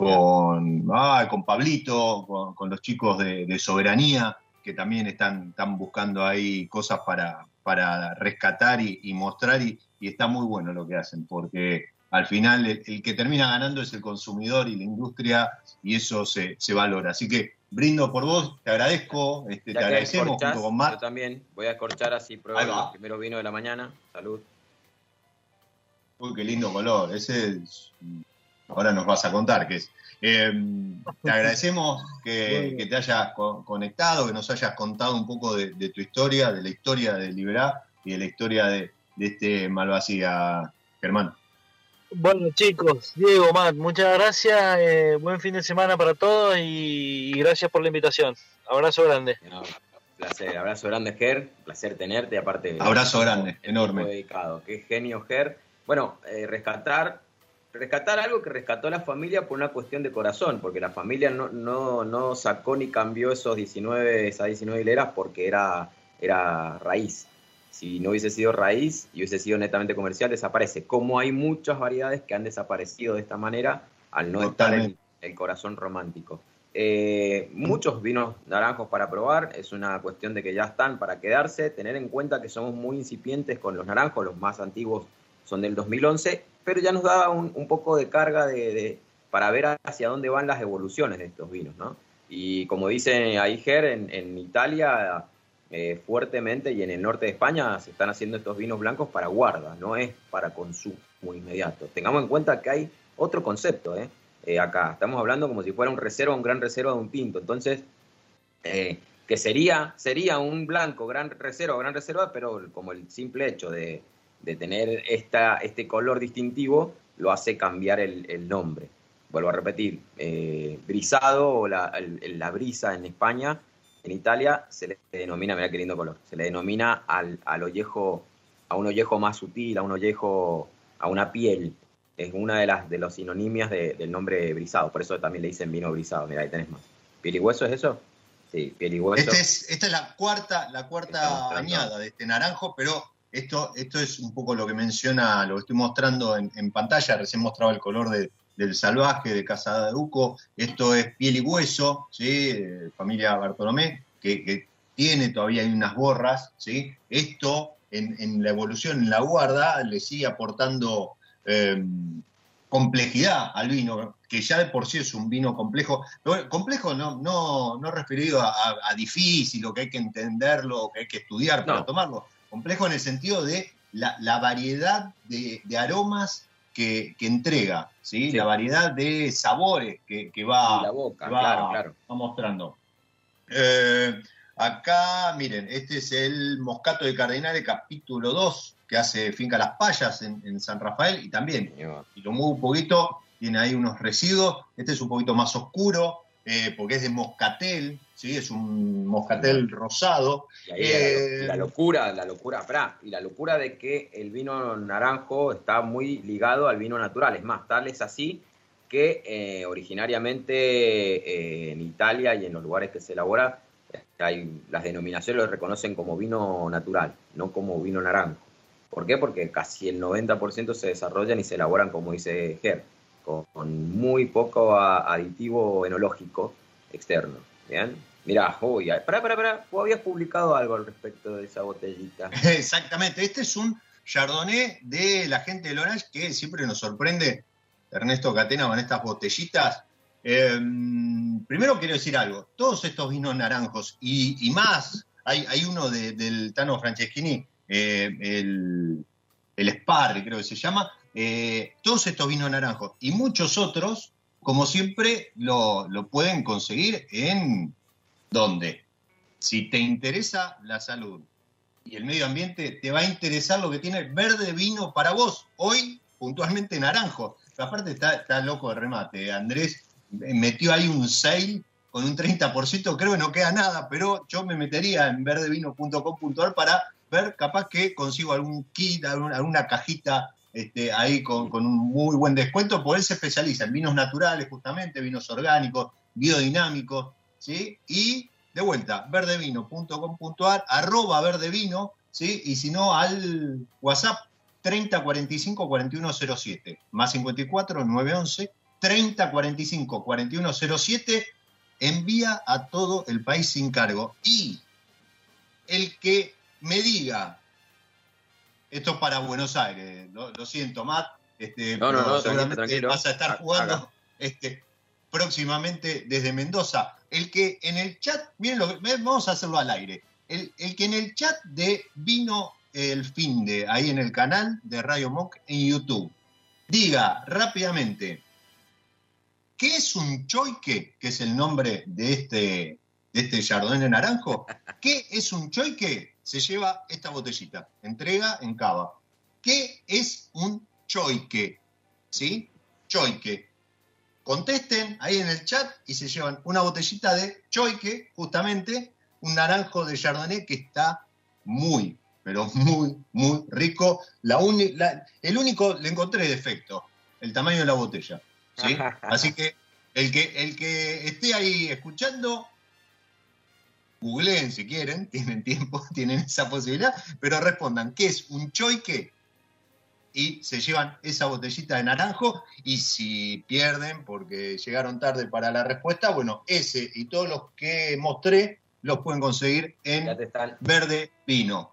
con, ah, con Pablito, con, los chicos de, Soberanía, que también están, están buscando ahí cosas para, para rescatar y, mostrar, y, está muy bueno lo que hacen, porque al final el, que termina ganando es el consumidor y la industria, y eso se, valora. Así que brindo por vos, te agradezco, este, te agradecemos junto con Yo también voy a escorchar así, pruebo el primero vino de la mañana. Salud. Uy, qué lindo color. Ese es ahora nos vas a contar qué es. Eh, te agradecemos que, te hayas conectado, que nos hayas contado un poco de, tu historia, de la historia de Liberá y de la historia de, este Malvasía, Germán. Bueno chicos, Diego, Matt, muchas gracias, eh, buen fin de semana para todos y, gracias por la invitación. Abrazo grande. placer, abrazo grande Ger, placer tenerte, aparte. Abrazo grande, enorme. Dedicado, qué genio Ger. Bueno, eh, rescatar rescatar algo que rescató la familia por una cuestión de corazón, porque la familia no, no, no sacó ni cambió esos 19, esas 19 hileras porque era, era raíz. si no hubiese sido raíz y hubiese sido netamente comercial, desaparece. Como hay muchas variedades que han desaparecido de esta manera al no estar en el corazón romántico. Eh, muchos vinos naranjos para probar, es una cuestión de que ya están para quedarse, tener en cuenta que somos muy incipientes con los naranjos, los más antiguos son del 2011, pero ya nos da un, poco de carga de, para ver hacia dónde van las evoluciones de estos vinos, ¿no? Y como dice Aiger, en, en Italia eh, fuertemente y en el norte de España se están haciendo estos vinos blancos para guarda, no es para consumo inmediato. Tengamos en cuenta que hay otro concepto, ¿eh? Eh, acá. Estamos hablando como si fuera un reserva, un gran reserva de un tinto. Entonces, eh, que sería, sería un blanco, gran reserva, gran reserva, pero como el simple hecho de, tener esta, este color distintivo lo hace cambiar el, nombre. Vuelvo a repetir, eh, brisado o la, la, brisa en España, en Italia se le denomina, mira qué lindo color, se le denomina al, al ollejo, a un ollejo más sutil, a un ollejo, a una piel es una de las de los sinonimias del nombre brisado, por eso también le dicen vino brisado. Mira, ahí tenés más. ¿Piel y hueso es eso? Sí, piel y hueso. Este es, esta es la cuarta, la cuarta añada de este naranjo, pero esto, esto es un poco lo que menciona, lo que estoy mostrando en, pantalla. Recién mostraba el color del salvaje, de Casa de Duco. Esto es piel y hueso, ¿sí? familia Bartolomé, que, tiene todavía unas borras. ¿sí? Esto en, en, la evolución, en la guarda, le sigue aportando eh, complejidad al vino, que ya de por sí es un vino complejo. complejo no, no, no referido a, difícil o que hay que entenderlo o que hay que estudiar para tomarlo. Complejo en el sentido de la, variedad de, aromas que, entrega, ¿sí? la variedad de sabores que, va, la boca, claro, mostrando. Eh, acá, miren, este es el Moscato de Cardenales, capítulo 2, que hace Finca Las Payas en, San Rafael y también, y lo muevo un poquito, tiene ahí unos residuos, este es un poquito más oscuro, eh, porque es de moscatel, ¿sí? es un moscatel rosado. Y, ahí la, eh, locura, la locura, y la locura de que el vino naranjo está muy ligado al vino natural, es más, tal es así que eh, originariamente en Italia y en los lugares que se elabora, hay, las denominaciones lo reconocen como vino natural, no como vino naranjo. ¿Por qué? Porque casi el 90% se desarrollan y se elaboran, como dice Ger, con, muy poco aditivo enológico externo. ¿Bien? Mirá, uy, pará, pará, pará, vos habías publicado algo al respecto de esa botellita. Exactamente, este es un Chardonnay de la gente de Lorange que siempre nos sorprende, Ernesto Catena, con estas botellitas. Em, primero quiero decir algo, todos estos vinos naranjos y, más, hay, hay uno del Tano Franceschini eh, el, el creo que se llama, eh, todos estos vinos naranjos y muchos otros, como siempre, lo, pueden conseguir en ¿dónde? Si te interesa la salud y el medio ambiente, te va a interesar lo que tiene verde vino para vos. Hoy, puntualmente naranjo. Aparte está, está loco de remate. Andrés metió ahí un sale con un 30%, creo que no queda nada, pero yo me metería en verdevino.com.ar para ver, capaz que consigo algún kit, alguna, cajita este, ahí con, un muy buen descuento, porque él se especializa en vinos naturales, justamente, vinos orgánicos, biodinámicos, ¿sí? Y de vuelta, verdevino.com.ar, arroba verdevino, ¿sí? Y si no, al WhatsApp 3045 4107, más 54 911 3045 4107, envía a todo el país sin cargo. Y el que me diga, esto es para Buenos Aires, lo, siento, Matt, este, seguramente vas a estar jugando este, próximamente desde Mendoza. El que en el chat, miren, lo vamos a hacerlo al aire. El, que en el chat de Vino el Fin de, ahí en el canal de Radio Monk en YouTube, diga rápidamente, ¿qué es un choique? Que es el nombre de este, de este Chardonnay naranjo. ¿Qué es un choique? Se lleva esta botellita, entrega en cava. ¿Qué es un choique? ¿Sí? Choique. Contesten ahí en el chat y se llevan una botellita de choique, justamente un naranjo de Chardonnay que está muy, pero muy, muy rico. La el único, le encontré defecto, el tamaño de la botella. ¿sí? Así que el, que el que esté ahí escuchando, googleen si quieren, tienen tiempo, tienen esa posibilidad, pero respondan, ¿qué es un choique? Y se llevan esa botellita de naranjo y si pierden porque llegaron tarde para la respuesta, bueno, ese y todos los que mostré los pueden conseguir en verde vino.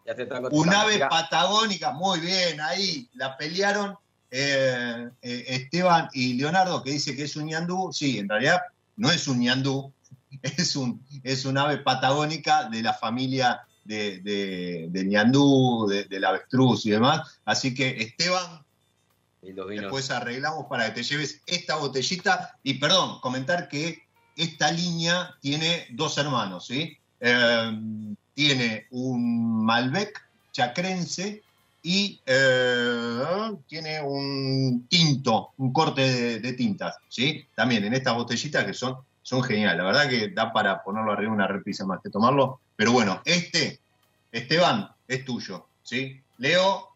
Un ave patagónica, muy bien, ahí la pelearon eh, eh, Esteban y Leonardo, que dice que es un ñandú. Sí, en realidad no es un ñandú, es un, es un ave patagónica de la familia de, de, del ñandú, del avestruz y demás. Así que Esteban, después arreglamos para que te lleves esta botellita. Y perdón, comentar que esta línea tiene dos hermanos, ¿sí? Eh, tiene un Malbec chacrense y eh, tiene un tinto, un corte de, tintas, ¿sí? También en estas botellitas que son, son geniales. La verdad que da para ponerlo arriba una repisa más que tomarlo. Pero bueno, este, Esteban, es tuyo, ¿sí? Leo,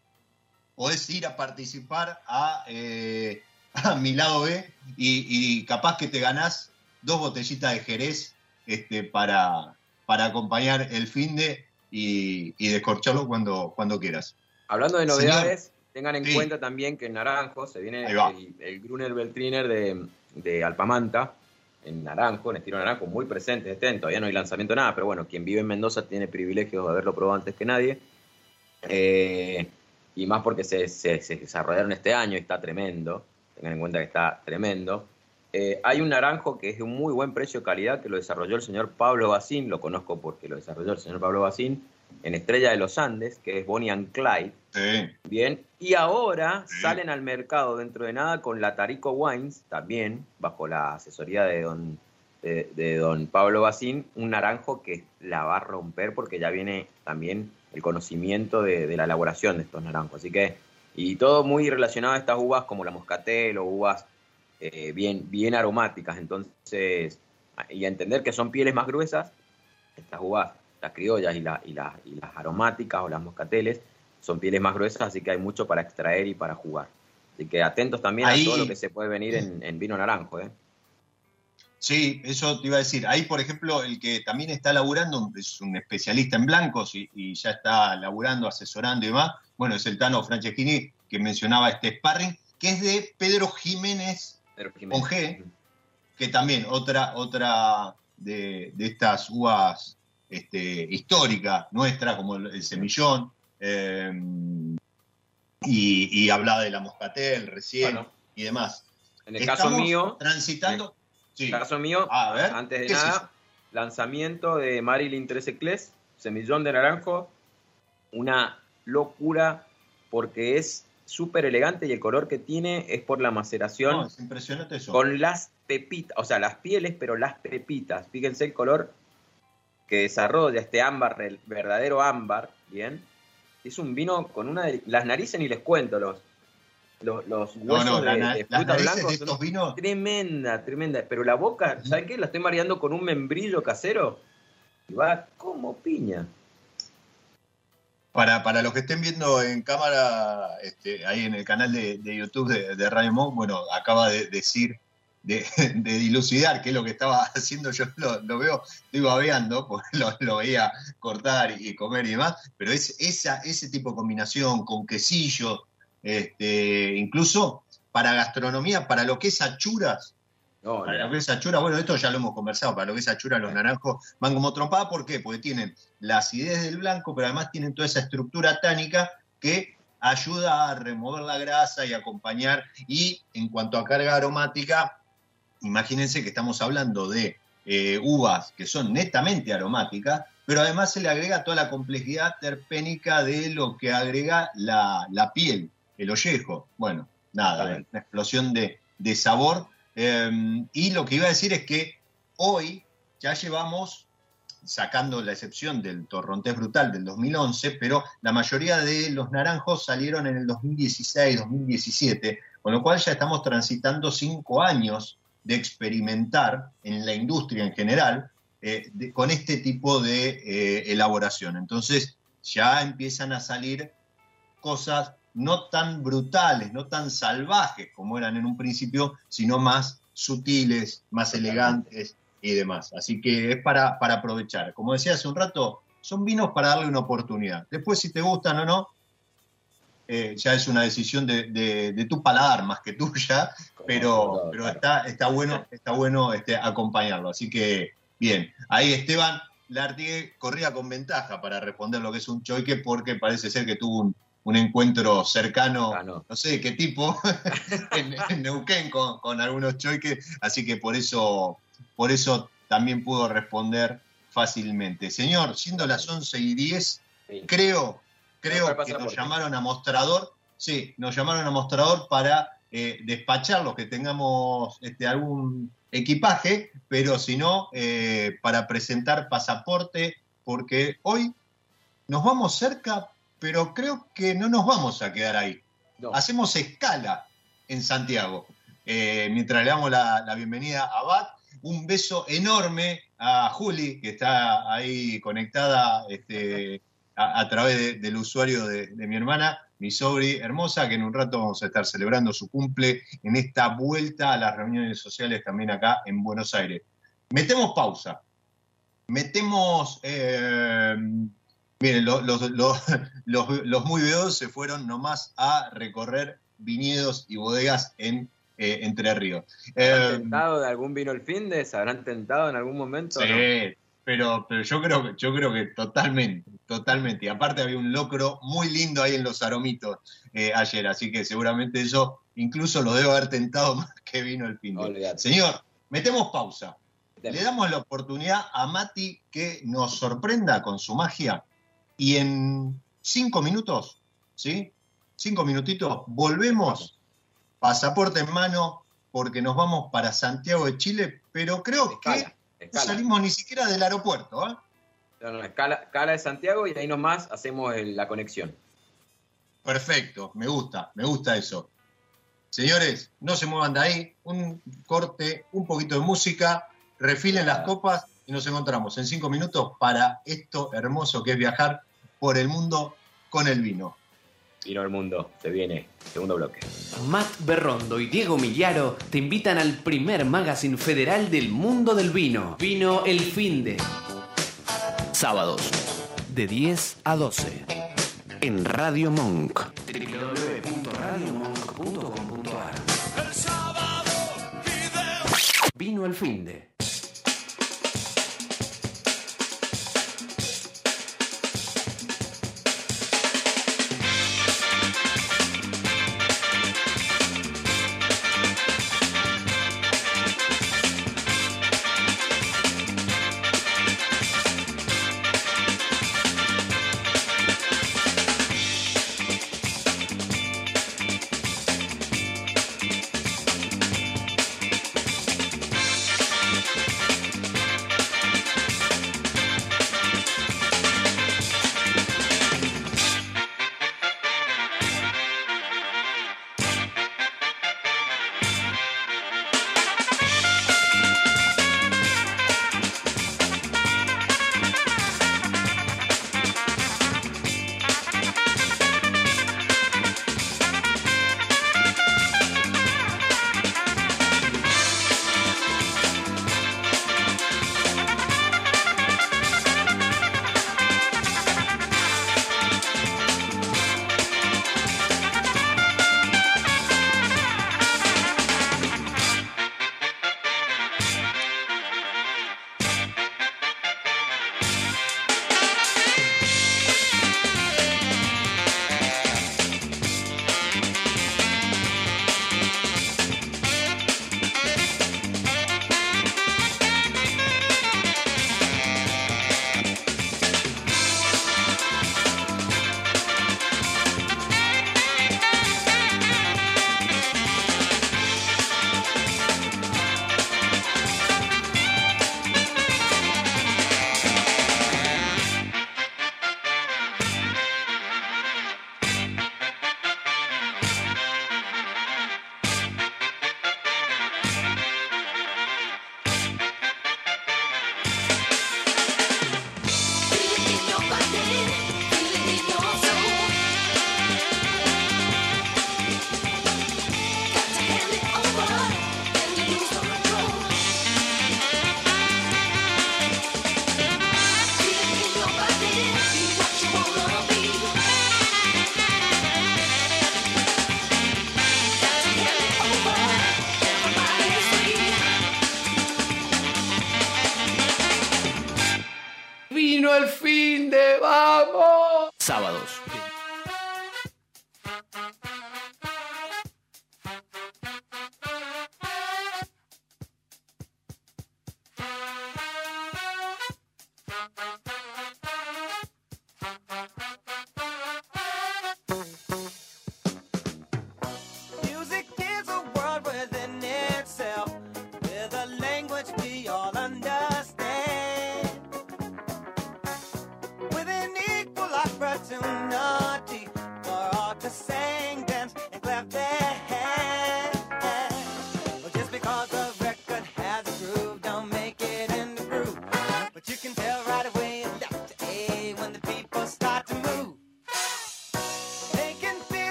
podés ir a participar a, eh, a mi lado B y, capaz que te ganás dos botellitas de Jerez este, para, para acompañar el fin de y, y descorcharlo cuando, cuando quieras. Hablando de novedades, tengan en cuenta también que en Naranjo se viene el, Gruner Beltriner de, de, Alpamanta, en Naranjo, en estilo Naranjo, muy presente este Todavía no hay lanzamiento nada, pero bueno, quien vive en Mendoza tiene privilegios de haberlo probado antes que nadie. Eh, y más porque se, desarrollaron este año y está tremendo. Tengan en cuenta que está tremendo. Eh, hay un naranjo que es de un muy buen precio y calidad que lo desarrolló el señor Pablo Bacín, lo conozco porque lo desarrolló el señor Pablo Bacín, en Estrella de los Andes, que es Bonnie and Clyde. Bien. Y ahora salen al mercado dentro de nada con la Tarico Wines, también bajo la asesoría de don, de, don Pablo Bacín, un naranjo que la va a romper porque ya viene también el conocimiento de, la elaboración de estos naranjos. Así que, y todo muy relacionado a estas uvas como la moscatel o uvas eh, bien, bien aromáticas. Entonces, y a entender que son pieles más gruesas, estas uvas las criollas y, y, las aromáticas o las moscateles son pieles más gruesas, así que hay mucho para extraer y para jugar. Así que atentos también a todo lo que se puede venir en, vino naranjo. ¿eh? Sí, eso te iba a decir. Ahí, por ejemplo, el que también está laburando, es un especialista en blancos y, ya está laburando, asesorando y demás, bueno, es el Tano Franceschini que mencionaba este sparring, que es de Pedro Jiménez, Pedro G, que también otra, otra de, de estas uvas este, histórica nuestra, como el, semillón, eh, y, hablaba de la moscatel recién y demás. En el caso mío, transitando. En el caso mío, antes de nada, lanzamiento de Marilyn 13 Cles, semillón de naranjo, una locura porque es súper elegante y el color que tiene es por la maceración. es impresionante eso. Con las pepitas, o sea, las pieles, pero las pepitas. Fíjense el color que desarrolla este ámbar, el verdadero ámbar, ¿bien? Es un vino con una de las narices ni les cuento los los, los huesos de, fruta estos vinos... tremenda, tremenda, pero la boca, ¿sabes qué? La estoy mareando con un membrillo casero y va como piña. Para, para los que estén viendo en cámara, este, ahí en el canal de, YouTube de, de Radio bueno, acaba de decir de, dilucidar qué es lo que estaba haciendo, yo lo, veo, estoy babeando, porque lo, veía cortar y comer y demás, pero es esa, ese tipo de combinación con quesillo, este, incluso para gastronomía, para lo que es achuras, para lo que es achuras, bueno, esto ya lo hemos conversado, para lo que es achuras los naranjos van como trompada, ¿por qué? Porque tienen la acidez del blanco, pero además tienen toda esa estructura tánica que ayuda a remover la grasa y acompañar, y en cuanto a carga aromática, imagínense que estamos hablando de eh, uvas que son netamente aromáticas, pero además se le agrega toda la complejidad terpénica de lo que agrega la, piel, el ollejo. Bueno, nada, una explosión de, sabor. Em, y lo que iba a decir es que hoy ya llevamos, sacando la excepción del torrontés brutal del 2011, pero la mayoría de los naranjos salieron en el 2016, 2017, con lo cual ya estamos transitando cinco años de experimentar en la industria en general eh, con este tipo de eh, elaboración. Entonces ya empiezan a salir cosas no tan brutales, no tan salvajes como eran en un principio, sino más sutiles, más elegantes, y demás. Así que es para, para aprovechar. Como decía hace un rato, son vinos para darle una oportunidad. Después, si te gustan o no, eh, ya es una decisión de, de- de tu paladar más que tuya, pero, pero está, está bueno, está bueno este, acompañarlo. Así que, bien, ahí Esteban Lartigue corría con ventaja para responder lo que es un choique, porque parece ser que tuvo un, un encuentro cercano, Ganó. no sé de qué tipo, en, en Neuquén con, con algunos choiques, así que por eso, por eso también pudo responder fácilmente. Señor, siendo las 11 y 10, Sí. creo, creo que nos llamaron a mostrador, sí, nos llamaron a mostrador para eh, despachar los que tengamos este, algún equipaje, pero si no, eh, para presentar pasaporte, porque hoy nos vamos cerca, pero creo que no nos vamos a quedar ahí. No. Hacemos escala en Santiago. Eh, mientras le damos la, la bienvenida a Bat, un beso enorme a Juli, que está ahí conectada este, a, a través de- del usuario de, de mi hermana, mi sobri hermosa, que en un rato vamos a estar celebrando su cumple en esta vuelta a las reuniones sociales también acá en Buenos Aires. Metemos pausa. Metemos. eh, miren, lo- los, los- los- los muy veodos se fueron nomás a recorrer viñedos y bodegas en eh, Entre Ríos. ¿Se habrán Eh, tentado de algún vino el fin de? ¿Se habrán tentado en algún momento? no? Pero, pero yo creo que yo creo que totalmente, totalmente. Y aparte había un locro muy lindo ahí en los aromitos eh, ayer, así que seguramente eso incluso lo debo haber tentado más que vino el fin. de. Señor, metemos pausa. Le damos la oportunidad a Mati que nos sorprenda con su magia y en cinco minutos, ¿sí? Cinco minutitos, volvemos, pasaporte en mano, porque nos vamos para Santiago de Chile, pero creo que Escala, no salimos ni siquiera del aeropuerto, ¿eh? No, no, escala, escala de Santiago y ahí nomás hacemos el- la conexión. Perfecto, me gusta, me gusta eso. Señores, no se muevan de ahí, un corte, un poquito de música, refilen las copas y nos encontramos en cinco minutos para esto hermoso que es viajar por el mundo con el vino. Vino el mundo, se viene. Segundo bloque. Matt Berrondo y Diego Millaro te invitan al primer magazine federal del mundo del vino. Vino El Finde. Sábados, de 10 a 12. En Radio Monk. www.radiomonk.com.ar Vino El Finde. vino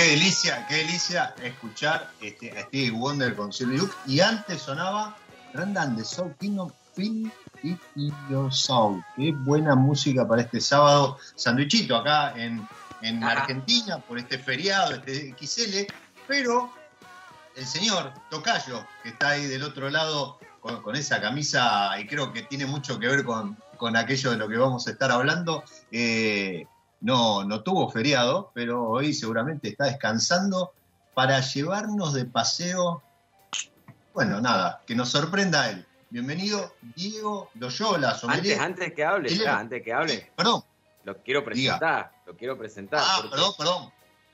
Qué delicia, qué delicia escuchar este, a Stevie Wonder con Silly Luke. Y antes sonaba Randan de Soul Kingdom, Feel It in Your Soul. Qué buena música para este sábado sandwichito acá en, en. Argentina por este feriado, este XL. Pero el señor Tocayo, que está ahí del otro lado con, con esa camisa y creo que tiene mucho que ver con, con aquello de lo que vamos a estar hablando, eh, no, no tuvo feriado, pero hoy seguramente está descansando para llevarnos de paseo. Bueno, nada, que nos sorprenda a él. Bienvenido, Diego Loyola. Antes, antes que hable, ya, antes que hable, Perdón, lo quiero presentar, lo quiero presentar. ah, porque- perdón, perdón.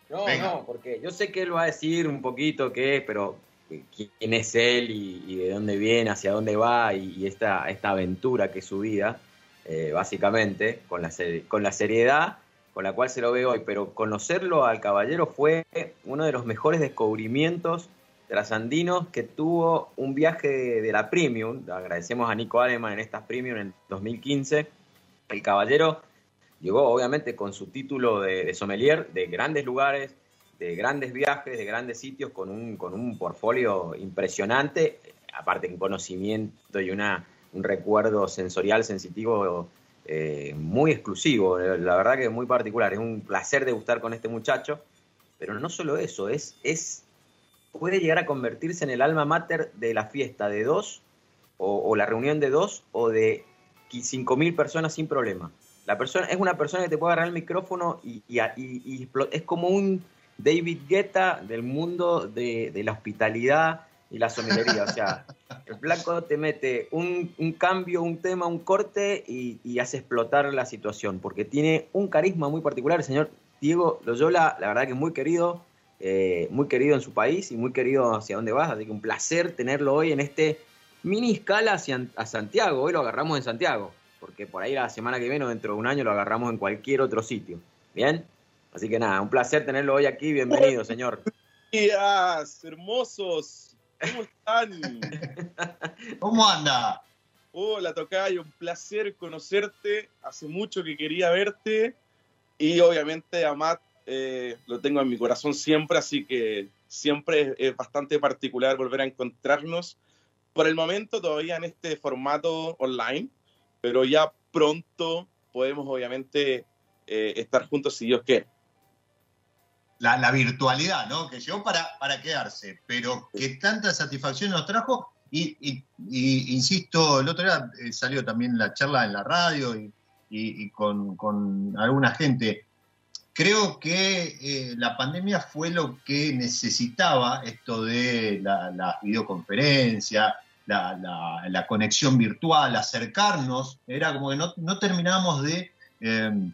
No, Venga. no, porque yo sé que él va a decir un poquito qué, pero eh, quién es él y, y de dónde viene, hacia dónde va y, y esta, esta aventura que es su vida, eh, básicamente, con la, con la seriedad con la cual se lo ve hoy. Pero conocerlo al caballero fue uno de los mejores descubrimientos trasandinos que tuvo un viaje de, de la Premium. Agradecemos a Nico Aleman en estas Premium en 2015. El caballero llegó obviamente con su título de, de sommelier de grandes lugares, de grandes viajes, de grandes sitios, con un, con un portfolio impresionante, aparte un conocimiento y una, un recuerdo sensorial, sensitivo eh, muy exclusivo, la verdad que es muy particular, es un placer degustar con este muchacho, pero no solo eso, es, es puede llegar a convertirse en el alma mater de la fiesta de dos, o, la reunión de dos, o de 5.000 personas sin problema. La persona es una persona que te puede agarrar el micrófono y, y, es como un David Guetta del mundo de la hospitalidad y la sommelería. O sea, el flaco te mete un, un cambio, un tema, un corte y, y, hace explotar la situación, porque tiene un carisma muy particular. El señor Diego Loyola, la verdad que es muy querido, eh, muy querido en su país y muy querido hacia dónde vas. Así que un placer tenerlo hoy en este mini escala hacia a Santiago. Hoy lo agarramos en Santiago porque por ahí la semana que viene o dentro de un año lo agarramos en cualquier otro sitio. ¿Bien? Así que nada, un placer tenerlo hoy aquí. Bienvenido, señor. días, hermosos. ¿Cómo están? ¿Cómo anda? Hola, Tocayo, un placer conocerte. Hace mucho que quería verte. Y obviamente a Matt eh, lo tengo en mi corazón siempre, así que siempre es, es bastante particular volver a encontrarnos. Por el momento todavía en este formato online, pero ya pronto podemos obviamente eh, estar juntos si Dios quiere. La, la, virtualidad, ¿no? Que llegó para, para quedarse, pero que tanta satisfacción nos trajo. Y, y, y insisto, el otro día eh, salió también la charla en la radio y, y con, con, alguna gente. Creo que eh, la pandemia fue lo que necesitaba esto de la, la videoconferencia, la, la- la conexión virtual, acercarnos, era como que no, no terminábamos de eh,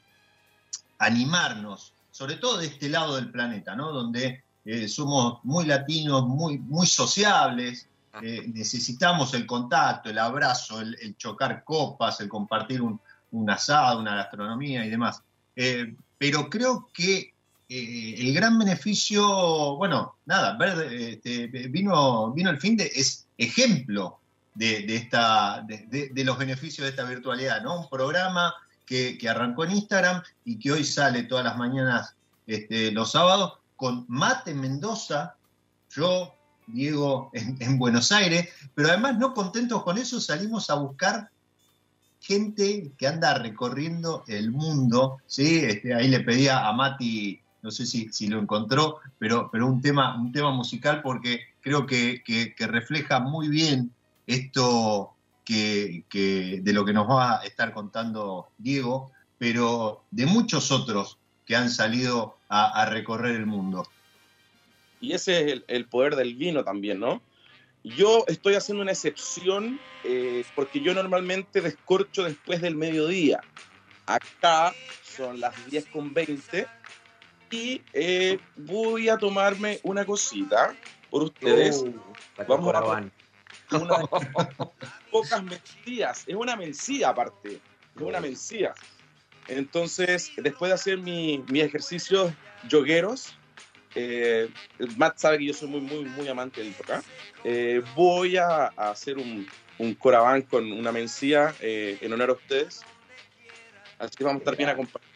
animarnos, sobre todo de este lado del planeta, ¿no? donde eh, somos muy latinos, muy, muy sociables, eh, necesitamos el contacto, el abrazo, el, el chocar copas, el compartir un, un asado, una gastronomía y demás. Eh, pero creo que el gran beneficio, bueno, nada, ver, este, vino, vino el fin de, es ejemplo de, de esta, de los beneficios de esta virtualidad, ¿no? Un programa que, arrancó en Instagram y que hoy sale todas las mañanas, este, los sábados, con Mate Mendoza, yo, Diego, en, en Buenos Aires, pero además no contentos con eso, salimos a buscar gente que anda recorriendo el mundo, ¿sí? Este, ahí le pedía a Mati, no sé si, si lo encontró, pero, pero un, tema, un tema musical porque creo que- que refleja muy bien esto que, que- de lo que nos va a estar contando Diego, pero de muchos otros que han salido a, a recorrer el mundo. Y ese es el, el poder del vino también, ¿no? Yo estoy haciendo una excepción eh, porque yo normalmente descorcho después del mediodía. Acá son las 10 con 20 y eh, voy a tomarme una cosita por ustedes. Uh, sacó Vamos a-. Una de pocas mencías. Es una mencía aparte. Es una mencía. Entonces, después de hacer mi- mis ejercicios yogueros, eh, Matt sabe que yo soy muy, muy, muy amante del yoga. eh, voy a, a hacer un, un corabán con una mencía eh, en honor a ustedes. Así que vamos a estar bien acompañados.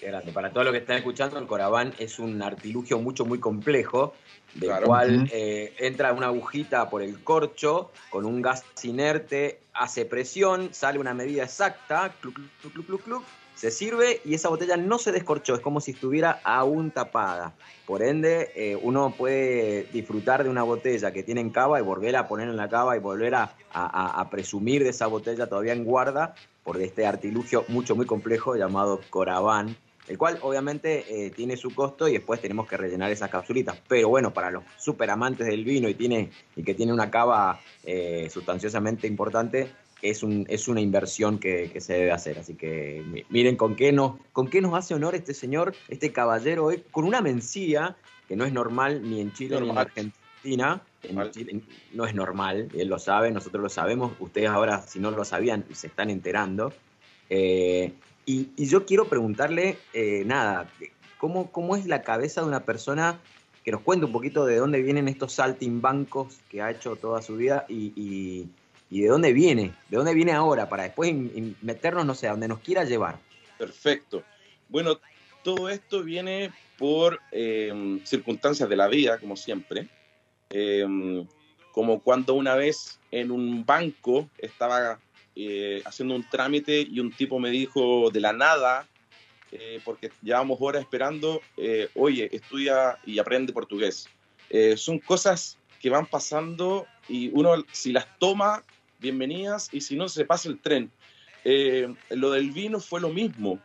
Qué grande. Para todos los que están escuchando, el Corabán es un artilugio mucho, muy complejo, del Claro. cual eh, entra una agujita por el corcho con un gas inerte, hace presión, sale una medida exacta, cluc, cluc, cluc, cluc, cluc, cluc, se sirve y esa botella no se descorchó, es como si estuviera aún tapada. Por ende, eh, uno puede disfrutar de una botella que tiene en cava y volver a poner en la cava y volver a, a- presumir de esa botella todavía en guarda por este artilugio mucho, muy complejo llamado Corabán, el cual obviamente eh, tiene su costo y después tenemos que rellenar esas capsulitas. Pero bueno, para los super amantes del vino y, tiene, y que tiene una cava eh, sustanciosamente importante, es, un, es una inversión que, que se debe hacer. Así que mi- miren con qué, nos, con qué nos hace honor este señor, este caballero hoy, con una mencía que no es normal ni en Chile ni en. Argentina. En Normal. Chile no es normal, él lo sabe, nosotros lo sabemos, ustedes ahora si no lo sabían se están enterando. Eh, y, yo quiero preguntarle, eh, nada, ¿cómo, ¿cómo es la cabeza de una persona que nos cuente un poquito de dónde vienen estos saltimbancos que ha hecho toda su vida y, y- de dónde viene, de dónde viene ahora, para después meternos, no sé, a donde nos quiera llevar? Perfecto. Bueno, todo esto viene por eh, circunstancias de la vida, como siempre. Eh, como cuando una vez en un banco estaba eh, haciendo un trámite y un tipo me dijo de la nada, eh, porque llevamos horas esperando, eh, oye, estudia y aprende portugués. Eh, son cosas que van pasando y uno si las toma, bienvenidas, y si no, se pasa el tren. Lo del vino fue lo mismo.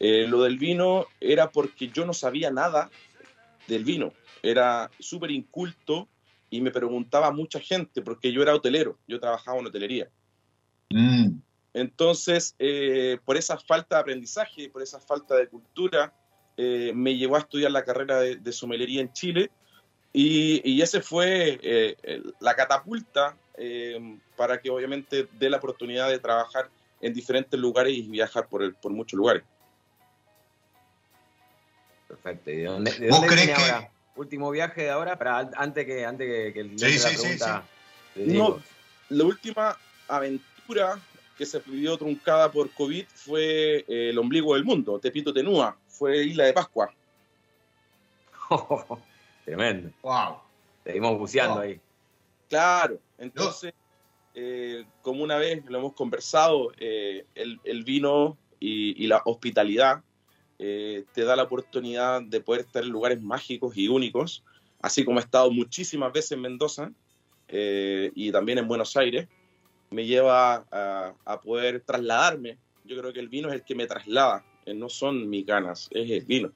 Lo del vino era porque yo no sabía nada del vino. Era súper inculto y me preguntaba mucha gente porque yo era hotelero, yo trabajaba en hotelería. Mm, Entonces, eh, por esa falta de aprendizaje, por esa falta de cultura, eh, me llevó a estudiar la carrera de, de somelería en Chile y, y ese fue eh, la catapulta eh, para que obviamente dé la oportunidad de trabajar en diferentes lugares y viajar por, el- por muchos lugares. Perfecto. ¿Y de dónde, de ¿Vos dónde viene que- ahora? Último viaje de ahora, para an- antes que antes que, que el Sí, la sí, sí, pregunta. te No. La última aventura que se vivió truncada por COVID fue eh, el ombligo del mundo, Tepito Tenúa, fue Isla de Pascua. Tremendo. wow. Seguimos buceando Oh. ahí. Claro, entonces, eh, como una vez lo hemos conversado, eh, el, el vino y, y la hospitalidad eh, te da la oportunidad de poder estar en lugares mágicos y únicos, así como he estado muchísimas veces en Mendoza eh, y también en Buenos Aires, me lleva a, a poder trasladarme. Yo creo que el vino es el que me traslada, eh, no son mis ganas, es el vino.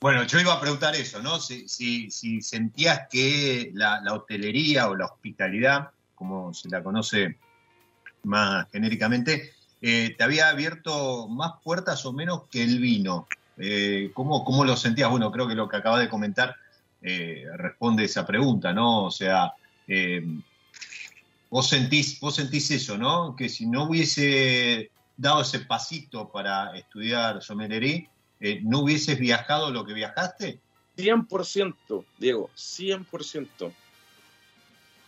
Bueno, yo iba a preguntar eso, ¿no? Si, si, si sentías que la, la hotelería o la hospitalidad, como se la conoce más genéricamente, eh, te había abierto más puertas o menos que el vino. Eh, ¿cómo, ¿Cómo lo sentías? Bueno, creo que lo que acabas de comentar responde esa pregunta, ¿no? O sea, vos, sentís, vos sentís eso, ¿no? Que si no hubiese dado ese pasito para estudiar sommelería, eh, ¿no hubieses viajado lo que viajaste? 100%, Diego, 100%.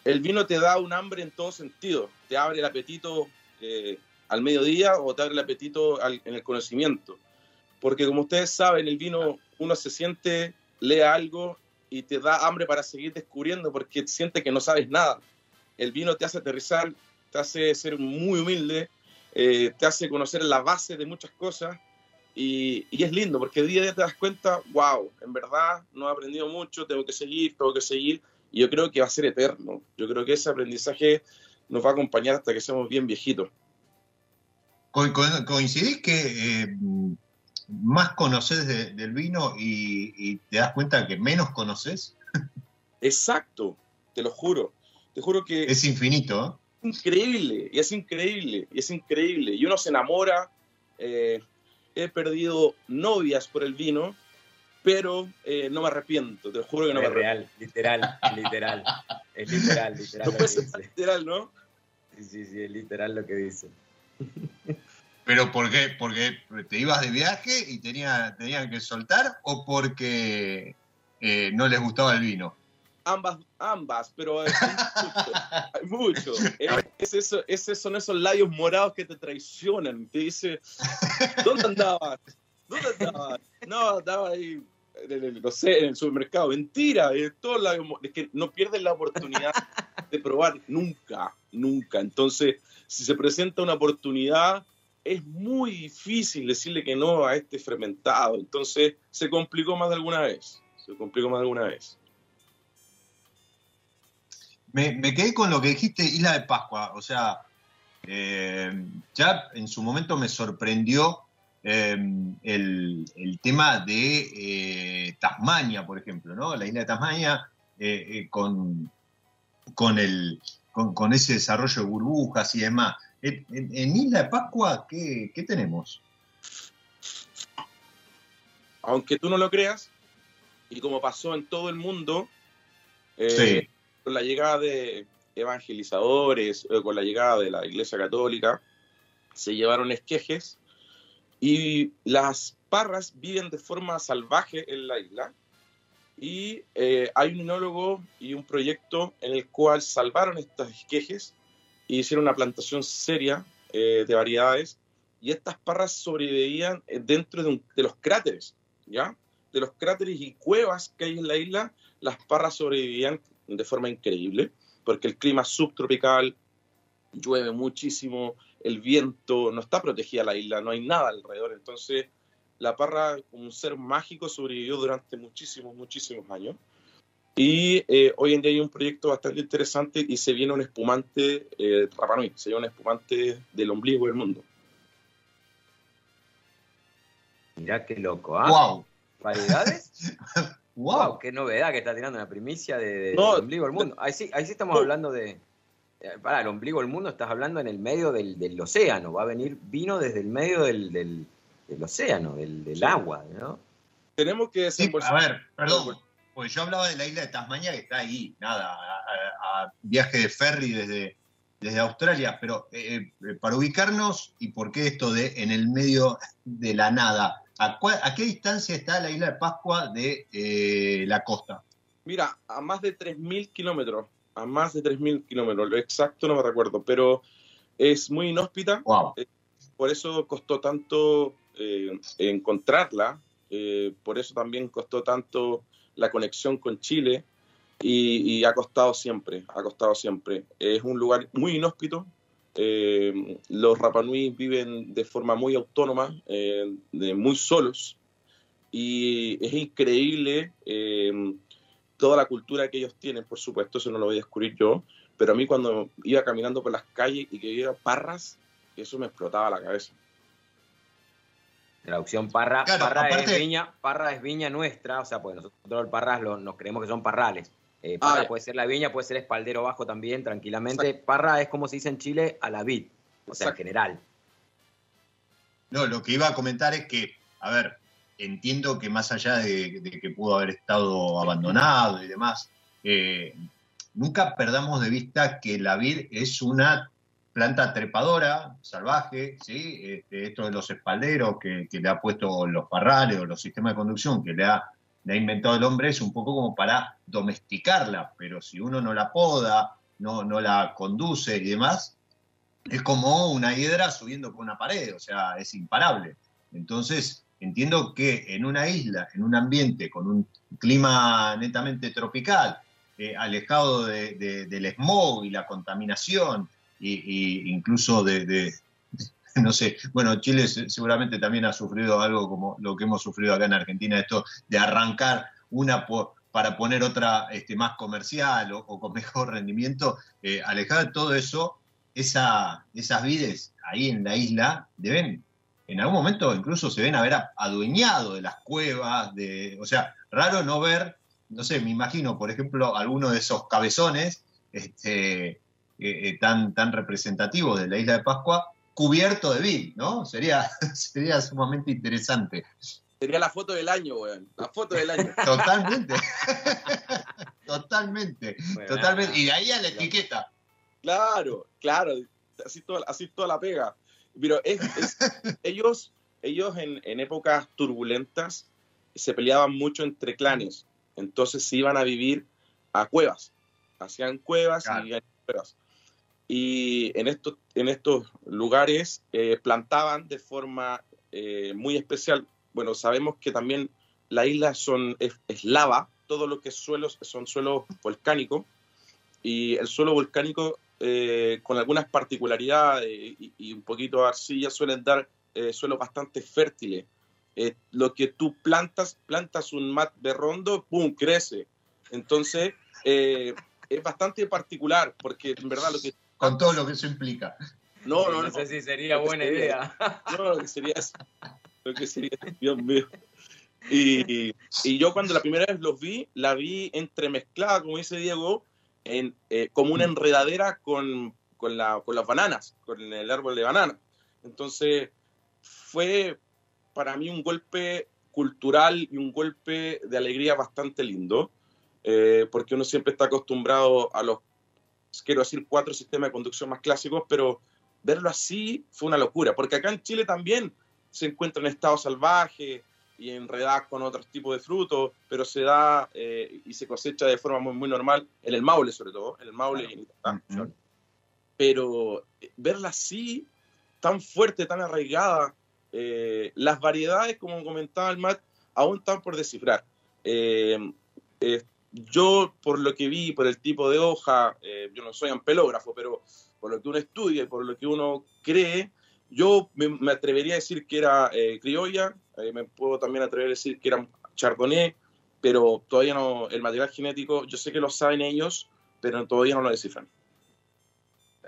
El vino te da un hambre en todo sentido. Te abre el apetito eh, al mediodía o te abre el apetito al- en el conocimiento. Porque como ustedes saben, el vino uno se siente, lee algo y te da hambre para seguir descubriendo porque siente que no sabes nada. El vino te hace aterrizar, te hace ser muy humilde, eh, te hace conocer la base de muchas cosas y, y es lindo porque día a día te das cuenta, wow, en verdad no he aprendido mucho, tengo que seguir, tengo que seguir y yo creo que va a ser eterno. Yo creo que ese aprendizaje nos va a acompañar hasta que seamos bien viejitos. Co- co- ¿Coincidís que eh, más conoces de- del vino y, y te das cuenta que menos conoces? Exacto, te lo juro. Te juro que Es infinito, ¿eh? increíble, y es increíble, y es increíble. Y uno se enamora. eh, he perdido novias por el vino, pero eh, no me arrepiento, te lo juro que no me es arrepiento. real, literal, literal. Es literal, literal No lo puede que dice. literal, ¿no? Sí, sí, sí, es literal lo que dice. ¿Pero por qué? ¿Porque te ibas de viaje y tenía, tenían que soltar o porque eh, no les gustaba el vino? Ambas, ambas, pero hay mucho. Hay mucho. Es, es eso, ese son esos labios morados que te traicionan. Te dice, ¿dónde andabas? ¿Dónde andabas? No, estaba ahí, en el- no sé, en el supermercado. Mentira, eh, todos los labios Es que no pierden la oportunidad de probar nunca, nunca. Entonces, si se presenta una oportunidad, es muy difícil decirle que no a este fermentado. Entonces, se complicó más de alguna vez. Se complicó más de alguna vez. Me, me quedé con lo que dijiste, Isla de Pascua. O sea, eh, ya en su momento me sorprendió eh, el, el tema de eh, Tasmania, por ejemplo, ¿no? La isla de Tasmania con, con, el, con, con ese desarrollo de burbujas y demás. En, en- en Isla de Pascua, ¿qué, qué tenemos? aunque tú no lo creas, y como pasó en todo el mundo, eh, Sí. Con la llegada de evangelizadores, eh, con la llegada de la Iglesia Católica, se llevaron esquejes y las parras viven de forma salvaje en la isla. Y eh, hay un enólogo y un proyecto en el cual salvaron estas esquejes y hicieron una plantación seria eh, de variedades. Y estas parras sobrevivían dentro de los cráteres, ¿ya? De los cráteres y cuevas que hay en la isla, las parras sobrevivían de forma increíble, porque el clima es subtropical, llueve muchísimo, el viento, no está protegida la isla, no hay nada alrededor. Entonces, la parra, como un ser mágico, sobrevivió durante muchísimos, muchísimos años. Y eh, hoy en día hay un proyecto bastante interesante y se viene un espumante eh, Rapa Nui, se viene un espumante del ombligo del mundo. Mirá qué loco, ¿ah? ¡Wow! ¿Variedades? ¡Wow! Wow, qué novedad que está tirando una primicia de, de- No, del ombligo del mundo. Ahí sí, ahí sí estamos no. hablando de. eh, Para el ombligo del mundo estás hablando en el medio del, del océano. Va a venir vino desde el medio del, del- del océano, del, del Sí. agua, ¿no? Tenemos que Sí, desembolsar. a ver, perdón. Porque yo hablaba de la isla de Tasmania que está ahí, nada, a, a- a viaje de ferry desde, desde Australia, pero eh, eh, para ubicarnos y por qué esto de en el medio de la nada, ¿a, cuál- a qué distancia está la isla de Pascua de eh, la costa? Mira, a más de 3.000 kilómetros, a más de 3.000 kilómetros, lo exacto no me recuerdo, pero es muy inhóspita, ¡Wow! por eso costó tanto eh, encontrarla, eh, por eso también costó tanto la conexión con Chile y, y ha costado siempre, ha costado siempre. Es un lugar muy inhóspito, eh, los Rapanui viven de forma muy autónoma, eh, de muy solos, y es increíble eh, toda la cultura que ellos tienen, por supuesto, eso no lo voy a descubrir yo, pero a mí cuando iba caminando por las calles y que veía parras, eso me explotaba la cabeza. Traducción parra, Claro, parra aparte- es viña, parra es viña nuestra, o sea, pues nosotros el parras lo- nos creemos que son parrales. Eh, parra Ah, ya. puede ser la viña, puede ser espaldero bajo también, tranquilamente. Parra es como se dice en Chile a la vid, o sea, en general. No, lo que iba a comentar es que, a ver, entiendo que más allá de, de que pudo haber estado abandonado y demás, eh, nunca perdamos de vista que la vid es una planta trepadora, salvaje, ¿sí? Este, esto de los espalderos que, que le ha puesto los parrales o los sistemas de conducción que le ha, le ha inventado el hombre es un poco como para domesticarla, pero si uno no la poda, no, no la conduce y demás, es como una hiedra subiendo por una pared, o sea, es imparable. Entonces, entiendo que en una isla, en un ambiente con un clima netamente tropical, eh, alejado de- de- del smog y la contaminación, y, y incluso de- no sé, bueno, Chile se- seguramente también ha sufrido algo como lo que hemos sufrido acá en Argentina, esto de arrancar una para poner otra este, más comercial o, con mejor rendimiento, eh, alejado de todo eso, esa, esas vides ahí en la isla deben, en algún momento incluso se ven haber adueñado de las cuevas, de, o sea, raro no ver, no sé, me imagino, por ejemplo, alguno de esos cabezones este, eh, eh, tan, tan representativos de la isla de Pascua, cubierto de vid, ¿no? Sería, sería sumamente interesante. Sería la foto del año, weón. La foto del año. Totalmente. Totalmente. Bueno, Totalmente. nada. Y de ahí a la etiqueta. Claro, claro, así toda, así toda la pega. Pero es, es- ellos, ellos en, en épocas turbulentas se peleaban mucho entre clanes, entonces se iban a vivir a cuevas, hacían cuevas Claro. y vivían en cuevas. Y en estos, en estos lugares eh, plantaban de forma eh, muy especial. Bueno, sabemos que también la isla son, es, lava, todo lo que es suelos son suelos volcánicos, y el suelo volcánico eh, con algunas particularidades y, un poquito de arcilla suelen dar eh, suelos bastante fértiles. Lo que tú plantas, plantas un mat de rondo, ¡pum!, crece. Entonces, es bastante particular, porque en verdad lo que... Con todo lo que eso implica. No, no, no, no. sé si sería buena sería. idea. No, lo que sería lo que sería, Dios mío. Y, y yo cuando la primera vez los vi, la vi entremezclada, como dice Diego, en, eh, como una enredadera con, con, la, con las bananas, con el árbol de banana. Entonces, fue para mí un golpe cultural y un golpe de alegría bastante lindo, eh, porque uno siempre está acostumbrado a los, quiero decir, cuatro sistemas de conducción más clásicos, pero verlo así fue una locura, porque acá en Chile también se encuentra en estado salvaje y enredadas con otros tipos de frutos, pero se da eh, y se cosecha de forma muy, muy normal, en el Maule sobre todo, en el Maule y en Itapá. Ujú. Pero eh, verla así, tan fuerte, tan arraigada, eh, las variedades, como comentaba el Matt, aún están por descifrar. Eh, eh, yo, por lo que vi, por el tipo de hoja, eh, yo no soy ampelógrafo, pero por lo que uno estudia y por lo que uno cree, yo me, atrevería a decir que era eh, criolla, eh, me puedo también atrever a decir que era chardonnay, pero todavía no, el material genético, yo sé que lo saben ellos, pero todavía no lo descifran.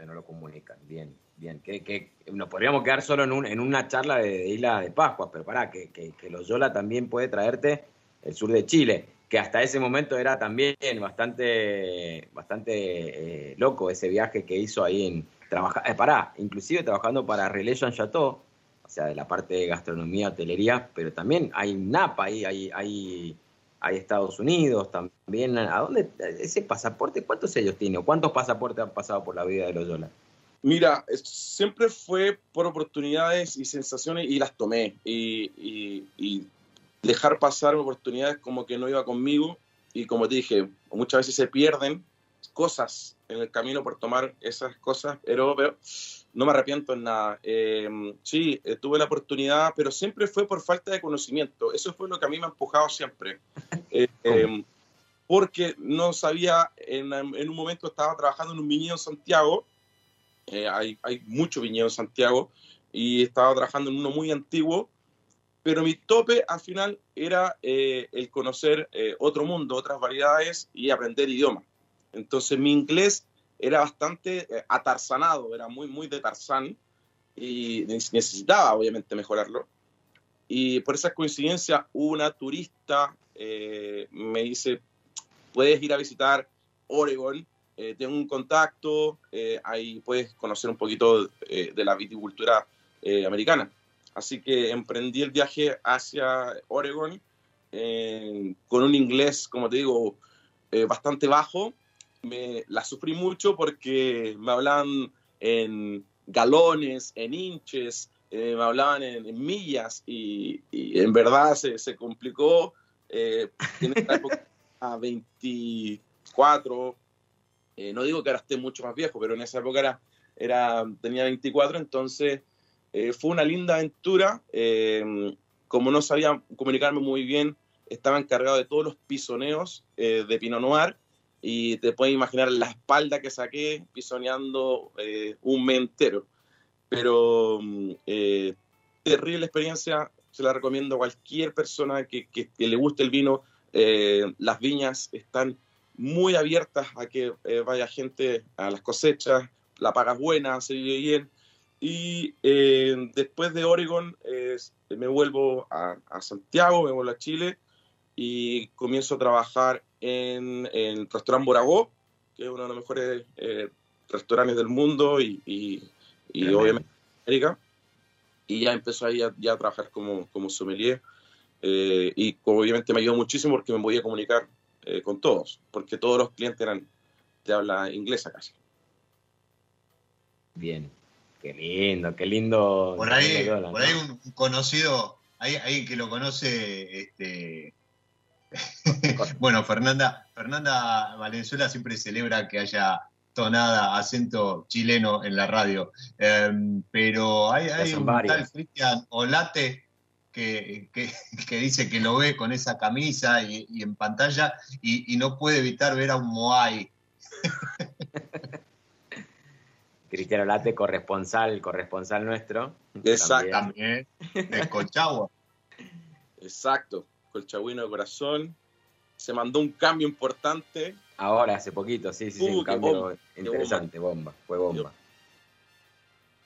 no lo comunican. Bien, bien. Que, que nos podríamos quedar solo en, un- en una charla de, Isla de Pascua, pero pará, que, que, que los Yola también puede traerte el sur de Chile, que hasta ese momento era también bastante, bastante eh, loco ese viaje que hizo ahí en trabajar, eh, pará, inclusive trabajando para Relais Jean Chateau, o sea, de la parte de gastronomía, hotelería, pero también hay Napa, hay, hay, hay Estados Unidos también. ¿A dónde ese pasaporte? ¿Cuántos sellos tiene? ¿O cuántos pasaportes han pasado por la vida de los Yola? Mira, siempre fue por oportunidades y sensaciones y las tomé. Y dejar pasar oportunidades como que no iba conmigo. Y como te dije, muchas veces se pierden cosas en el camino por tomar esas cosas, pero, pero no me arrepiento en nada. Eh, sí, eh, tuve la oportunidad, pero siempre fue por falta de conocimiento. Eso fue lo que a mí me ha empujado siempre. Eh, porque no sabía, en, en un momento estaba trabajando en un viñedo en Santiago, hay, hay mucho viñedo en Santiago, y estaba trabajando en uno muy antiguo, pero mi tope al final era eh, el conocer eh, otro mundo, otras variedades y aprender idioma. Entonces mi inglés era bastante eh, atarzanado, era muy, muy de Tarzán y neces- necesitaba obviamente mejorarlo. Y por esa coincidencia, una turista eh, me dice, puedes ir a visitar Oregon, eh, tengo un contacto, eh, ahí puedes conocer un poquito eh, de la viticultura eh, americana. Así que emprendí el viaje hacia Oregon eh, con un inglés, como te digo, eh, bastante bajo. Me, la sufrí mucho porque me hablaban en galones, en inches, eh, me hablaban en, millas y, en verdad se, se complicó. Eh, en esta época, a 24, eh, no digo que ahora esté mucho más viejo, pero en esa época era, tenía 24, entonces eh, fue una linda aventura. eh, como no sabía comunicarme muy bien, estaba encargado de todos los pisoneos eh, de Pinot Noir y te puedes imaginar la espalda que saqué pisoneando un mes entero. Pero mm, terrible experiencia, se la recomiendo a cualquier persona que, que- le guste el vino. Las viñas están muy abiertas a que vaya gente a las cosechas, la paga es buena, se vive bien. Y eh, después de Oregon eh, me vuelvo a, a Santiago, me vuelvo a Chile y comienzo a trabajar en, en el restaurante Boragó, que es uno de los mejores eh, restaurantes del mundo y, y- y obviamente América. Y ya empezó ahí a, ya a trabajar como, como sommelier. eh, y obviamente me ayudó muchísimo porque me podía comunicar eh, con todos, porque todos los clientes eran de habla inglesa casi. Bien. Qué lindo, qué lindo. Por ahí, lindo por ahí un un conocido, hay alguien que lo conoce, este, bueno, Fernanda, Fernanda Valenzuela siempre celebra que haya tonada, acento chileno en la radio, Em, pero hay, hay un varias. tal Cristian Olate que, que- que dice que lo ve con esa camisa y, y en pantalla y, y no puede evitar ver a un Moai. Cristiano Late, corresponsal, corresponsal nuestro. Exacto. También. De Colchagua. Exacto, Colchagüino de corazón. Se mandó un cambio importante. Ahora, hace poquito, sí, sí, sí, Uh, un cambio bomba, interesante, bomba. fue bomba.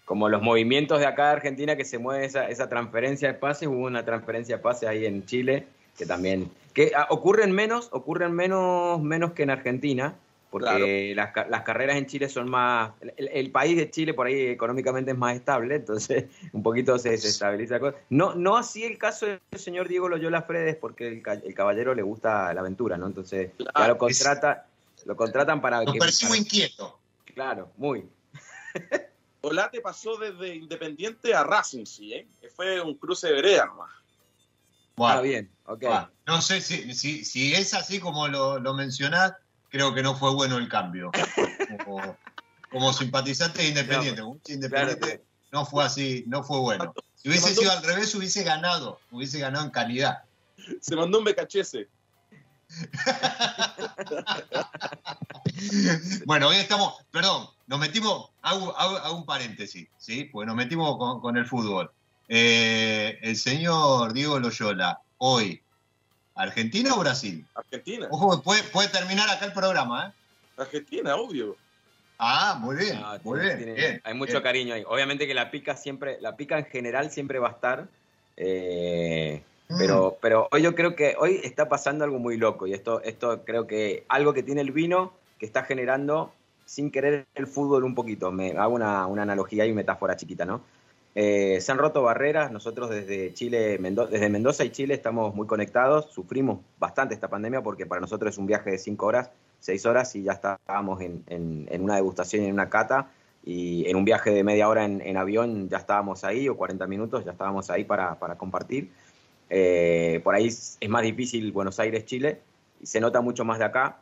Como los movimientos de acá de Argentina que se mueve esa, esa transferencia de pases, hubo una transferencia de pases ahí en Chile, que también, que ah, ocurren menos, ocurren menos, menos que en Argentina, porque las, ca- las carreras en Chile son más, el, el país de Chile por ahí económicamente es más estable, entonces un poquito se desestabiliza. No, no así el caso del señor Diego Loyola Fredes, porque el, ca- el caballero le gusta la aventura, ¿no? Entonces ya Claro, lo contrata, lo contratan para Lo que... percibo para- inquieto. Claro, muy. Olate pasó desde Independiente a Racing, sí, ¿eh? Que Fue un cruce de vereda nomás. Ah, bien, ok. No sé si, si, si es así como lo, lo mencionás, creo que no fue bueno el cambio. Como, como simpatizante de independiente, hincha independiente, no fue así, no fue bueno. Si hubiese sido al revés, hubiese ganado, hubiese ganado en calidad. Se mandó un becachese. Bueno, hoy estamos, perdón, nos metimos, hago, hago- hago un paréntesis, ¿sí? Porque nos metimos con, con el fútbol. Eh, el señor Diego Loyola, hoy, ¿Argentina o Brasil? Argentina. Ojo, puede, puede terminar acá el programa, ¿eh? Argentina, obvio. Ah, muy bien, Ah, muy tiene- bien, tiene- bien, hay mucho bien. cariño ahí. Obviamente que la pica siempre, la pica en general siempre va a estar. eh, Mm. pero, pero hoy yo creo que hoy está pasando algo muy loco. Y esto, esto creo que algo que tiene el vino que está generando sin querer el fútbol un poquito. Me hago una, una analogía y metáfora chiquita, ¿no? Eh, se han roto barreras. Nosotros desde Chile, desde Mendoza y Chile estamos muy conectados. Sufrimos bastante esta pandemia porque para nosotros es un viaje de cinco horas, seis horas y ya estábamos en, en- una degustación en una cata. Y en un viaje de media hora en, avión ya estábamos ahí, o 40 minutos, ya estábamos ahí para, para compartir. Eh, por ahí es más difícil Buenos Aires, Chile, se nota mucho más de acá.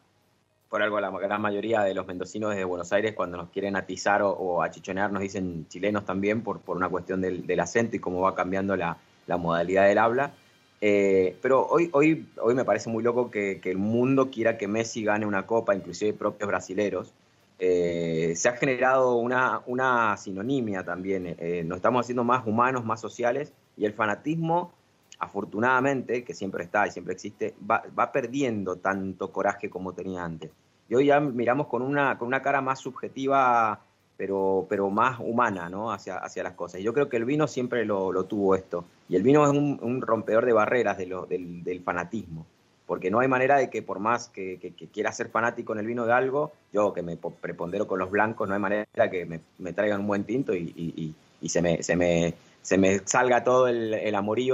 Por algo la gran mayoría de los mendocinos desde Buenos Aires cuando nos quieren atizar o, o achichonear nos dicen chilenos también por, por una cuestión del, acento y cómo va cambiando la, modalidad del habla. Eh, pero hoy, hoy, hoy me parece muy loco que, que el mundo quiera que Messi gane una copa, inclusive propios brasileros. Eh, se ha generado una, una sinonimia también. eh, nos estamos haciendo más humanos, más sociales y el fanatismo afortunadamente, que siempre está y siempre existe, va, va perdiendo tanto coraje como tenía antes. Y hoy ya miramos con una, con una cara más subjetiva pero, pero más humana, ¿no? Hacia, hacia las cosas. Y yo creo que el vino siempre lo, lo tuvo esto. Y el vino es un, rompedor de barreras de lo, del, fanatismo. Porque no hay manera de que por más que, quiera ser fanático en el vino de algo, yo que me po- prepondero con los blancos, no hay manera que me, traigan un buen tinto y, y- y- y se, me, se, me, se me salga todo el,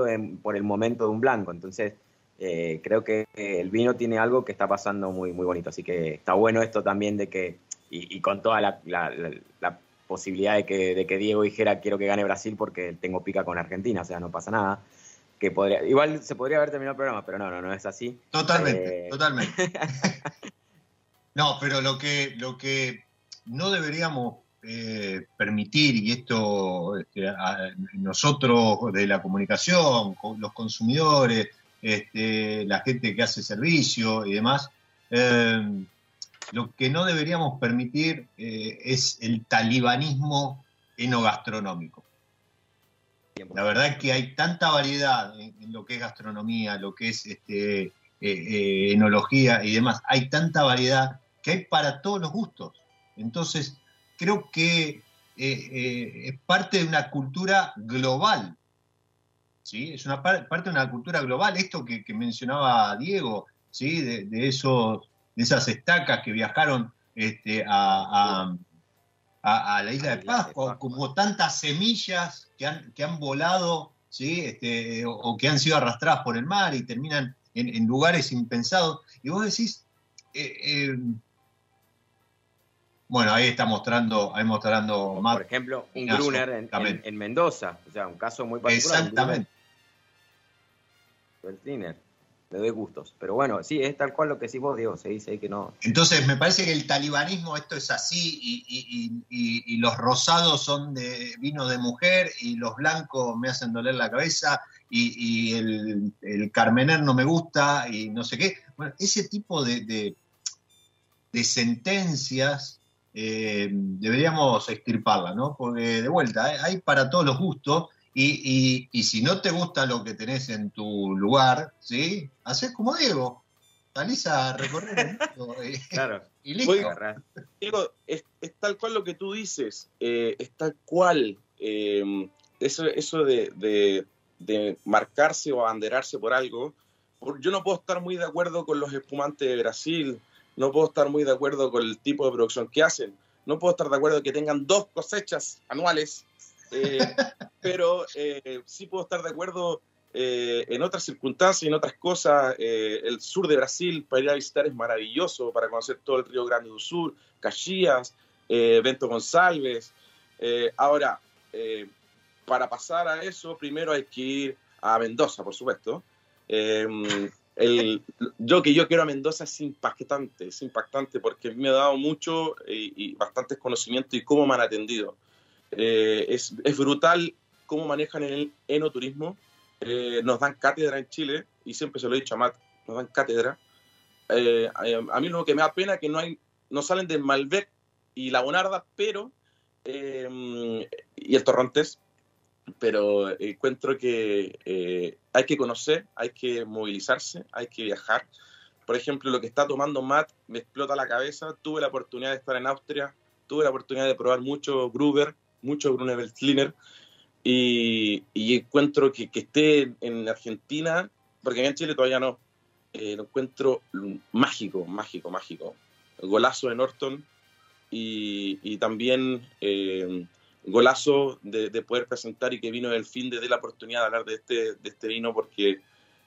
en- por el momento de un blanco. Entonces, eh, creo que el vino tiene algo que está pasando muy, muy bonito. Así que está bueno esto también de que, y, y con toda la, la- la- la posibilidad de que, de que Diego dijera quiero que gane Brasil porque tengo pica con Argentina, o sea, no pasa nada. Que podría, igual se podría haber terminado el programa, pero no, no, no es así. Totalmente, Eh, totalmente. no, pero lo que, lo que no deberíamos eh, permitir, y esto este, nosotros de la comunicación, los consumidores, este, la gente que hace servicio y demás, eh, lo que no deberíamos permitir eh, es el talibanismo enogastronómico. La verdad es que hay tanta variedad en, lo que es gastronomía, lo que es este, eh, enología y demás. Hay tanta variedad que hay para todos los gustos. Entonces, creo que eh, eh, es parte de una cultura global. ¿sí? Es una par- parte de una cultura global. Esto que, que mencionaba Diego, ¿sí? de, de esos, de esas estacas que viajaron este, a, a- a- a la isla de Pascua, como tantas semillas que han, que han volado, ¿sí? este, o, o que han sido arrastradas por el mar y terminan en, en lugares impensados. Y vos decís, eh, eh, bueno, ahí está mostrando, ahí mostrando. Por ejemplo, un Pinazo, Gruner en, en- exactamente. en Mendoza, o sea, un caso muy particular. Exactamente. Gruner Veltliner. Le doy gustos. Pero bueno, sí, es tal cual lo que decís vos, Diego. Se dice ahí que no. Entonces, me parece que el talibanismo, esto es así, y, y- y- y- y los rosados son de vino de mujer, y los blancos me hacen doler la cabeza, y, y el, el Carmener no me gusta, y no sé qué. Bueno, ese tipo de, de- de sentencias eh, deberíamos extirparlas, ¿no? Porque, de vuelta, hay- hay para todos los gustos, y, y- y si no te gusta lo que tenés en tu lugar, ¿sí? Haces como Diego. Salís a recorrer el mundo eh, Claro. y listo. Agarrás. Diego, es, es tal cual lo que tú dices, eh, es tal cual eh, eso, eso de, de- de marcarse o abanderarse por algo. Yo no puedo estar muy de acuerdo con los espumantes de Brasil, no puedo estar muy de acuerdo con el tipo de producción que hacen, no puedo estar de acuerdo que tengan dos cosechas anuales, eh, pero eh, sí puedo estar de acuerdo eh, en otras circunstancias y en otras cosas. El sur de Brasil para ir a visitar es maravilloso, para conocer todo el Río Grande do Sur, Caxias, eh, Bento. Eh, ahora, para pasar a eso, primero hay que ir a Mendoza, por supuesto. Eh, el- yo que yo quiero a Mendoza es impactante, es impactante porque me ha dado mucho y, y bastantes conocimientos y cómo me han atendido. Eh, es, es brutal cómo manejan el enoturismo. Eh, nos dan cátedra en Chile y siempre se lo he dicho a Matt, nos dan cátedra. Eh, a, a mí lo que me da pena es que no, hay, no salen de Malbec y La Bonarda, pero eh, y el Torrontés, pero encuentro que eh, hay que conocer, hay que movilizarse, hay que viajar. Por ejemplo, lo que está tomando Matt me explota la cabeza. Tuve la oportunidad de estar en Austria, tuve la oportunidad de probar mucho Gruber, mucho Gruner Veltliner, y, y encuentro que, esté en, en Argentina, porque en Chile todavía no, eh, lo encuentro mágico, mágico, mágico. Golazo de Norton y, y también eh, golazo de, de poder presentar y que vino del fin de dé la oportunidad de hablar de este, de este vino porque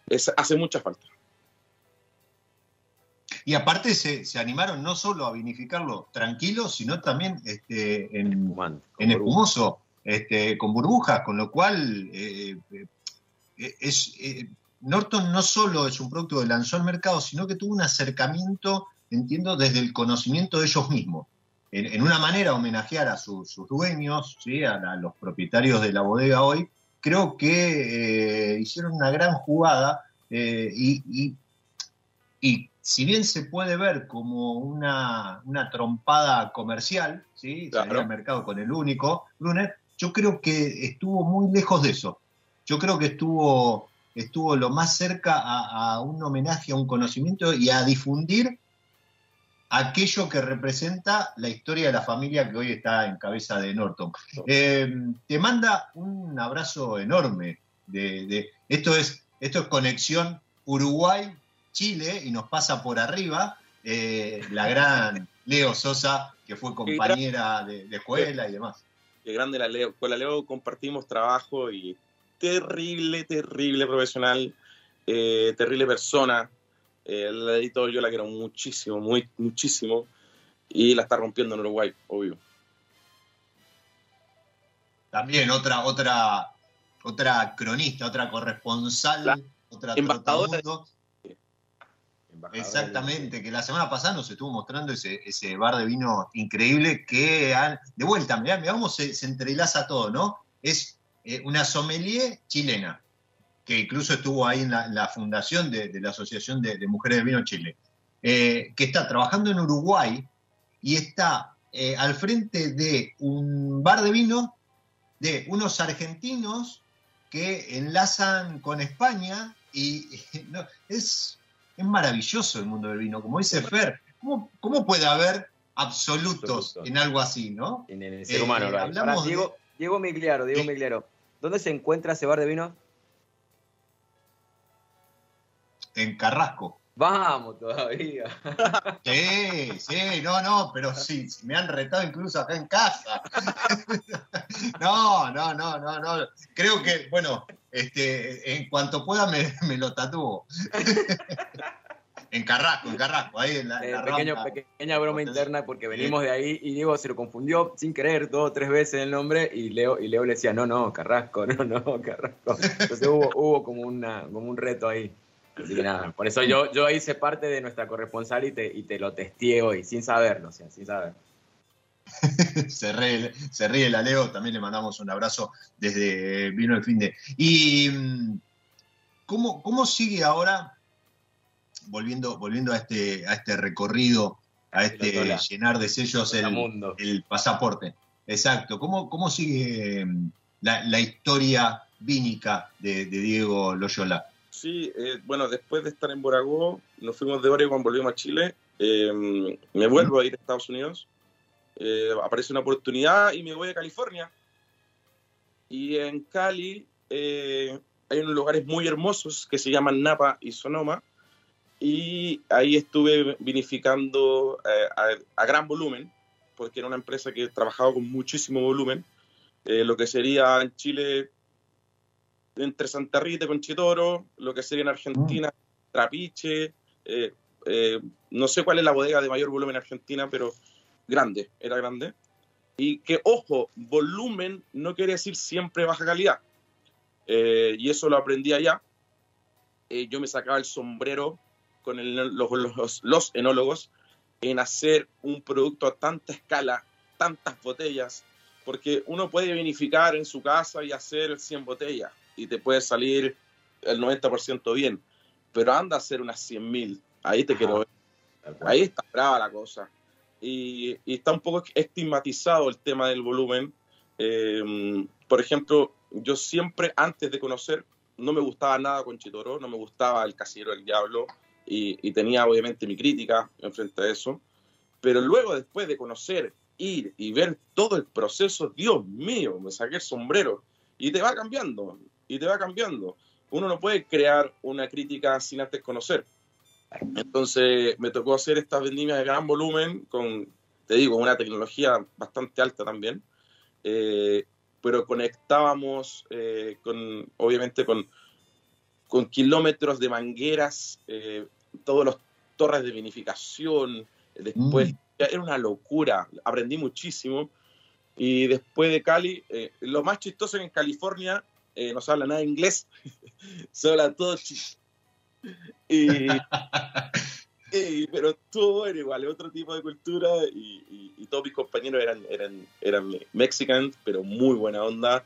es, hace mucha falta. Y aparte se, se animaron no solo a vinificarlo tranquilo, sino también este, en, espumoso, este, con burbujas, con lo cual eh, eh, es, eh, Norton no solo es un producto que lanzó al mercado, sino que tuvo un acercamiento, entiendo, desde el conocimiento de ellos mismos. En, en una manera homenajear a su- sus dueños, ¿sí? a, la- a los propietarios de la bodega hoy, creo que eh, hicieron una gran jugada eh, y, y- y si bien se puede ver como una, una trompada comercial, ¿sí? Claro. salir al mercado con el único, Brunner, yo creo que estuvo muy lejos de eso. Yo creo que estuvo, estuvo lo más cerca a, a un homenaje, a un conocimiento y a difundir aquello que representa la historia de la familia que hoy está en cabeza de Norton. Eh, te manda un abrazo enorme. De, de- esto, es, esto es conexión Uruguay-Chile y nos pasa por arriba eh, la gran Leo Sosa, que fue compañera de, de escuela y demás. Qué grande la Leo. Con la Leo compartimos trabajo y terrible, terrible profesional, eh, terrible persona. Eh, la editor yo la quiero muchísimo, muy, muchísimo. Y la está rompiendo en Uruguay, obvio. También otra, otra, otra cronista, otra corresponsal, La otra embajadora de- Exactamente, que la semana pasada nos estuvo mostrando ese, ese bar de vino increíble que, han- de vuelta, mirá, mirá cómo se, se entrelaza todo, ¿no? Es eh, una sommelier chilena, que incluso estuvo ahí en la, en la fundación de, de la Asociación de, de Mujeres de Vino Chile, eh, que está trabajando en Uruguay y está eh, al frente de un bar de vino de unos argentinos que enlazan con España y, no, es, es maravilloso el mundo del vino, como dice Fer, ¿cómo, cómo puede haber absolutos en algo así, no? En el ser Eh, humano. lo hay. hablamos Ahora, Diego, Diego Migliaro, Diego. Migliaro. ¿Dónde se encuentra ese bar de vino? En Carrasco. Vamos todavía. Sí, sí, no, no, pero sí, me han retado incluso acá en casa. No, no, no, no, no. Creo que, bueno, este, en cuanto pueda me, me lo tatúo. En Carrasco, en Carrasco, ahí en la, en Eh, la pequeño- rampa. pequeña broma interna porque venimos de ahí y Diego se lo confundió sin querer dos o tres veces el nombre y Leo, y Leo le decía, no, no, Carrasco, no, no, Carrasco. Entonces hubo, hubo como, una, como un reto ahí. Así que nada, por eso yo, yo hice parte de nuestra corresponsal y te, y te lo testeé hoy, sin saberlo, o sea, sin saber. se, ríe, se ríe la Leo, también le mandamos un abrazo desde Vino el Fin de. ¿Y mm, cómo, cómo sigue ahora, volviendo, volviendo a, este, a este recorrido, a este llenar de sellos el, Mundo. el pasaporte? Exacto, ¿cómo, cómo sigue mm, la, la historia vínica de, de Diego Loyola? Sí, eh, bueno, después de estar en Boragó, nos fuimos de Oregon, volvimos a Chile. eh, me vuelvo a ir a Estados Unidos. eh, aparece una oportunidad y me voy a California. Y en Cali eh, hay unos lugares muy hermosos que se llaman Napa y Sonoma. Y ahí estuve vinificando a, a gran volumen, porque era una empresa que trabajaba con muchísimo volumen. lo que sería en Chile entre Santa Rita y Conchitoro, lo que sería en Argentina, Trapiche, eh, eh, no sé cuál es la bodega de mayor volumen en Argentina, pero grande, era grande. Y que, ojo, volumen no quiere decir siempre baja calidad. Eh, y eso lo aprendí allá. Yo me sacaba el sombrero con el- los, los- los enólogos en hacer un producto a tanta escala, tantas botellas, porque uno puede vinificar en su casa y hacer 100 botellas y te puede salir el 90% bien, pero anda a hacer unas 100.000, ahí te quiero ver. Ahí está brava la cosa. Y, y está un poco estigmatizado el tema del volumen. Eh, por ejemplo, yo siempre antes de conocer, no me gustaba nada Conchitoro, no me gustaba el Casillero del Diablo, y, y tenía obviamente mi crítica en frente a eso. Pero luego, después de conocer, ir y ver todo el proceso, Dios mío, me saqué el sombrero. Y te va cambiando, y te va cambiando. Uno no puede crear una crítica sin antes conocer. Entonces me tocó hacer estas vendimias de gran volumen con, te digo, una tecnología bastante alta también, eh, pero conectábamos eh, con, obviamente con, con kilómetros de mangueras, eh, todos los torres de vinificación, después Mm. era una locura, aprendí muchísimo y después de Cali, eh, lo más chistoso es que en California eh, no se habla nada de inglés, se habla todo chi- y, y- pero estuvo bueno igual, es otro tipo de cultura y, todos mis compañeros eran, eran, eran mexicanos, pero muy buena onda.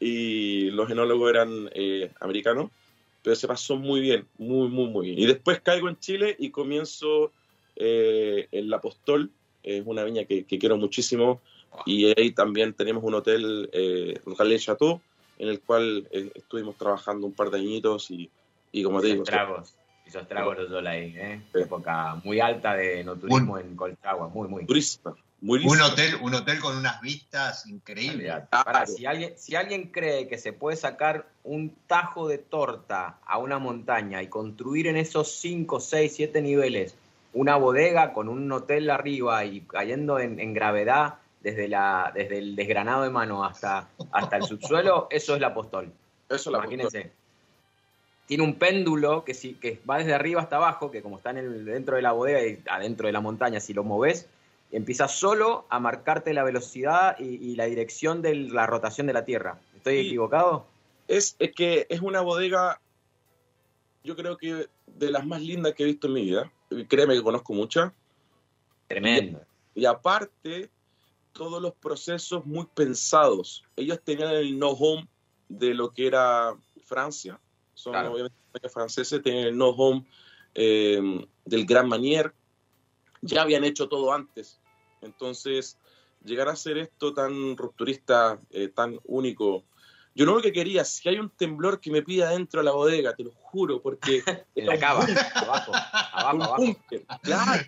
Y los enólogos eran eh, americanos, pero se pasó muy bien, muy, muy, muy bien. Y después caigo en Chile y comienzo eh, en La Apostol, es una viña que, que quiero muchísimo. Y ahí también tenemos un hotel, eh, Chateau, en el cual eh, estuvimos trabajando un par de añitos y, y como te digo, Tragos. Hizo estragos Loyola ahí, ¿eh? Época muy alta de no turismo en Colchagua, muy, muy. Turista. Muy Un listo. hotel, un hotel con unas vistas increíbles. Claro. Pará, si, alguien, si alguien cree que se puede sacar un tajo de torta a una montaña y construir en esos 5, 6, 7 niveles una bodega con un hotel arriba y cayendo en, en gravedad desde, la, desde el desgranado de mano hasta, hasta el subsuelo, eso es la apostol. Eso la Imagínense. Tiene un péndulo que, si, que va desde arriba hasta abajo, que como está en el- dentro de la bodega y adentro de la montaña, si lo moves, empieza solo a marcarte la velocidad y, y la dirección de la rotación de la Tierra. ¿Estoy Sí. equivocado? Es, es que es una bodega, yo creo que de las más lindas que he visto en mi vida. Créeme que conozco muchas. Tremendo. Y aparte, todos los procesos muy pensados. Ellos tenían el know-how de lo que era Francia. Son Claro. obviamente franceses, tenían el know-how eh, del Gran Manier. Ya habían hecho todo antes. Entonces, llegar a hacer esto tan rupturista, eh, tan único. Yo lo único que quería, si hay un temblor que me pida dentro de la bodega, te lo juro, porque En la cava, abajo, abajo, abajo. Claro.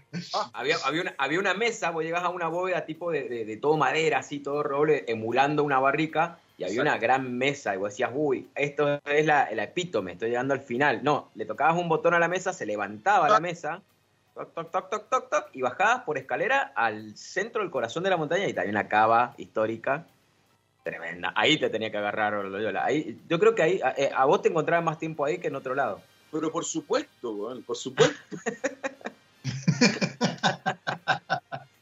Había, había, una, había una mesa, vos llegás a una bóveda tipo de, de, de todo madera, así, todo roble, emulando una barrica, y había una gran mesa, y vos decías, uy, esto es la, la epítome, estoy llegando al final. No, le tocabas un botón a la mesa, se levantaba la mesa, toc, toc, toc, toc, toc, toc, y bajabas por escalera al centro del corazón de la montaña, y también una cava histórica. Tremenda. Ahí te tenía que agarrar Loyola. Ahí, yo creo que ahí a, eh, a vos te encontrabas más tiempo ahí que en otro lado. Pero por supuesto, por supuesto.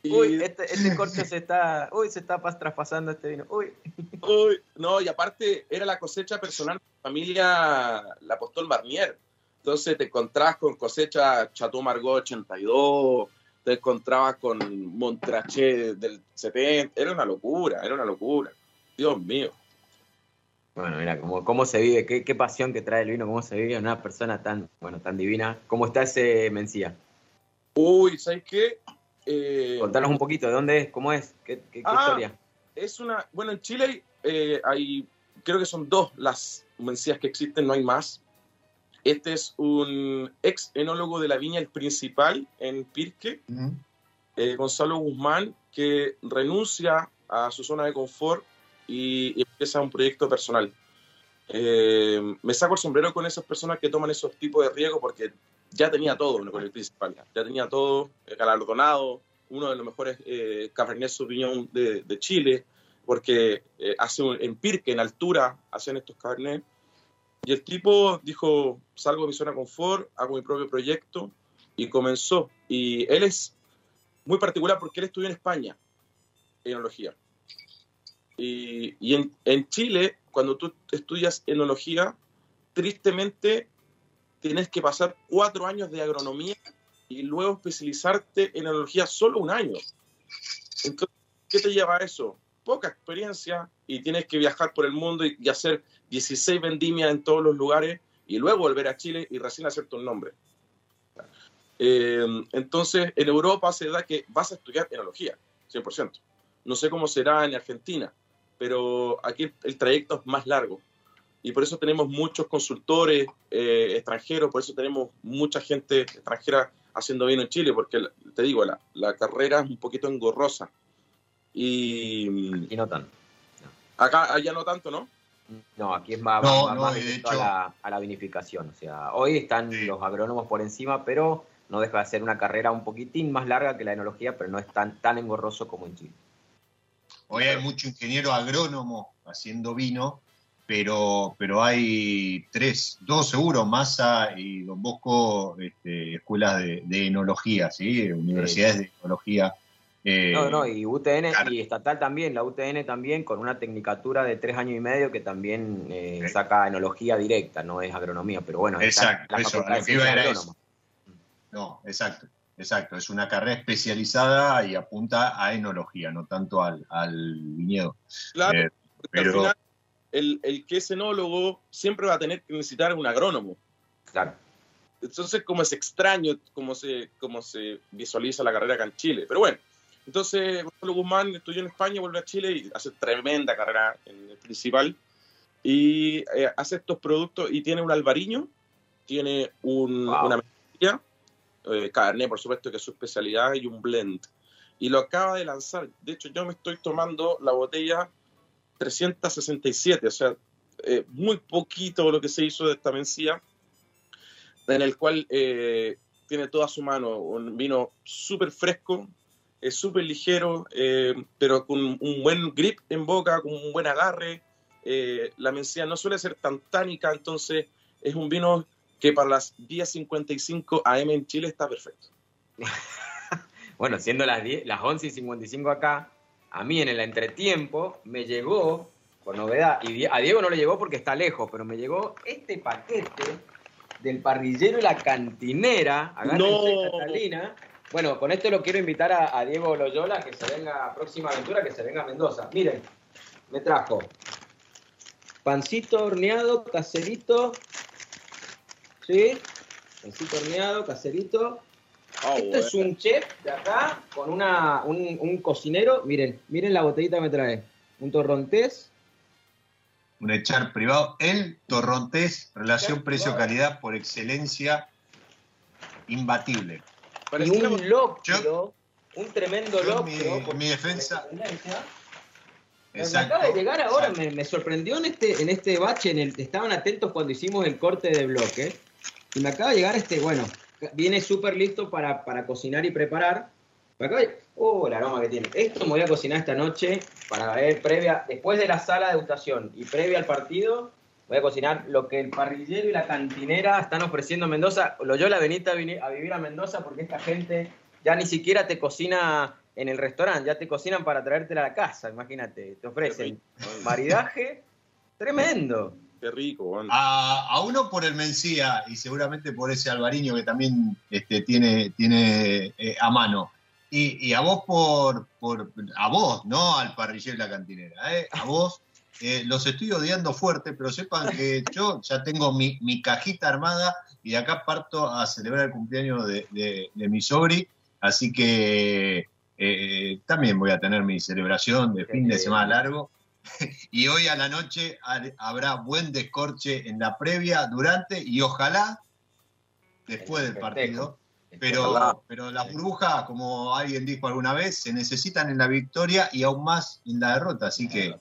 Uy, este, este corcho se está, uy, se está pas- traspasando este vino. Uy. Uy, no, y aparte era la cosecha personal de la familia La Apostol Barnier. Entonces te encontrabas con cosecha Chateau Margaux 82, te encontrabas con Montrachet del 70. Era una locura, era una locura. Dios mío. Bueno, mira, cómo, cómo se vive, qué, qué pasión que trae el vino, cómo se vive una persona tan, bueno, tan divina. ¿Cómo está ese Mencía? Uy, ¿sabes qué? Eh, Contanos un poquito, ¿de dónde es? ¿Cómo es? ¿Qué, qué- qué Ah. historia? es una. Bueno, en Chile eh, hay. Creo que son dos las mencías que existen, no hay más. Este es un ex enólogo de la viña El Principal en Pirque, eh, Gonzalo Guzmán, que renuncia a su zona de confort y, empieza un proyecto personal. Eh, me saco el sombrero con esas personas que toman esos tipos de riesgos porque ya tenía todo con el principal, ya tenía todo, eh, galardonado, uno de los mejores eh, Cabernet Sauvignon de, de Chile, porque eh, hace un- en Pirque, en altura, hacen estos Cabernet. Y el tipo dijo, salgo de mi zona de confort, hago mi propio proyecto, y comenzó. Y él es muy particular porque él estudió en España, enología. Y, en, Chile, cuando tú estudias enología, tristemente tienes que pasar cuatro años de agronomía y luego especializarte en enología solo un año. Entonces, ¿qué te lleva a eso? Poca experiencia y tienes que viajar por el mundo y, y hacer 16 vendimias en todos los lugares y luego volver a Chile y recién hacerte un nombre. Eh, entonces, en Europa se da que vas a estudiar enología, 100%. No sé cómo será en Argentina, pero aquí el, el trayecto es más largo. Y por eso tenemos muchos consultores eh, extranjeros, por eso tenemos mucha gente extranjera haciendo vino en Chile, porque te digo, la, la carrera es un poquito engorrosa. Y Aquí no tanto. acá, allá no tanto, ¿no? No, aquí es más, No, más- no, más hecho- a, la, a la vinificación. O sea, hoy están Sí. los agrónomos por encima, pero no deja de ser una carrera un poquitín más larga que la enología, pero no es tan, tan engorroso como en Chile. Hoy hay mucho ingeniero agrónomo haciendo vino, pero, pero hay tres, dos seguro, Massa y Don Bosco, este, escuelas de, de enología, ¿sí? universidades de enología. eh, No, no, y UTN claro. y estatal también, la UTN también con una tecnicatura de tres años y medio que también eh, Sí. saca enología directa, no es agronomía, pero bueno, Exacto, eso, lo que iba de era agrónomo. No, exacto, exacto. Es una carrera especializada y apunta a enología, no tanto al, al viñedo. Claro, Eh, porque al pero- final el, el que es enólogo siempre va a tener que necesitar un agrónomo. Claro. Entonces, como es extraño cómo se, cómo se visualiza la carrera acá en Chile. Pero bueno, entonces Gonzalo Guzmán estudió en España, vuelve a Chile y hace tremenda carrera en el principal. Y eh, hace estos productos y tiene un albariño tiene un, Wow. una mezcla, eh, por supuesto, que es su especialidad, y un blend. Y lo acaba de lanzar. De hecho, yo me estoy tomando la botella 367, o sea, eh, muy poquito lo que se hizo de esta mencía, en el cual eh, tiene toda su mano un vino súper fresco, es súper ligero, eh, pero con un buen grip en boca, con un buen agarre. Eh, la mencía no suele ser tan tánica, entonces es un vino que para las 10.55 AM en Chile está perfecto. Bueno, siendo las, 10, las 11 y 55 acá, a mí en el entretiempo me llegó, por novedad, y a Diego no le llegó porque está lejos, pero me llegó este paquete del parrillero y la cantinera. No. Catalina. Bueno, con esto lo quiero invitar a, a Diego Loyola que se venga a próxima aventura, que se venga a Mendoza. Miren, me trajo pancito horneado, caserito. ¿Sí? Pancito horneado, caserito. Ah, Esto es un chef de acá con una, un, un cocinero. Miren, miren la botellita que me trae. Un torrontés. Un echar privado. El Torrontés, relación precio-calidad por excelencia, imbatible. y un locro. Un tremendo locro. mi- por mi defensa-. Me Exacto. acaba de llegar ahora, me, me sorprendió en este, en este bache, en el, estaban atentos cuando hicimos el corte de bloque, y me acaba de llegar este, bueno, viene súper listo para, para cocinar y preparar. Me acaba de- oh, el aroma que tiene. Esto me voy a cocinar esta noche para ver previa, después de la sala de degustación y previa al partido, voy a cocinar lo que el parrillero y la cantinera están ofreciendo en Mendoza. Loyola, venite a, vini- a vivir a Mendoza porque esta gente ya ni siquiera te cocina en el restaurante, ya te cocinan para traértela a la casa, imagínate. Te ofrecen maridaje tremendo. Qué rico, weón. A, a uno por el Mencía y seguramente por ese Alvariño que también este, tiene, tiene eh, a mano. Y, y a vos por, por, a vos, no al parrillero y la cantinera, ¿eh? a vos. eh, los estoy odiando fuerte, pero sepan que yo ya tengo mi, mi cajita armada y de acá parto a celebrar el cumpleaños de, de- de mi sobri, así que eh, también voy a tener mi celebración de Qué fin de semana largo. Y hoy a la noche ha- habrá buen descorche en la previa, durante y ojalá después del El partido. Pero, pero las burbujas, como alguien dijo alguna vez, se necesitan en la victoria y aún más en la derrota. Así que,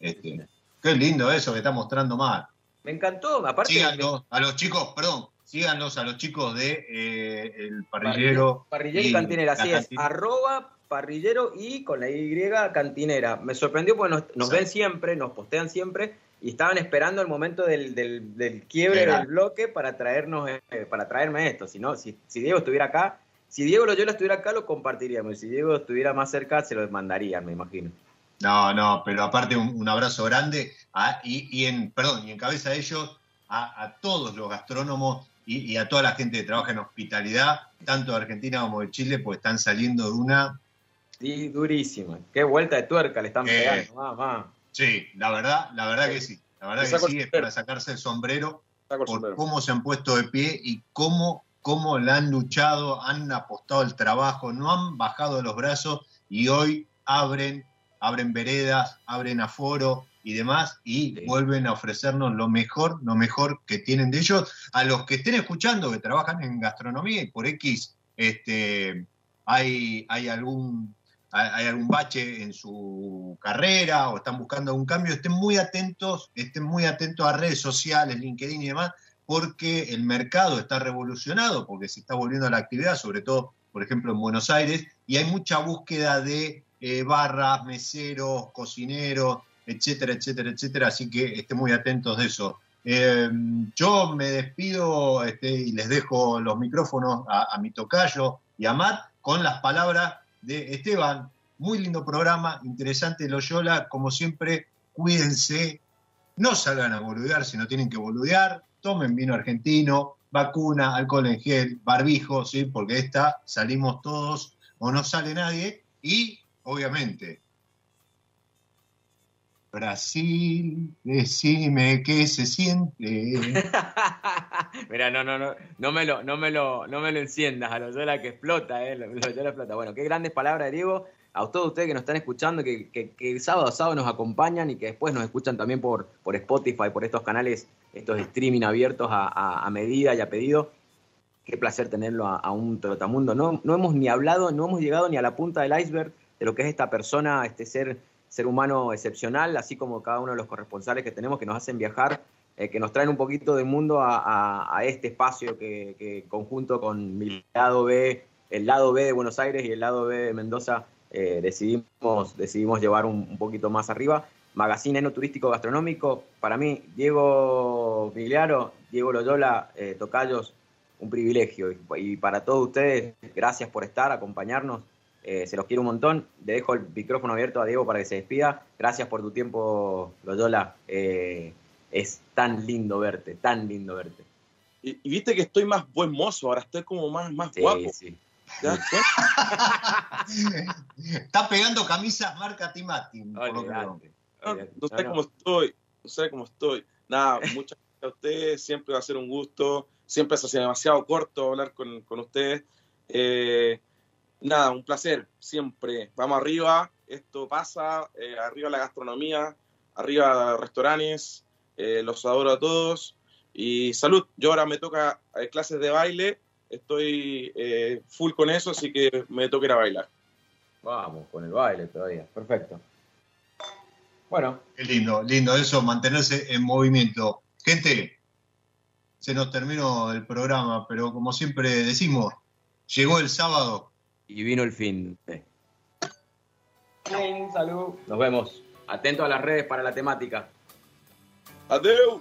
este, qué lindo eso que está mostrando Mar. Me encantó, aparte Síganlos a los chicos, perdón, síganlos a los chicos de eh, el parrillero. Parrillero y, y cantinera, así es. Arroba parrillero y con la Y cantinera. Me sorprendió porque nos, nos Sí. ven siempre, nos postean siempre y estaban esperando el momento del, del, del quiebre Era. del bloque para traernos eh, para traerme esto. Si no, si, si Diego estuviera acá, si Diego Loyola estuviera acá, lo compartiríamos. Si Diego estuviera más cerca, se lo mandarían, me imagino. No, no, pero aparte un, un abrazo grande a- y, y en, perdón, y en cabeza de ellos a, a todos los gastrónomos y, y a toda la gente que trabaja en hospitalidad, tanto de Argentina como de Chile, pues están saliendo de una Sí, durísima. Qué vuelta de tuerca le están Eh. pegando, mamá. Sí, la verdad, la verdad que sí. La verdad que sí, es para sacarse el sombrero por sombrero. cómo se han puesto de pie y cómo, cómo la han luchado, han apostado el trabajo, no han bajado los brazos y hoy abren, abren veredas, abren aforo y demás y Sí. vuelven a ofrecernos lo mejor, lo mejor que tienen de ellos. A los que estén escuchando, que trabajan en gastronomía y por X este, hay, hay algún hay algún bache en su carrera o están buscando algún cambio, estén muy atentos, estén muy atentos a redes sociales, LinkedIn y demás, porque el mercado está revolucionado, porque se está volviendo a la actividad, sobre todo, por ejemplo, en Buenos Aires, y hay mucha búsqueda de eh, barras, meseros, cocineros, etcétera, etcétera, etcétera, así que estén muy atentos de eso. Eh, yo me despido este, y les dejo los micrófonos a, a mi tocayo y a Matt con las palabras de Esteban. Muy lindo programa, interesante Loyola, como siempre, cuídense, no salgan a boludear si no tienen que boludear, tomen vino argentino, vacuna, alcohol en gel, barbijo, ¿sí? porque esta salimos todos o no sale nadie, y obviamente, Brasil, decime qué se siente. Mira, no, no, no, no me lo, no me lo, no me lo enciendas a Loyola que explota, eh, Loyola explota. Bueno, qué grandes palabras, Diego. a todos ustedes que nos están escuchando, que, que, que sábado a sábado nos acompañan y que después nos escuchan también por, por Spotify, por estos canales, estos streaming abiertos a, medida y a pedido. Qué placer tenerlo a, a un trotamundo. No, no hemos ni hablado, no hemos llegado ni a la punta del iceberg de lo que es esta persona, este ser, ser humano excepcional, así como cada uno de los corresponsales que tenemos que nos hacen viajar, eh, que nos traen un poquito del mundo a, este espacio que, conjunto con mi lado B, el lado B de Buenos Aires y el lado B de Mendoza, eh, decidimos, decidimos llevar un, poquito más arriba. Magazine Eno Turístico Gastronómico, para mí, Diego Migliaro, Diego Loyola, eh, Tocayos, un privilegio. Y para todos ustedes, gracias por estar, acompañarnos. Eh, se los quiero un montón. Le dejo el micrófono abierto a Diego para que se despida. Gracias por tu tiempo, Loyola. Eh, es tan lindo verte, tan lindo verte. Y, y viste que estoy más buen mozo, ahora estoy como más, más Sí, guapo. sí. Está pegando camisas marca Timati. No, no sé No, no. cómo estoy, no sé cómo estoy. Nada, muchas gracias a ustedes, siempre va a ser un gusto, siempre se hace demasiado corto hablar con, con ustedes. Eh, nada, un placer, siempre. Vamos arriba, esto pasa, eh, arriba la gastronomía, arriba restaurantes, eh, los adoro a todos y salud. Yo ahora me toca eh, clases de baile, estoy eh, full con eso, así que me toca ir a bailar. Vamos, con el baile todavía. Perfecto. Bueno, Qué lindo, lindo eso, mantenerse en movimiento. Gente, se nos terminó el programa, pero como siempre decimos, llegó el sábado. Y vino el fin. Salud. Nos vemos. Atento a las redes para la temática. ¡Adeu!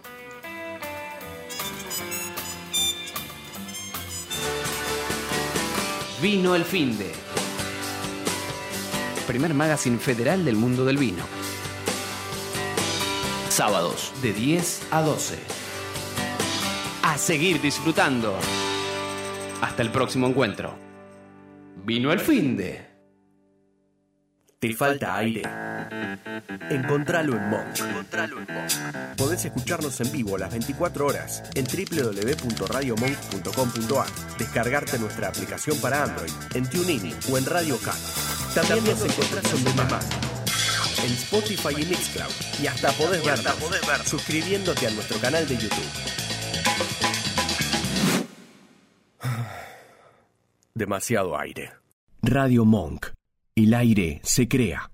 Vino el fin de. Primer magazine federal del mundo del vino. Sábados de 10 a 12. A seguir disfrutando. Hasta el próximo encuentro. Vino el fin de. ¿Te falta aire? Encontralo en Monk. Podés escucharnos en vivo las 24 horas en www.radiomonk.com.ar, descargarte nuestra aplicación para Android, en TuneIn o en Radio Cat. También nos encontrás en Demamás, en Spotify y Mixcloud, y hasta podés vernos suscribiéndote a nuestro canal de YouTube. Demasiado aire. Radio Monk. El aire se crea.